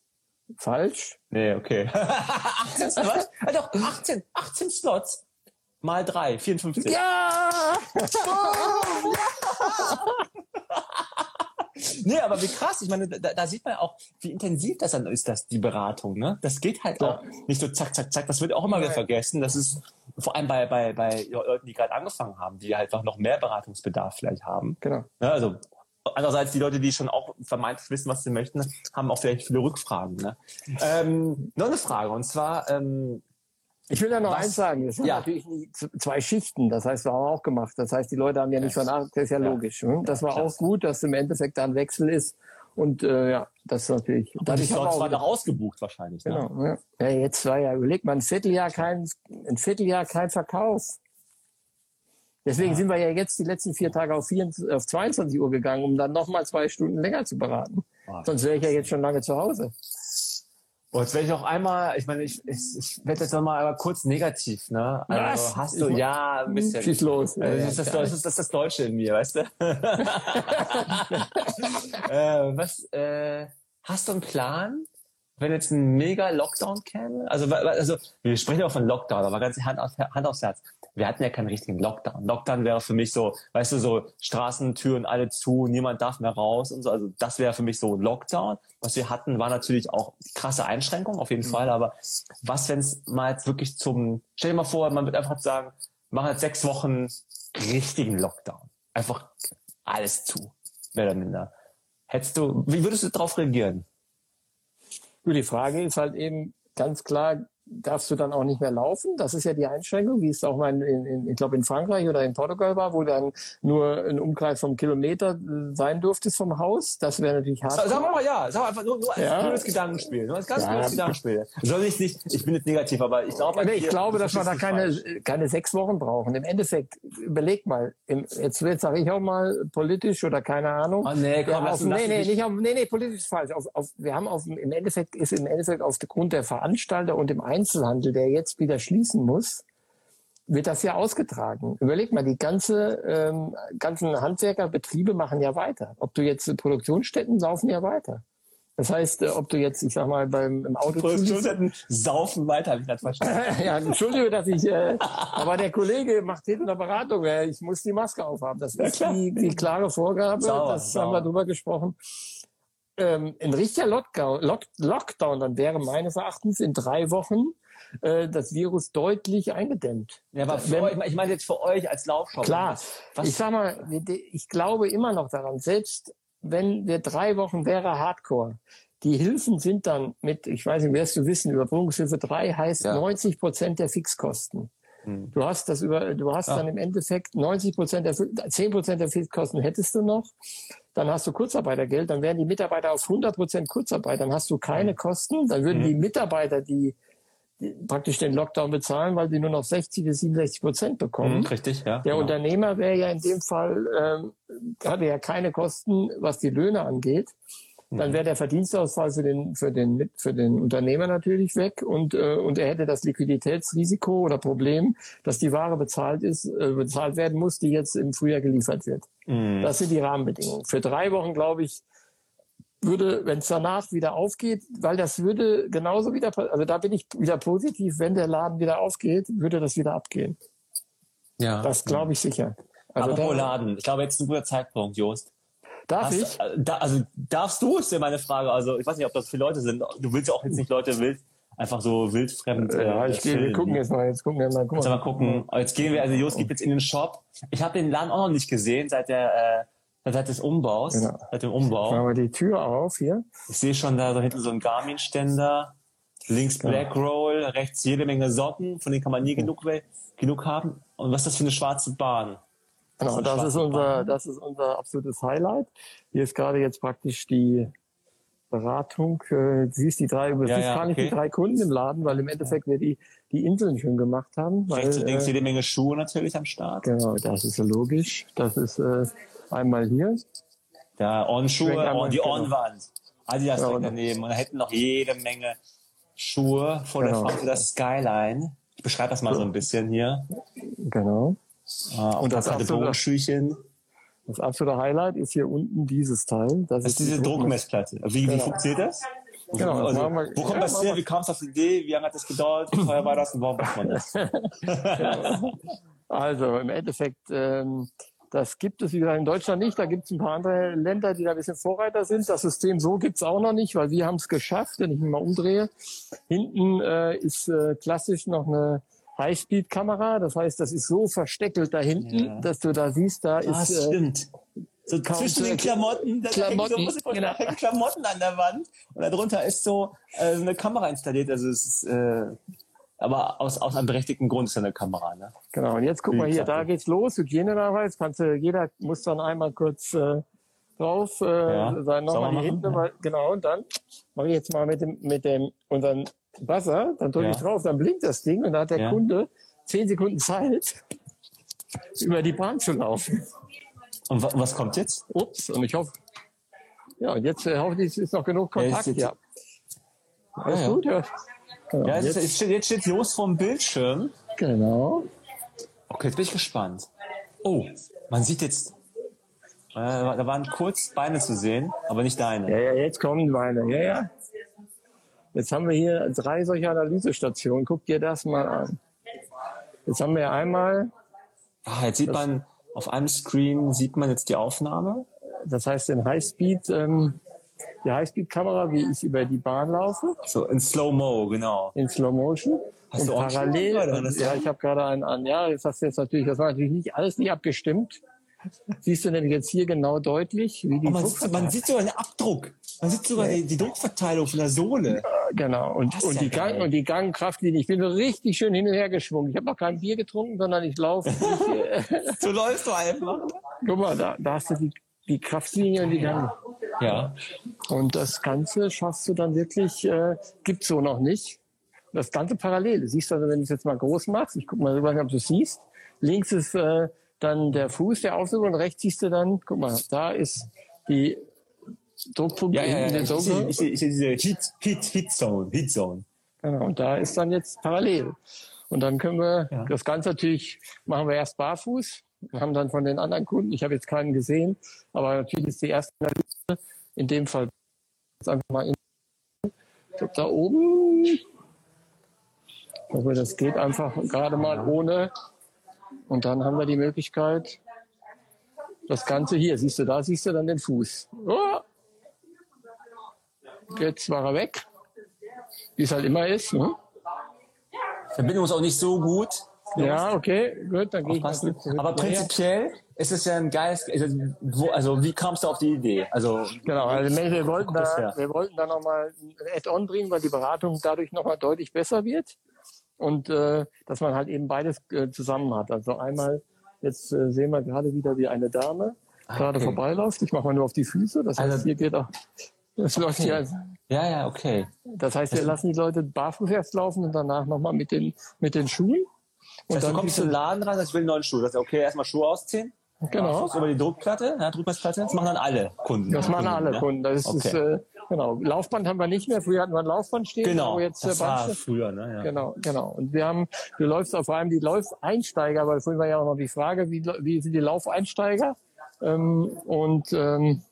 Falsch?
Nee, okay. 18 Slots? Ja, doch, 18, 18 Slots mal 3, 54.
Ja! Oh,
ja! Nee, aber wie krass. Ich meine, da, da sieht man auch, wie intensiv das dann ist, das, die Beratung. Ne? Das geht halt ja. auch nicht so zack, zack, zack. Das wird auch immer wieder vergessen. Das ist vor allem bei, bei, bei Leuten, die gerade angefangen haben, die halt noch mehr Beratungsbedarf vielleicht haben.
Genau.
Ja, also Andererseits die Leute, die schon auch vermeintlich wissen, was sie möchten, haben auch vielleicht viele Rückfragen. Ne? Ähm, noch eine Frage und zwar ähm,
ich will da noch Was? eins sagen. Das sind ja. natürlich zwei Schichten. Das heißt, wir haben auch gemacht. Das heißt, die Leute haben ja nicht yes. von das ist ja, ja. logisch. Ne? Das war auch gut, dass im Endeffekt da ein Wechsel ist. Und äh, ja, das ist natürlich.
Und die Slots waren doch ausgebucht wahrscheinlich.
Ne? Genau. Ja. ja, jetzt war ja, überlegt man, ein Vierteljahr kein, ein Vierteljahr kein Verkauf. Deswegen ja. sind wir ja jetzt die letzten vier Tage auf, 24, auf 22 Uhr gegangen, um dann nochmal zwei Stunden länger zu beraten. Oh, Sonst wäre ich ja jetzt schon lange zu Hause.
Und jetzt werde ich auch einmal, ich meine, ich, ich, ich werde jetzt nochmal kurz negativ, ne? Also
Was?
hast du,
Ich-
ja, ein bisschen.
Schieß los.
Also das, ist das, das, ist das, das Deutsche in mir, weißt du? äh, was, äh, hast du einen Plan, wenn jetzt ein mega Lockdown käme? Also, also wir sprechen auch von Lockdown, aber ganz Hand, auf, Hand aufs Herz. Wir hatten ja keinen richtigen Lockdown. Lockdown wäre für mich so, weißt du, so Straßentüren alle zu, niemand darf mehr raus und so. Also das wäre für mich so Lockdown. Was wir hatten, war natürlich auch krasse Einschränkungen, auf jeden Fall. Aber was, wenn es mal jetzt wirklich zum, stell dir mal vor, man wird einfach sagen, machen jetzt sechs Wochen richtigen Lockdown. Einfach alles zu, mehr oder minder. Hättest du, wie würdest du darauf reagieren?
Die Frage ist halt eben ganz klar, darfst du dann auch nicht mehr laufen? Das ist ja die Einschränkung, wie es auch mal in, in, ich glaube in Frankreich oder in Portugal war, wo dann nur ein Umkreis vom Kilometer äh, sein durftest vom Haus. Das wäre natürlich hart.
Sa- Sag mal ja, sag einfach nur, nur als
Ja.
blödes Gedankenspiel. Nur als ganz
Ja.
blödes Gedankenspiel. Soll ich nicht, ich bin jetzt negativ, aber ich glaube,
Nee, ich glaube, dass wir da keine,
falsch.
keine sechs Wochen brauchen. Im Endeffekt, überleg mal, im, jetzt, jetzt sage ich auch mal politisch oder keine Ahnung.
Oh, nee, komm,
auf, nee, nee, nicht auf, nee, nee, politisch ist falsch. Auf, auf, wir haben auf, im Endeffekt, ist im Endeffekt aufgrund der Veranstalter und dem Einzelhandel, der jetzt wieder schließen muss, wird das ja ausgetragen. Überleg mal, die ganze, ähm, ganzen Handwerkerbetriebe machen ja weiter. Ob du jetzt Produktionsstätten laufen ja weiter. Das heißt, äh, ob du jetzt, ich sag mal, beim im Auto
Produktionsstätten saufen weiter, habe ich gerade verstanden.
ja, entschuldige, dass ich, äh, aber der Kollege macht hinten eine Beratung, äh, ich muss die Maske aufhaben. Das ist die, die klare Vorgabe,
Sauer,
das
sauer.
haben wir drüber gesprochen. Ähm, ein richtiger Lockdown, Lock, Lockdown, dann wäre meines Erachtens in drei Wochen äh, das Virus deutlich eingedämmt.
Ja, aber
Wenn-
euch, ich meine jetzt für euch als Laufshop.
Klar,
Was,
ich sag mal, ich glaube immer noch daran, selbst wenn wir drei Wochen wäre Hardcore, die Hilfen sind dann mit, ich weiß nicht, wirst du wissen, Überbrückungshilfe 3 heißt
Ja.
90 Prozent der Fixkosten.
Hm.
Du hast das über, du hast
Ja.
dann im Endeffekt 90 Prozent der, 10 Prozent der Fixkosten hättest du noch. Dann hast du Kurzarbeitergeld, dann wären die Mitarbeiter auf 100 Prozent Kurzarbeit, dann hast du keine Kosten, dann würden
Mhm.
die Mitarbeiter, die, die praktisch den Lockdown bezahlen, weil sie nur noch 60 bis 67 Prozent bekommen.
Mhm, richtig, ja.
Der
genau.
Unternehmer wäre ja in dem Fall, ähm, hatte ja keine Kosten, was die Löhne angeht. Dann wäre der Verdienstausfall für den, für den, für den Unternehmer natürlich weg und, äh, und er hätte das Liquiditätsrisiko oder Problem, dass die Ware bezahlt ist, äh, bezahlt werden muss, die jetzt im Frühjahr geliefert wird.
Mhm.
Das sind die Rahmenbedingungen. Für drei Wochen, glaube ich, würde, wenn es danach wieder aufgeht, weil das würde genauso wieder, also da bin ich wieder positiv, wenn der Laden wieder aufgeht, würde das wieder abgehen.
ja.
Das glaube ich sicher. Also
Apropos Laden. Ich glaube, jetzt ist ein guter Zeitpunkt, Jost.
Darf
Hast-
ich?
äh, Da, also darfst du, ist ja meine Frage. Also ich weiß nicht, ob das viele Leute sind. Du willst ja auch jetzt nicht Leute wild, einfach so wildfremd.
Ja,
äh,
ich gehe, wir gucken jetzt mal, jetzt gucken wir mal, guck
Jetzt mal gucken. Jetzt gehen wir, also Jost geht jetzt in den Shop. Ich habe den Laden auch noch nicht gesehen seit der, äh, seit des Umbaus,
Genau.
seit dem
Machen
Umbau.
wir die Tür auf hier.
Ich sehe schon da so hinten so einen Garmin-Ständer, links
Genau.
Black Roll, rechts jede Menge Socken, von denen kann man nie genug, genug haben. Und was ist das für eine schwarze Bahn?
Genau, das ist unser,
Bahn.
das ist unser absolutes Highlight. Hier ist gerade jetzt praktisch die Beratung. Äh, Du siehst die drei, du
Ja,
siehst
ja,
gar nicht
okay.
die drei Kunden im Laden, weil im Endeffekt wir die, die Inseln schön gemacht haben. Weil,
Rechts und links
äh,
jede Menge Schuhe natürlich am Start.
genau, das ist ja logisch. Das ist äh, einmal hier.
Da
Schwenk
On-Schuhe, on, die
genau.
On-Wand. Adidas
Ja, und-
daneben. Und da hätten noch jede Menge Schuhe vor der
Genau.
Der Skyline. Ich beschreibe das mal so ein bisschen hier.
Genau.
Ah,
Und das
alte
absolute-
Bogenschüchen.
Das absolute Highlight ist hier unten dieses Teil.
Das ist diese
die
Druckmessplatte. Wie, wie
Genau.
funktioniert das?
Genau, das
also,
machen wir-
wo kommt
ja,
das her? Wie kam es auf die Idee? Wie lange hat das gedauert? Wie teuer war das? Und warum macht man das?
Also im Endeffekt, ähm, das gibt es wie gesagt in Deutschland nicht. Da gibt es ein paar andere Länder, die da ein bisschen Vorreiter sind. Das System so gibt es auch noch nicht, weil wir haben es geschafft, wenn ich mich mal umdrehe. Hinten äh, ist äh, klassisch noch eine Highspeed-Kamera. Das heißt, das ist so versteckelt da hinten,
Ja.
dass du da siehst, da
Das
ist äh,
stimmt. So
kaum
zwischen den. Klamotten, da
Klamotten,
hängen so,
genau.
hängen Klamotten an der Wand und darunter ist so äh, eine Kamera installiert. Also es ist, äh, aber aus, aus einem berechtigten Grund ist ja eine Kamera. Ne?
Genau, und jetzt guck mal hier, da geht's los, Hygienedarbeits, kannst du, jeder muss dann einmal kurz äh, drauf, äh,
Ja,
sein nochmal die Hände,
ja.
genau, und dann mache ich jetzt mal mit dem, mit dem, unseren Buzzer, dann drücke
Ja.
ich drauf, dann blinkt das Ding und dann hat der
Ja.
Kunde zehn Sekunden Zeit, über die Bahn zu laufen.
Und wa was kommt jetzt?
Ups, und ich hoffe, ja, und jetzt äh, hoffe ich, es ist noch genug
Ja,
Kontakt,
jetzt-
ja. Alles
ja,
gut? Ja,
ja. ja jetzt, jetzt, steht, jetzt steht Jos vom Bildschirm.
Genau.
Okay, jetzt bin ich gespannt. Oh, man sieht jetzt, äh, da waren kurz Beine zu sehen, aber nicht deine.
Ja, ja, jetzt kommen Beine. Ja, ja. Jetzt haben wir hier drei solche Analysestationen. Guck dir das mal an. Jetzt haben wir einmal.
Ah, jetzt sieht man auf einem Screen sieht man jetzt die Aufnahme.
Das heißt den Highspeed, ähm, die Highspeed-Kamera, wie ich über die Bahn laufe.
So in Slow Mo, genau.
In Slow Motion.
Hast
und
du auch
parallel, und, ja, ich habe gerade einen an. Ja, jetzt hast du jetzt natürlich, das war natürlich nicht alles nicht abgestimmt. Siehst du nämlich jetzt hier genau deutlich, wie die
oh, man, sieht, man sieht sogar den Abdruck. Man sieht sogar die, die Druckverteilung von der Sohle.
Genau. Und, und, die Gang, und die Gangkraftlinie. Ich bin so richtig schön hin und her geschwungen. Ich habe noch kein Bier getrunken, sondern ich laufe.
so läufst du einfach.
Guck mal, da, da hast du die, die Kraftlinie und die Gang.
Ja.
Und das Ganze schaffst du dann wirklich, äh, gibt's so noch nicht. Das Ganze parallel. Du siehst also, wenn du es jetzt mal groß machst, ich guck mal, nicht, ob du es siehst. Links ist äh, dann der Fuß, der aufsucht und rechts siehst du dann, guck mal, da ist die Druckpunkt
ja, ja, ja, in sehe, ich sehe, ich sehe diese Hit, Hit, Hit Zone, Hit Zone.
Genau, und da ist dann jetzt parallel. Und dann können wir ja. das Ganze natürlich, machen wir erst barfuß. Wir haben dann von den anderen Kunden, ich habe jetzt keinen gesehen, aber natürlich ist die erste Analyse in dem Fall jetzt einfach mal in, da oben, also das geht einfach gerade mal ohne und dann haben wir die Möglichkeit, das Ganze hier, siehst du, da siehst du dann den Fuß. Oh! Jetzt war er weg, wie es halt immer ist. Ne?
Verbindung ist auch nicht so gut.
Ja, okay, gut, dann gehe ich mal
Aber prinzipiell ist es ja ein geiles, also, wo, also wie kamst du auf die Idee? Also
genau, also wir wollten da, wir wollten da nochmal ein Add-on bringen, weil die Beratung dadurch nochmal deutlich besser wird und äh, dass man halt eben beides äh, zusammen hat. Also einmal, jetzt äh, sehen wir gerade wieder, wie eine Dame ah, gerade okay. vorbeiläuft. Ich mache mal nur auf die Füße. Das heißt, also, hier geht auch. Das okay. läuft. Also,
ja, ja, okay.
Das heißt, wir lassen die Leute barfuß erst laufen und danach nochmal mit den mit den Schuhen.
Und das heißt, dann du kommst zum Laden rein, ich will einen neuen Schuh. Das ist okay, erstmal Schuhe ausziehen.
Genau.
Über die Druckplatte, ja, Druckplatte. Das machen dann alle Kunden.
Das machen alle ja? Kunden. Das ist, okay. ist äh, Genau. Laufband haben wir nicht mehr. Früher hatten wir ein Laufband stehen.
Genau.
Jetzt
das war früher, ne? Ja.
Genau, genau. Und wir haben, du läufst auf vor allem die Laufeinsteiger, weil vorhin war ja auch noch die Frage, wie, wie sind die Laufeinsteiger? Ähm, und ähm,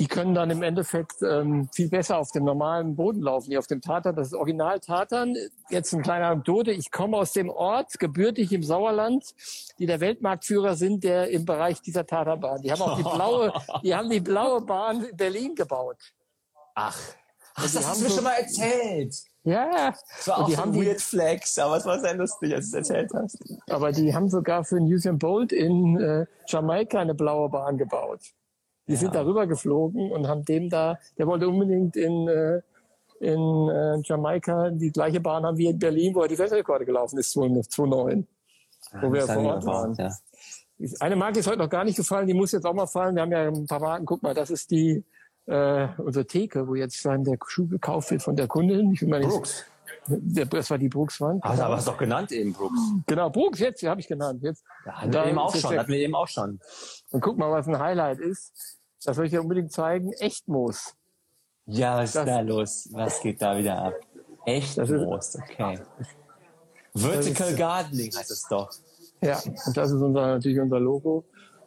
die können dann im Endeffekt ähm, viel besser auf dem normalen Boden laufen, wie auf dem Tatan. Das ist Original Tatan. Jetzt ein kleiner Anekdote. Ich komme aus dem Ort, gebürtig im Sauerland, die der Weltmarktführer sind, der im Bereich dieser Tatanbahn. Die haben auch die blaue, die haben die blaue Bahn in Berlin gebaut.
Ach, Ach das hast du mir schon mal erzählt.
Ja,
das war und auch die so haben Weird Flex, aber es war sehr lustig, als du es erzählt hast.
Aber die haben sogar für Usain Bolt in äh, Jamaika eine blaue Bahn gebaut. Die ja. sind darüber geflogen und haben dem da, der wollte unbedingt in, äh, in äh, Jamaika die gleiche Bahn haben wie in Berlin, wo er die Weltrekorde gelaufen ist, 2009, wo ja, wir vor Ort waren. Ja. Eine Marke ist heute noch gar nicht gefallen, die muss jetzt auch mal fallen. Wir haben ja ein paar Marken, guck mal, das ist die äh, unsere Theke, wo jetzt dann der Schuh gekauft wird von der Kundin. Ich will mal nicht,
Brooks.
Der, das war die Brooks-Wand.
Ach, aber hast du doch genannt eben Brooks.
Genau, Brooks, jetzt, die habe ich genannt. Jetzt.
Ja, hatten wir eben auch schon, hatten wir eben auch schon.
Und guck mal, was ein Highlight ist. Das soll ich dir unbedingt zeigen. Echtmoos.
Ja, was das, ist da los? Was geht da wieder ab? Echtmoos, okay. Vertical ist, Gardening heißt es doch.
Ja, und das ist unser, natürlich unser Logo.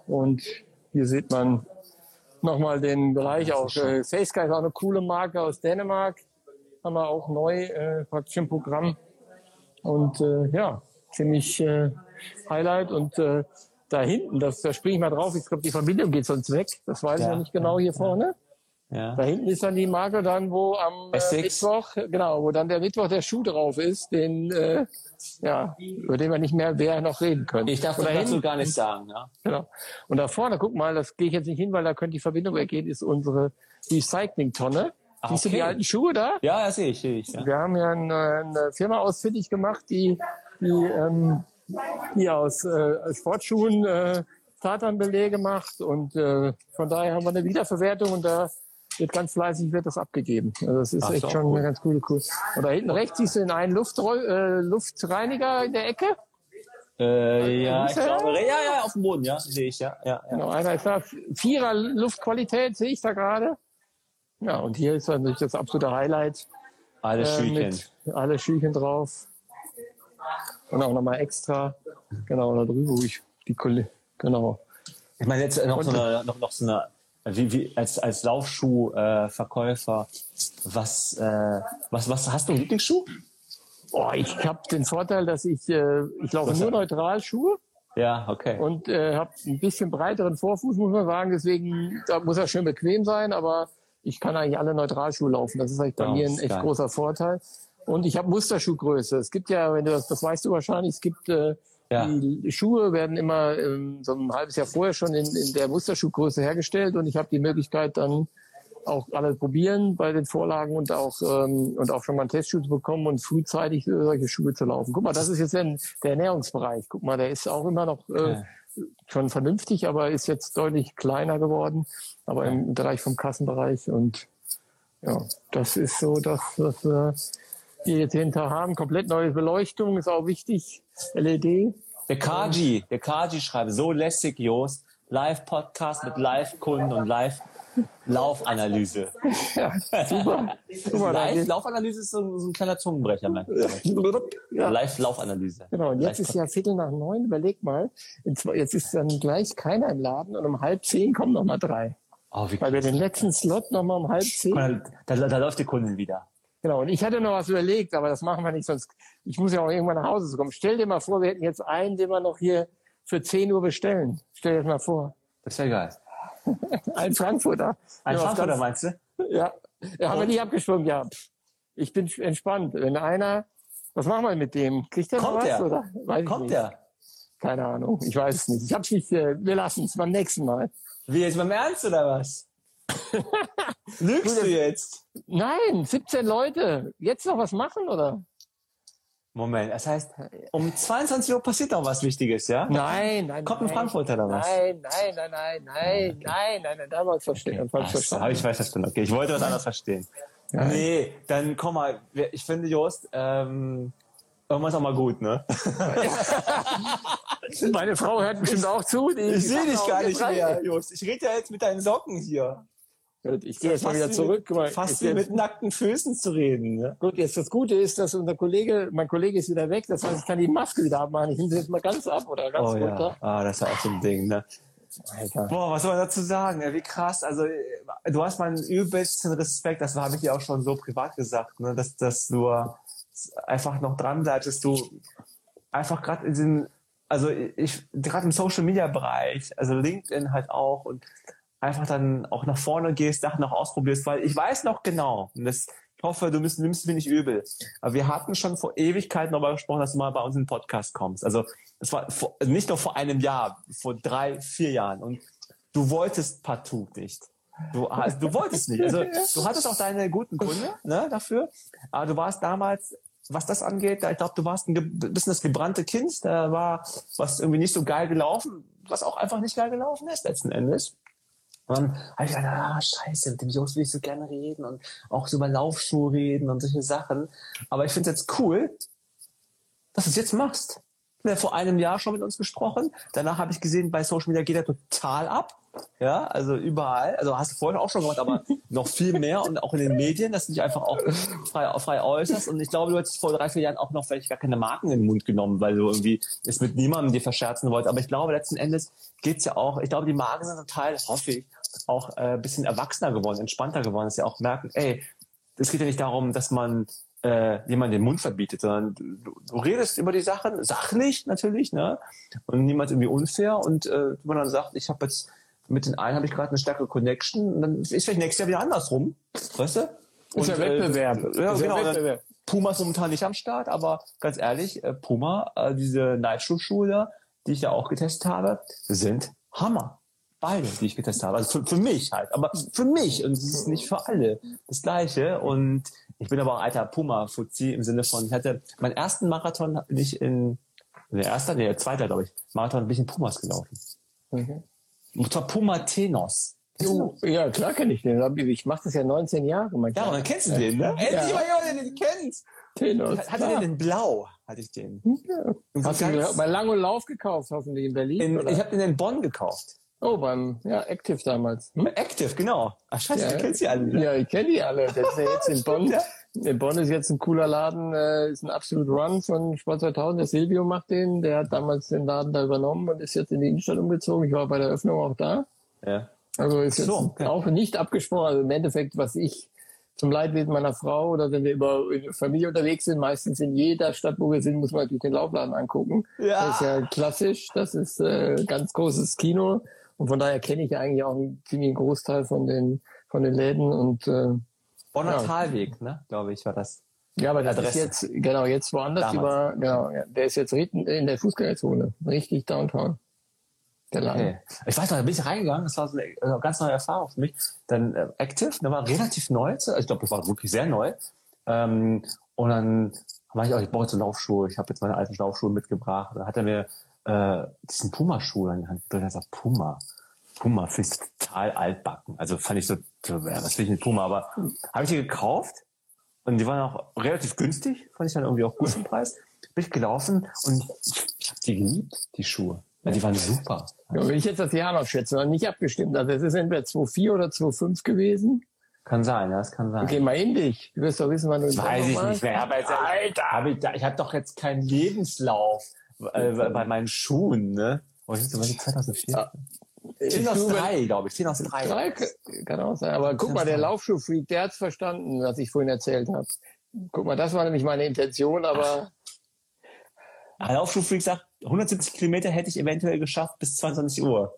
Und hier sieht man nochmal den Bereich auch. Äh, Facesky ist auch eine coole Marke aus Dänemark. Haben wir auch neu äh, praktisch im Programm. Und äh, ja, ziemlich äh, Highlight. Und äh, da hinten, das, da springe ich mal drauf, ich glaube, die Verbindung geht sonst weg. Das weiß ja, ich noch nicht genau hier vorne. Ja. Da hinten ist dann die Marke dann, wo am äh, Mittwoch, genau, wo dann der Mittwoch der Schuh drauf ist, den, äh, ja, über den wir nicht mehr wer noch reden können.
Ich darf dazu gar nicht sagen, ja.
Genau. Und da vorne, guck mal, das gehe ich jetzt nicht hin, weil da könnte die Verbindung weggehen, ist unsere Recycling-Tonne. Ah, Siehst okay. du die alten Schuhe da?
Ja, das sehe ich, sehe ich. Ja.
Wir haben ja eine, eine Firma ausfindig gemacht, die, die ähm, die aus äh, Sportschuhen äh, Tatanbelege macht und äh, von daher haben wir eine Wiederverwertung und da wird ganz fleißig wird das abgegeben. Also das ist Ach, echt schon cool. eine ganz coole cool. Und da hinten rechts siehst du den einen Luftroll, äh, Luftreiniger in der Ecke.
Äh, ja, ich glaube, ja, ja, auf dem Boden, ja, sehe ich, ja, ja, ja.
Genau, einer ist da. Vierer Luftqualität sehe ich da gerade. Ja, und hier ist natürlich das absolute Highlight.
Alle äh, Schüchen.
alle Schüchen drauf. Und auch nochmal extra. Genau, da drüben, wo ich die Kollege, genau.
Ich meine, jetzt noch so eine, noch, noch so eine, wie, wie, als, als Laufschuhverkäufer, äh, was, äh, was, was, hast du einen Lieblingsschuh?
Oh, ich habe den Vorteil, dass ich, äh, ich laufe nur neutral Schuhe.
Ja, okay.
Und äh, habe ein bisschen breiteren Vorfuß, muss man sagen. Deswegen da muss er schön bequem sein, aber ich kann eigentlich alle Neutralschuhe laufen. Das ist eigentlich bei oh, mir ein echt geil. großer Vorteil. Und ich habe Musterschuhgröße. Es gibt ja, wenn du das, das weißt du wahrscheinlich, es gibt äh, ja. die Schuhe werden immer ähm, so ein halbes Jahr vorher schon in, in der Musterschuhgröße hergestellt und ich habe die Möglichkeit dann auch alle probieren bei den Vorlagen und auch ähm, und auch schon mal einen Testschuh zu bekommen und frühzeitig solche Schuhe zu laufen. Guck mal, das ist jetzt der, der Ernährungsbereich. Guck mal, der ist auch immer noch äh, ja. schon vernünftig, aber ist jetzt deutlich kleiner geworden, aber im Bereich vom Kassenbereich und ja, das ist so, dass, dass wir jetzt hinter haben. Komplett neue Beleuchtung ist auch wichtig. LED.
Der Kaji, der Kaji schreibt, so lässig, Jost. Live-Podcast mit Live-Kunden und Live Laufanalyse.
Ja, super. super
Live-Laufanalyse ist so, so, ein kleiner Zungenbrecher. Ja. Live-Laufanalyse.
Genau, und jetzt ist ja Viertel nach neun, überleg mal. Jetzt ist dann gleich keiner im Laden und um halb zehn kommen noch mal drei. Oh, Weil wir den letzten Slot noch mal um halb zehn.
Da, da, da läuft die Kundin wieder.
Genau, und ich hatte noch was überlegt, aber das machen wir nicht, sonst ich muss ja auch irgendwann nach Hause kommen. Stell dir mal vor, wir hätten jetzt einen, den wir noch hier für 10 Uhr bestellen. Stell dir das mal vor.
Das wäre geil.
Ein Frankfurter.
Ein Frankfurter meinst du?
Ja. ja haben wir nicht abgeschwungen, ja. Ich bin entspannt. Wenn einer, was machen wir mit dem? Kriegt der
Kommt
noch was?
Der?
Oder?
Weiß Kommt der?
Keine Ahnung. Ich weiß es nicht. Ich hab's nicht, äh, wir lassen es beim nächsten Mal.
Wie jetzt beim Ernst oder was? Lügst du jetzt?
Nein, 17 Leute. Jetzt noch was machen oder?
Moment, das heißt, um 22 Uhr passiert noch was Wichtiges, ja?
Nein, nein.
Kommt ein Frankfurter oder was?
Nein, nein, nein, nein, nein, nein, nein, nein, da habe ich verstehen. Okay.
Ach, habe ich verstanden. Okay, ich wollte was anderes verstehen. Nein. Nee, dann komm mal, ich finde, Jost, ähm, irgendwann ist auch mal gut, ne?
Meine Frau hört bestimmt auch zu.
ich sehe dich gar nicht mehr, Jost. Ich rede ja jetzt mit deinen Socken hier.
Ich gehe jetzt mal wieder zurück.
Mal, fast wie mit nackten Füßen zu reden. Ne?
Gut, jetzt das Gute ist, dass unser Kollege, mein Kollege ist wieder weg, das heißt, ich kann die Maske wieder abmachen. Ich nehme jetzt mal ganz ab oder ganz
oh, runter. Ja. Ah, das ist auch so ein Ding, ne? Alter. Boah, was soll man dazu sagen? Wie krass. Also, du hast meinen übelsten Respekt, das habe ich dir auch schon so privat gesagt, ne? dass, dass du einfach noch dran bleibst, dass du einfach gerade in diesem, also ich, gerade im Social Media Bereich, also LinkedIn halt auch und einfach dann auch nach vorne gehst, Sachen noch ausprobierst, weil ich weiß noch genau, und das, ich hoffe, du nimmst, nimmst mir nicht übel, aber wir hatten schon vor Ewigkeiten darüber gesprochen, dass du mal bei uns in den Podcast kommst. Also es war vor, nicht nur vor einem Jahr, vor drei, vier Jahren und du wolltest partout nicht. Du, also, du wolltest nicht. Also du hattest auch deine guten Gründe ne, dafür, aber du warst damals was das angeht, ich glaube, du warst ein bisschen das gebrannte Kind, da war was irgendwie nicht so geil gelaufen, was auch einfach nicht geil gelaufen ist letzten Endes. Und dann habe ich gedacht, ah, scheiße, mit dem Jungs will ich so gerne reden und auch so über Laufschuhe reden und solche Sachen. Aber ich finde es jetzt cool, dass du es jetzt machst. Ich habe vor einem Jahr schon mit uns gesprochen. Danach habe ich gesehen, bei Social Media geht er total ab. Ja, also überall. Also hast du vorhin auch schon gemacht, aber noch viel mehr und auch in den Medien, dass du dich einfach auch frei, frei äußerst. Und ich glaube, du hättest vor drei, vier Jahren auch noch vielleicht gar keine Marken in den Mund genommen, weil du irgendwie es mit niemandem dir verscherzen wolltest. Aber ich glaube, letzten Endes geht's ja auch, ich glaube, die Marken sind total, hoffe ich, auch äh, bisschen erwachsener geworden, entspannter geworden, dass sie auch merken, ey, es geht ja nicht darum, dass man äh, jemand den Mund verbietet, sondern du, du redest über die Sachen, sachlich natürlich, ne? Und niemand irgendwie unfair und äh, man dann sagt, ich habe jetzt mit den einen habe ich gerade eine starke Connection und dann ist vielleicht nächstes Jahr wieder andersrum, weißt du?
Und, ist ja Wettbewerb.
Äh, ja, genau. Wettbewerb. Puma ist momentan nicht am Start, aber ganz ehrlich, äh, Puma, äh, diese Nightshoe-Schuhe, die ich ja auch getestet habe, sind Hammer. Beide, die ich getestet habe. Also für, für mich halt, aber für mich und es ist nicht für alle das Gleiche. Und ich bin aber auch alter Puma-Fuzzi im Sinne von, ich hatte meinen ersten Marathon bin ich in, der erste, nee, der zweite, glaube ich, Marathon bin ich in Pumas gelaufen. Mhm. Und zwar Puma Tenos.
Oh, ja, klar kenne ich den. Ich mache das ja 19 Jahre.
Ja, und dann kennst du den, ne? Endlich ja. mal jemand, den du kennst. Tenos. Hatte den in Blau, hatte ich den.
Ja. Hast du den bei Lang und Lauf gekauft, hoffentlich in Berlin?
In, ich habe den in Bonn gekauft.
Oh, beim ja, Active damals. Hm?
Active, genau.
Ach scheiße, ja, du kennst die alle. Ne? Ja, ich kenne die alle. Das ist ja jetzt in Bonn. In Bonn ist jetzt ein cooler Laden, äh, ist ein Absolute Run von Sport 2000. Der Silvio macht den. Der hat damals den Laden da übernommen und ist jetzt in die Innenstadt umgezogen. Ich war bei der Eröffnung auch da. Ja. Also ist jetzt so, okay. auch nicht abgesprochen. Also im Endeffekt, was ich zum Leidwesen meiner Frau oder wenn wir über Familie unterwegs sind, meistens in jeder Stadt, wo wir sind, muss man natürlich den Laufladen angucken. Ja. Das ist ja klassisch. Das ist äh, ganz großes Kino. Und von daher kenne ich eigentlich auch einen ziemlichen Großteil von den, von den Läden und, äh,
Bonner ja. Talweg, ne, glaube ich, war das.
Ja, aber das Adresse. ist jetzt, genau, jetzt woanders Damals. über, genau, ja, der ist jetzt in der Fußgängerzone, richtig downtown.
Der Laden. Okay. Ich weiß noch, da bin ich reingegangen, das war so eine, eine ganz neue Erfahrung für mich. Dann äh, Active, der war relativ neu, also ich glaube, das war wirklich sehr neu. Ähm, und dann war ich auch, ich brauche jetzt Laufschuhe, ich habe jetzt meine alten Laufschuhe mitgebracht. Da hat er mir äh, diesen Puma-Schuh an die Hand gedrückt. Er sagt, Puma. Finde ich total altbacken. Also fand ich so, so ja, was will ich mit Puma? Aber habe ich die gekauft und die waren auch relativ günstig, fand ich dann irgendwie auch gut im Preis. Bin ich gelaufen und ich habe die geliebt, die Schuhe. Ja, die waren super.
Ja, wenn ich jetzt das Jahr noch schätze, war nicht abgestimmt. Also es ist entweder 2,4 oder 2,5 gewesen.
Kann sein, ja, das kann sein.
Okay, mal in dich. Du wirst doch wissen, wann du
Weiß ich nicht mehr. Aber jetzt, Alter! Hab ich ich habe doch jetzt keinen Lebenslauf äh, bei meinen Schuhen, ne? Oh, ich weiß 2004. Ja. 10 aus 3, glaube ich. 10 aus 3. 3
kann auch sein. Aber guck mal, der Laufschuhfreak, der hat's verstanden, was ich vorhin erzählt habe. Guck mal, das war nämlich meine Intention, aber.
Laufschuhfreak sagt, 170 Kilometer hätte ich eventuell geschafft bis 22 Uhr.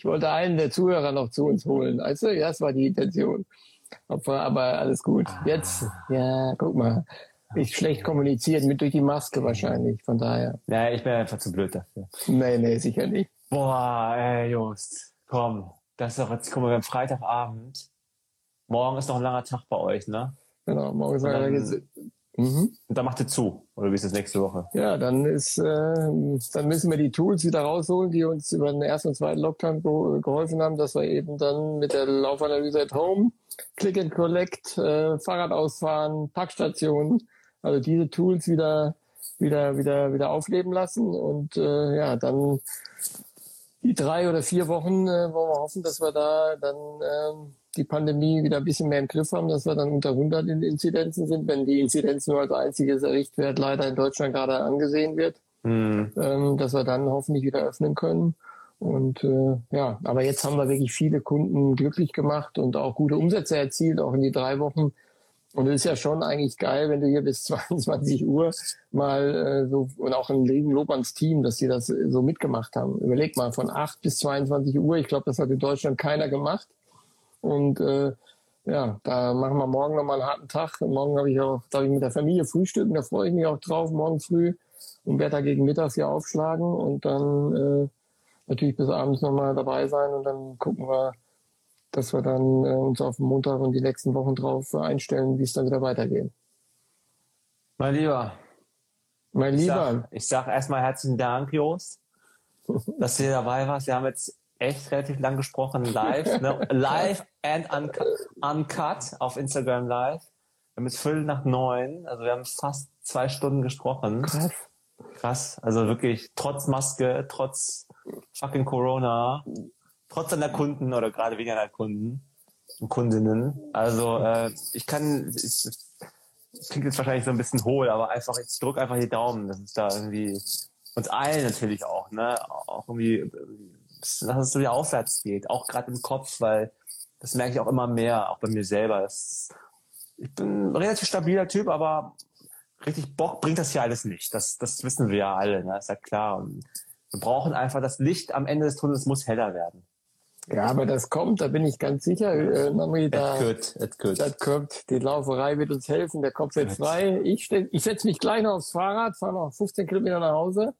Ich wollte einen der Zuhörer noch zu uns holen. Also, ja, das war die Intention. Aber alles gut. Jetzt, ja, guck mal. Ich schlecht kommuniziert mit durch die Maske wahrscheinlich, von daher.
Ja, ich bin einfach zu blöd dafür.
Nee, nee, sicher nicht.
Boah, ey, Just, komm. Das ist doch jetzt, guck mal, wir haben Freitagabend. Morgen ist noch ein langer Tag bei euch, ne?
Genau, morgen ist
ein Mhm. Und dann macht ihr zu. Oder wie ist das nächste Woche?
Ja, dann ist, äh, dann müssen wir die Tools wieder rausholen, die uns über den ersten und zweiten Lockdown geholfen haben, dass wir eben dann mit der Laufanalyse at Home, Click and Collect, äh, Fahrrad ausfahren, Packstationen, also diese Tools wieder, wieder, wieder, wieder aufleben lassen und äh, ja, dann die drei oder vier Wochen äh, wollen wir hoffen, dass wir da dann ähm, die Pandemie wieder ein bisschen mehr im Griff haben, dass wir dann unter 100 in Inzidenzen sind, wenn die Inzidenz nur als einziges Richtwert leider in Deutschland gerade angesehen wird, mhm. ähm, dass wir dann hoffentlich wieder öffnen können. Und äh, ja, aber jetzt haben wir wirklich viele Kunden glücklich gemacht und auch gute Umsätze erzielt, auch in die drei Wochen. Und es ist ja schon eigentlich geil, wenn du hier bis 22 Uhr mal äh, so und auch ein Lob ans Team, dass sie das so mitgemacht haben. Überleg mal, von 8 bis 22 Uhr, ich glaube, das hat in Deutschland keiner gemacht. Und äh, ja, da machen wir morgen nochmal einen harten Tag. Morgen habe ich auch, darf ich mit der Familie frühstücken, da freue ich mich auch drauf, morgen früh und werde da gegen Mittags hier aufschlagen und dann äh, natürlich bis abends nochmal dabei sein und dann gucken wir, dass wir dann äh, uns auf Montag und die nächsten Wochen drauf einstellen, wie es dann wieder weitergeht.
Mein Lieber.
Mein Lieber.
Ich sag, sag erstmal herzlichen Dank, Jost, dass du hier dabei warst. Wir haben jetzt echt relativ lang gesprochen, live, ne? live and uncut, uncut auf Instagram live. Wir haben jetzt Viertel nach neun, also wir haben fast zwei Stunden gesprochen. Krass. Krass, also wirklich trotz Maske, trotz fucking Corona, trotz an der Kunden oder gerade wegen einer Kunden und Kundinnen. Also äh, ich kann, es klingt jetzt wahrscheinlich so ein bisschen hohl, aber einfach, ich drück einfach die Daumen, dass es da irgendwie uns allen natürlich auch, ne, auch irgendwie dass es so wieder aufwärts geht, auch gerade im Kopf, weil das merke ich auch immer mehr, auch bei mir selber. Das, ich bin ein relativ stabiler Typ, aber richtig Bock bringt das hier alles nicht. Das, das wissen wir ja alle, ne? ist ja klar. Und wir brauchen einfach das Licht am Ende des Tunnels muss heller werden.
Ja, aber das kommt, da bin ich ganz sicher. Äh, Namri, da,
it could, it could.
das kommt. Die Lauferei wird uns helfen, der Kopf wird frei. Ich, ich setze mich gleich noch aufs Fahrrad, fahre noch 15 Kilometer nach Hause,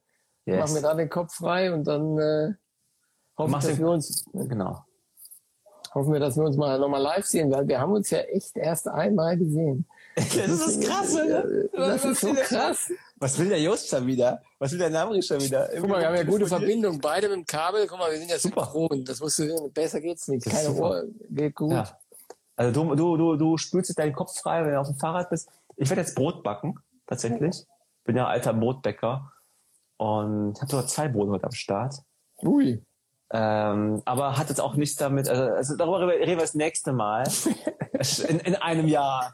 yes. mache mir da den Kopf frei und dann äh, hoffen, dass wir uns... Genau. Hoffen wir, dass wir uns mal nochmal live sehen, weil wir haben uns ja echt erst einmal gesehen.
Das, das ist das Krasse.
Das, das ist so krass.
Was will der Just schon wieder? Was will der Namri schon wieder?
Guck mal, wir haben ja gute Verbindung. Beide mit dem Kabel. Guck mal, wir sind ja super synchron. Das musst du sehen. Besser geht's nicht. Keine Ohr. Geht gut. Ja.
Also du, du, du, du spülst deinen Kopf frei, wenn du auf dem Fahrrad bist. Ich werde jetzt Brot backen, tatsächlich. Bin ja alter Brotbäcker. Und habe sogar zwei Brote heute am Start.
Ui.
Ähm, aber hat jetzt auch nichts damit, also, also darüber reden wir das nächste Mal. in, in einem Jahr.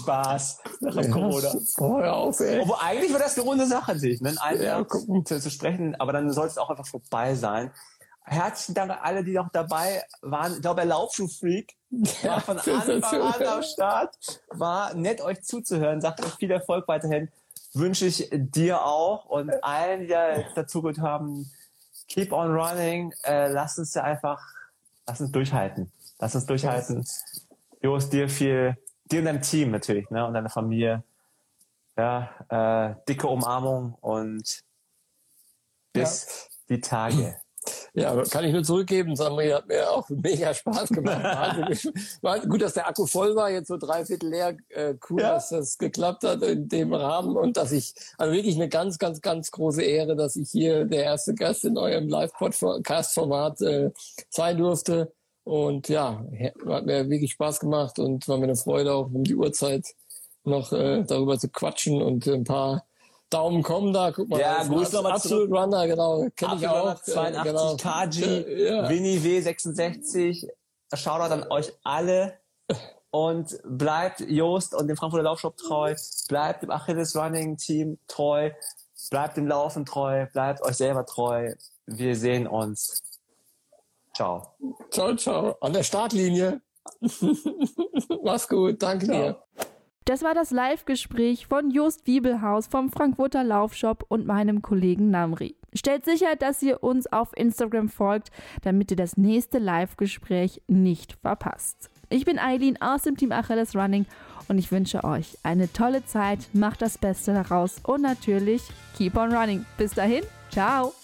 Spaß. Nach dem Corona.
Boah, auf, ey.
Obwohl eigentlich wäre das eine runde Sache, sich, ne? in einem ja, Jahr zu, zu, sprechen, aber dann soll es auch einfach vorbei sein. Herzlichen Dank an alle, die noch dabei waren. Ich glaube, der Laufschuhfreak ja, war von Anfang an am Start. War nett, euch zuzuhören. Sagt euch viel Erfolg weiterhin. Wünsche ich dir auch und allen, die da dazugehört haben, keep on running. Äh, lass uns ja einfach, lass uns durchhalten. Lass uns durchhalten. Jos, dir viel, dir und deinem Team natürlich, ne, und deiner Familie. Ja, äh, dicke Umarmung und bis ja. die Tage.
Ja, kann ich nur zurückgeben. Samri hat mir auch mega Spaß gemacht. war gut, dass der Akku voll war, jetzt so dreiviertel leer. Äh, cool, ja. dass das geklappt hat in dem Rahmen und dass ich, also wirklich eine ganz, ganz, ganz große Ehre, dass ich hier der erste Gast in eurem Live-Podcast-Format äh, sein durfte. Und ja, hat mir wirklich Spaß gemacht und war mir eine Freude, auch um die Uhrzeit noch äh, darüber zu quatschen und ein paar Daumen kommen da. Guck mal,
ja, Gruß nochmal
Absolute Runner, genau. Kenn ich auch.
82 genau. Kaji, ja. Winnie W66. Shoutout an euch alle. Und bleibt Jost und dem Frankfurter Laufshop treu. Bleibt dem Achilles Running Team treu. Bleibt dem Laufen treu. Bleibt euch selber treu. Wir sehen uns. Ciao.
Ciao, ciao. An der Startlinie. Mach's gut. Danke ciao. dir.
Das war das Live-Gespräch von Just Wiebelhaus vom Frankfurter Laufshop und meinem Kollegen Namri. Stellt sicher, dass ihr uns auf Instagram folgt, damit ihr das nächste Live-Gespräch nicht verpasst. Ich bin Eileen aus dem Team Achilles Running und ich wünsche euch eine tolle Zeit, macht das Beste daraus und natürlich keep on running. Bis dahin, ciao!